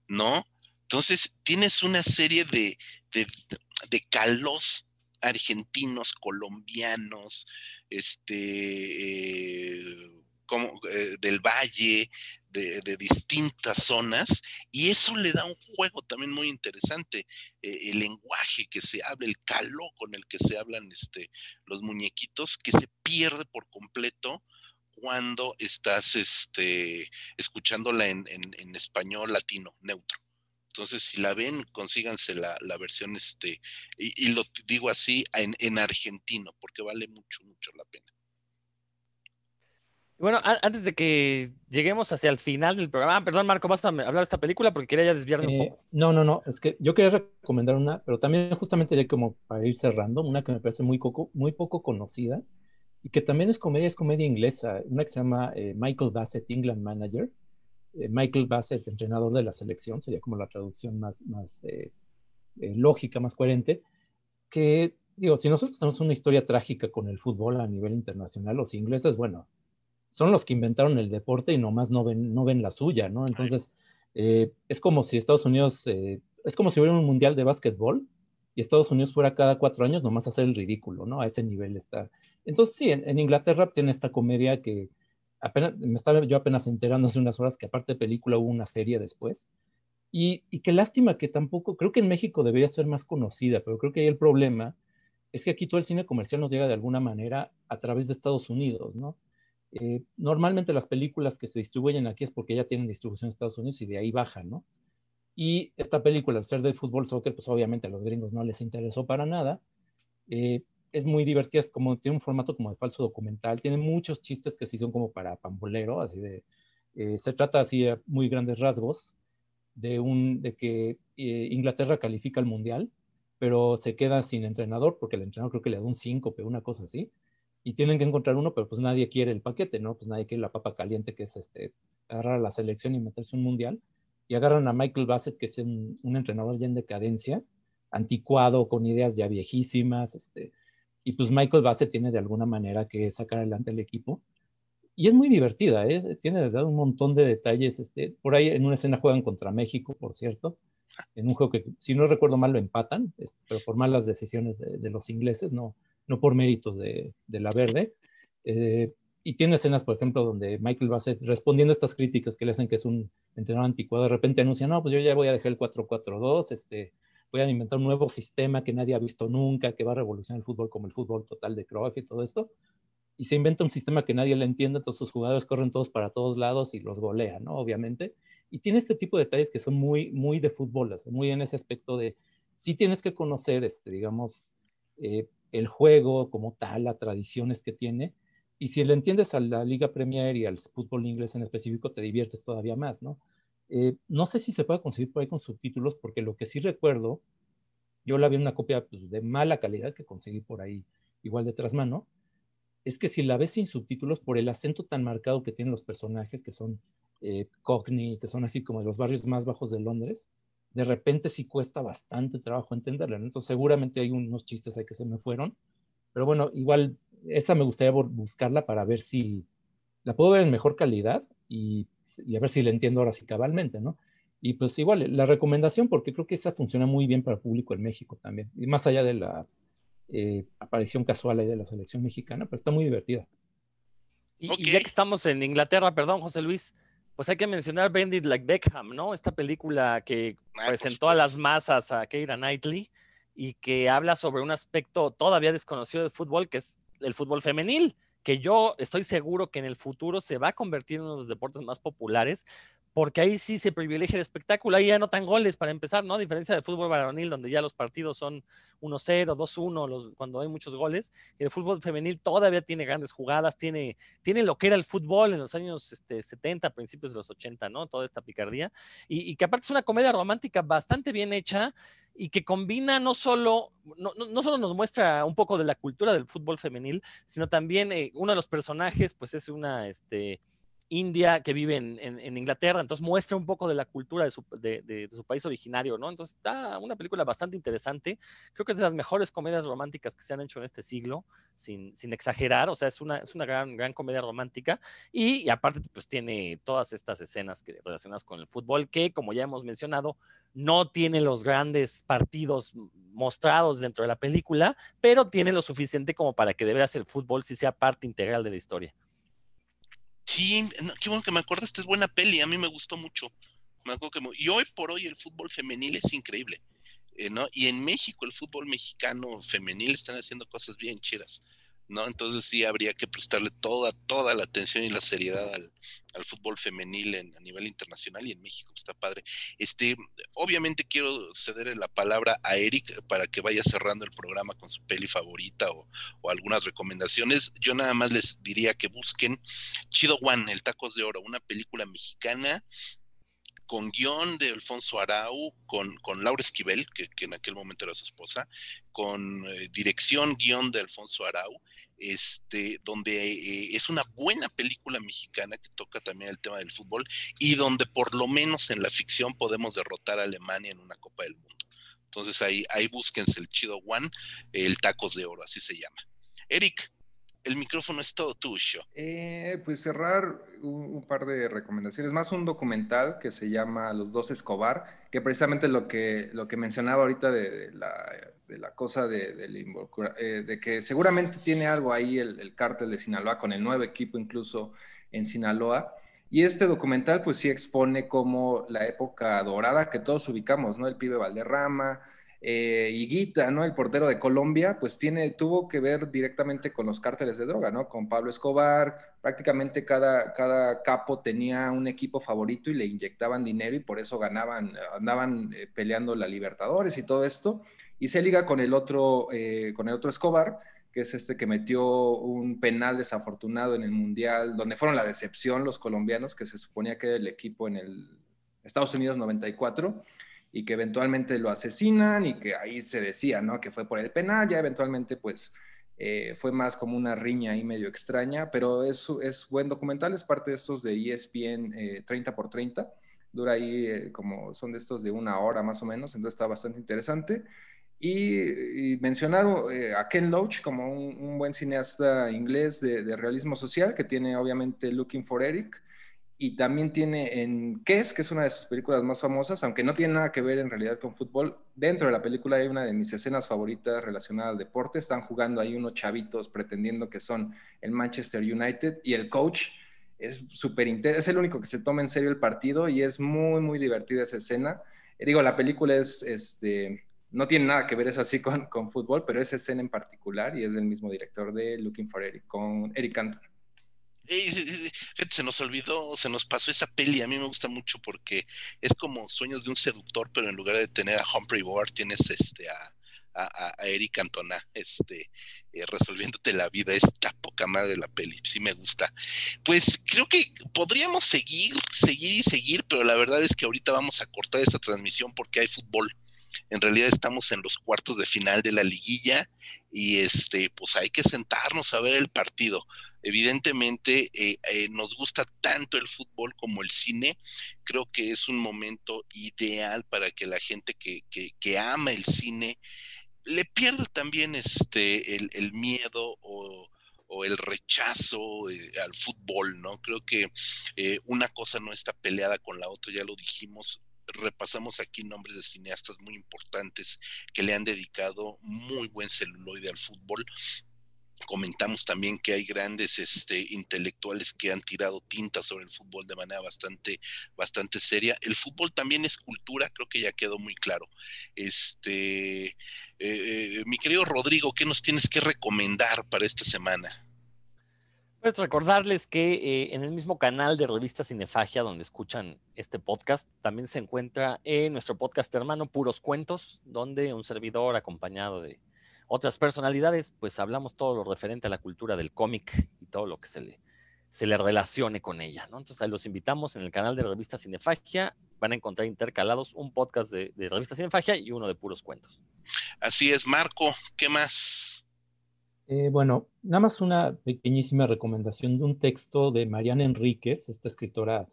¿no? Entonces, tienes una serie de, de, calos argentinos, colombianos, este, eh, como, eh, del valle, de, distintas zonas, y eso le da un juego también muy interesante. Eh, el lenguaje que se habla, el calor con el que se hablan este, los muñequitos, que se pierde por completo cuando estás este, escuchándola en, en español latino, neutro. Entonces, si la ven, consíganse la, versión, este, y, lo digo así, en, argentino, porque vale mucho, mucho la pena.
Bueno, antes de que lleguemos hacia el final del programa, ah, perdón, Marco, vas a hablar de esta película porque quería ya desviarme un
eh, poco. No, no, no, es que yo quería recomendar una, pero también justamente ya como para ir cerrando, una que me parece muy poco, muy poco conocida y que también es comedia, es comedia inglesa, una que se llama eh, Michael Bassett, England Manager, eh, Michael Bassett, entrenador de la selección, sería como la traducción más, más eh, eh, lógica, más coherente, que, digo, si nosotros tenemos una historia trágica con el fútbol a nivel internacional, los ingleses, bueno, son los que inventaron el deporte y nomás no ven, no ven la suya, ¿no? Entonces, es como si Estados Unidos, es como si hubiera un mundial de básquetbol y Estados Unidos fuera cada cuatro años nomás a hacer el ridículo, ¿no? A ese nivel está. Entonces, sí, en Inglaterra tiene esta comedia que apenas, me estaba yo apenas enterando hace unas horas que aparte de película hubo una serie después. Y, y qué lástima que tampoco, creo que en México debería ser más conocida, pero creo que ahí el problema es que aquí todo el cine comercial nos llega de alguna manera a través de Estados Unidos, ¿no? Eh, normalmente las películas que se distribuyen aquí es porque ya tienen distribución en Estados Unidos y de ahí bajan, ¿no? Y esta película, al ser de fútbol soccer, pues obviamente a los gringos no les interesó para nada. Eh, es muy divertida, es como, tiene un formato como de falso documental, tiene muchos chistes que sí son como para pambolero, así de, eh, se trata así de muy grandes rasgos de, un, de que eh, Inglaterra califica al mundial, pero se queda sin entrenador porque el entrenador creo que le da un 5, pero una cosa así, y tienen que encontrar uno, pero pues nadie quiere el paquete, ¿no? Pues nadie quiere la papa caliente que es este, agarrar a la selección y meterse un mundial, y agarran a Michael Bassett, que es un, un entrenador ya en decadencia, anticuado, con ideas ya viejísimas, este, y pues Michael Bassett tiene de alguna manera que sacar adelante el equipo. Y es muy divertida, ¿eh? tiene de verdad un montón de detalles. Este, por ahí en una escena juegan contra México, por cierto, en un juego que, si no recuerdo mal, lo empatan, pero por malas decisiones de, los ingleses, no, no por méritos de, de la verde. Eh, y tiene escenas, por ejemplo, donde Michael Bassett, respondiendo a estas críticas que le hacen que es un entrenador anticuado, de repente anuncia, no, pues yo ya voy a dejar el 4-4-2, este, voy a inventar un nuevo sistema que nadie ha visto nunca, que va a revolucionar el fútbol como el fútbol total de Cruyff y todo esto. Y se inventa un sistema que nadie le entiende, todos sus jugadores corren todos para todos lados y los golean, ¿no? Obviamente. Y tiene este tipo de detalles que son muy, muy de fútbol, muy en ese aspecto de, sí tienes que conocer, este, digamos, eh, el juego como tal, las tradiciones que tiene, y si le entiendes a la Liga Premier y al fútbol inglés en específico, te diviertes todavía más, ¿no? Eh, no sé si se puede conseguir por ahí con subtítulos, porque lo que sí recuerdo, yo la vi en una copia pues, de mala calidad que conseguí por ahí, igual de mano, es que si la ves sin subtítulos, por el acento tan marcado que tienen los personajes, que son eh, Cockney, que son así como de los barrios más bajos de Londres, de repente sí cuesta bastante trabajo entenderla. Entonces seguramente hay unos chistes ahí que se me fueron, pero bueno, igual esa me gustaría buscarla para ver si la puedo ver en mejor calidad y y a ver si le entiendo ahora sí cabalmente, ¿no? Y pues igual, la recomendación, porque creo que esa funciona muy bien para el público en México también, y más allá de la eh, aparición casual ahí de la selección mexicana, pero está muy divertida.
Y, ya que estamos en Inglaterra, perdón, José Luis, pues hay que mencionar Bendit Like Beckham, ¿no? Esta película que ah, presentó a las masas a Keira Knightley y que habla sobre un aspecto todavía desconocido del fútbol, que es el fútbol femenil que yo estoy seguro que en el futuro se va a convertir en uno de los deportes más populares, porque ahí sí se privilegia el espectáculo, ahí ya no tan goles para empezar, ¿no? A diferencia del fútbol varonil, donde ya los partidos son 1-0, 2-1, cuando hay muchos goles, el fútbol femenil todavía tiene grandes jugadas, tiene, tiene lo que era el fútbol en los años este, 70, principios de los 80, ¿no? Toda esta picardía, y, que aparte es una comedia romántica bastante bien hecha y que combina no solo, no, no, solo nos muestra un poco de la cultura del fútbol femenil, sino también eh, uno de los personajes, pues es una, este, india que vive en, Inglaterra, entonces muestra un poco de la cultura de su, país originario, ¿no? Entonces está una película bastante interesante, creo que es de las mejores comedias románticas que se han hecho en este siglo, sin, exagerar, o sea, es una, es una gran, gran comedia romántica y, aparte pues tiene todas estas escenas que, relacionadas con el fútbol que, como ya hemos mencionado, no tiene los grandes partidos mostrados dentro de la película, pero tiene lo suficiente como para que de el fútbol sí sea parte integral de la historia.
Sí, qué bueno que me acordaste, es buena peli, a mí me gustó mucho. Me acuerdo que, y hoy por hoy el fútbol femenil es increíble, eh, ¿no? Y en México el fútbol mexicano femenil están haciendo cosas bien chidas. ¿No? Entonces sí habría que prestarle toda, toda la atención y la seriedad al, fútbol femenil a nivel internacional y en México, está padre. Este, obviamente quiero ceder la palabra a Eric para que vaya cerrando el programa con su peli favorita o, o algunas recomendaciones. Yo nada más les diría que busquen Chido One, El Tacos de Oro, una película mexicana con guion de Alfonso Arau, con, con Laura Esquivel, que, en aquel momento era su esposa, con eh, dirección, guion de Alfonso Arau, este, donde eh, es una buena película mexicana que toca también el tema del fútbol y donde por lo menos en la ficción podemos derrotar a Alemania en una Copa del Mundo. Entonces ahí, ahí búsquense el Chido One, el Tacos de Oro, así se llama. Eric, el micrófono es todo tuyo.
Eh, pues cerrar un, par de recomendaciones, más un documental que se llama Los dos Escobar, que precisamente lo que, lo que mencionaba ahorita de, la, cosa de, eh, de, que seguramente tiene algo ahí el, el cártel de Sinaloa, con el nuevo equipo incluso en Sinaloa. Y este documental pues sí expone como la época dorada que todos ubicamos, ¿no? El pibe Valderrama, eh, Higuita, ¿no? El portero de Colombia, pues tiene, tuvo que ver directamente con los cárteles de droga, ¿no? Con Pablo Escobar, prácticamente cada, cada capo tenía un equipo favorito y le inyectaban dinero y por eso ganaban, andaban eh, peleando la Libertadores y todo esto. Y se liga con el otro, eh, con el otro Escobar, que es este que metió un penal desafortunado en el Mundial, donde fueron la decepción los colombianos, que se suponía que era el equipo en el Estados Unidos 94 y que eventualmente lo asesinan y que ahí se decía, ¿no? Que fue por el penal, ya eventualmente pues eh, fue más como una riña ahí medio extraña, pero es, es buen documental, es parte de estos de ESPN 30 por 30, dura ahí eh, como son de estos de una hora más o menos, entonces está bastante interesante. Y, mencionar eh, a Ken Loach como un, buen cineasta inglés de, de, realismo social que tiene obviamente Looking for Eric, y también tiene en Kes, que es una de sus películas más famosas, aunque no tiene nada que ver en realidad con fútbol. Dentro de la película hay una de mis escenas favoritas relacionada al deporte. Están jugando ahí unos chavitos pretendiendo que son el Manchester United y el coach es súper es el único que se toma en serio el partido y es muy, muy divertida esa escena. Digo, la película es, este, no tiene nada que ver, es así con, con fútbol, pero esa escena en particular y es del mismo director de Looking for Eric, con Eric Cantona
se nos olvidó, se nos pasó esa peli. A mí me gusta mucho porque es como sueños de un seductor, pero en lugar de tener a Humphrey Bogart, tienes este a, Eric Cantona, este, eh, resolviéndote la vida. Esta poca madre la peli, sí me gusta. Pues creo que podríamos seguir, seguir y seguir, pero la verdad es que ahorita vamos a cortar esta transmisión porque hay fútbol. En realidad estamos en los cuartos de final de la liguilla y este, pues hay que sentarnos a ver el partido evidentemente eh, eh, nos gusta tanto el fútbol como el cine. Creo que es un momento ideal para que la gente que, ama el cine le pierda también este, el, miedo o, el rechazo eh, al fútbol, ¿no? Creo que una cosa no está peleada con la otra, ya lo dijimos, repasamos aquí nombres de cineastas muy importantes que le han dedicado muy buen celuloide al fútbol Comentamos también que hay grandes este, intelectuales que han tirado tinta sobre el fútbol de manera bastante, bastante seria. El fútbol también es cultura, creo que ya quedó muy claro. Este, eh, eh, mi querido Rodrigo, ¿qué nos tienes que recomendar para esta semana?
Pues recordarles que eh, en el mismo canal de Revista Cinefagia, donde escuchan este podcast, también se encuentra nuestro podcast hermano Puros Cuentos, donde un servidor acompañado de otras personalidades, pues hablamos todo lo referente a la cultura del cómic y todo lo que se le, se le relacione con ella, ¿no? Entonces los invitamos en el canal de Revista Cinefagia, van a encontrar intercalados un podcast de, Revista Cinefagia y uno de puros cuentos.
Así es, Marco, ¿qué más?
Eh, bueno, nada más una pequeñísima recomendación de un texto de Mariana Enríquez, esta escritora,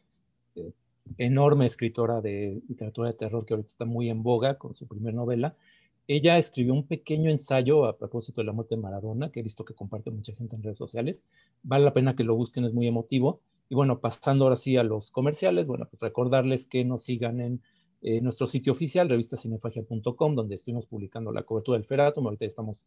eh, enorme escritora de literatura de terror que ahorita está muy en boga con su primera novela. Ella escribió un pequeño ensayo a propósito de la muerte de Maradona, que he visto que comparte mucha gente en redes sociales. Vale la pena que lo busquen, es muy emotivo. Y bueno, pasando ahora sí a los comerciales, bueno, pues recordarles que nos sigan en eh, nuestro sitio oficial, revistacinefagia.com, donde estuvimos publicando la cobertura del Feratum. Ahorita estamos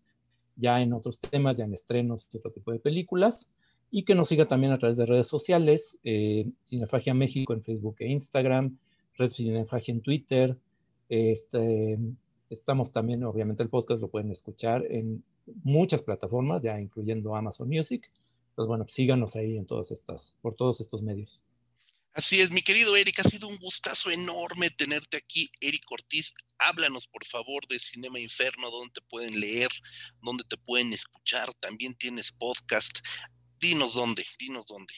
ya en otros temas, ya en estrenos y otro tipo de películas. Y que nos siga también a través de redes sociales, eh, Cinefagia México en Facebook e Instagram, Red Cinefagia en Twitter, este, Estamos también, obviamente, el podcast lo pueden escuchar en muchas plataformas, ya incluyendo Amazon Music. Entonces, bueno, síganos ahí en todas estas, por todos estos medios.
Así es, mi querido Eric, ha sido un gustazo enorme tenerte aquí. Eric Ortiz, háblanos por favor de Cinema Inferno, dónde te pueden leer, dónde te pueden escuchar. También tienes podcast. Dinos dónde, dinos dónde.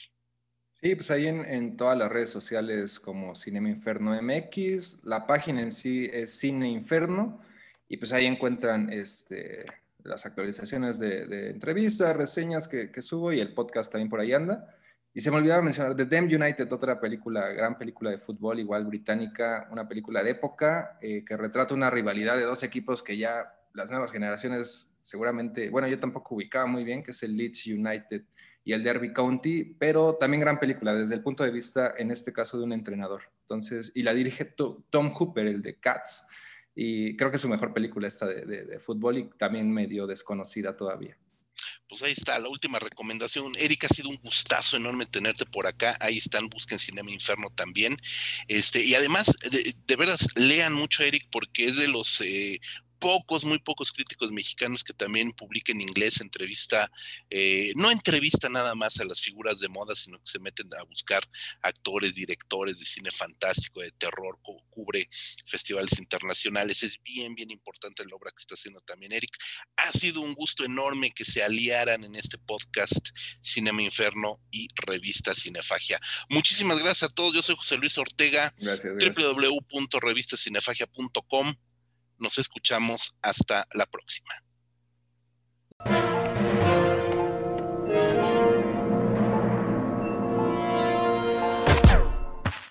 Sí, pues ahí en, todas las redes sociales como Cinema Inferno MX, la página en sí es Cine Inferno y pues ahí encuentran este, las actualizaciones de, entrevistas, reseñas que, subo y el podcast también por ahí anda. Y se me olvidaba mencionar The Damn United, otra película, gran película de fútbol, igual británica, una película de época eh, que retrata una rivalidad de dos equipos que ya las nuevas generaciones seguramente, bueno, yo tampoco ubicaba muy bien, que es el Leeds United y el Derby County, pero también gran película desde el punto de vista, en este caso, de un entrenador. Entonces, y la dirige Tom Hooper, el de Cats, y creo que es su mejor película esta de, fútbol y también medio desconocida todavía.
Pues ahí está, la última recomendación. Erika, ha sido un gustazo enorme tenerte por acá. Ahí están, busquen Cinema Inferno también. Este, y además, de, de veras, lean mucho a Eric porque es de los eh, pocos, muy pocos críticos mexicanos que también publiquen en inglés, entrevista, eh, no entrevista nada más a las figuras de moda, sino que se meten a buscar actores, directores de cine fantástico, de terror, cubre festivales internacionales. Es bien, bien importante la obra que está haciendo también Eric. Ha sido un gusto enorme que se aliaran en este podcast Cinema Inferno y Revista Cinefagia. Muchísimas gracias a todos. Yo soy José Luis Ortega, www.revistacinefagia.com. Nos escuchamos hasta la próxima.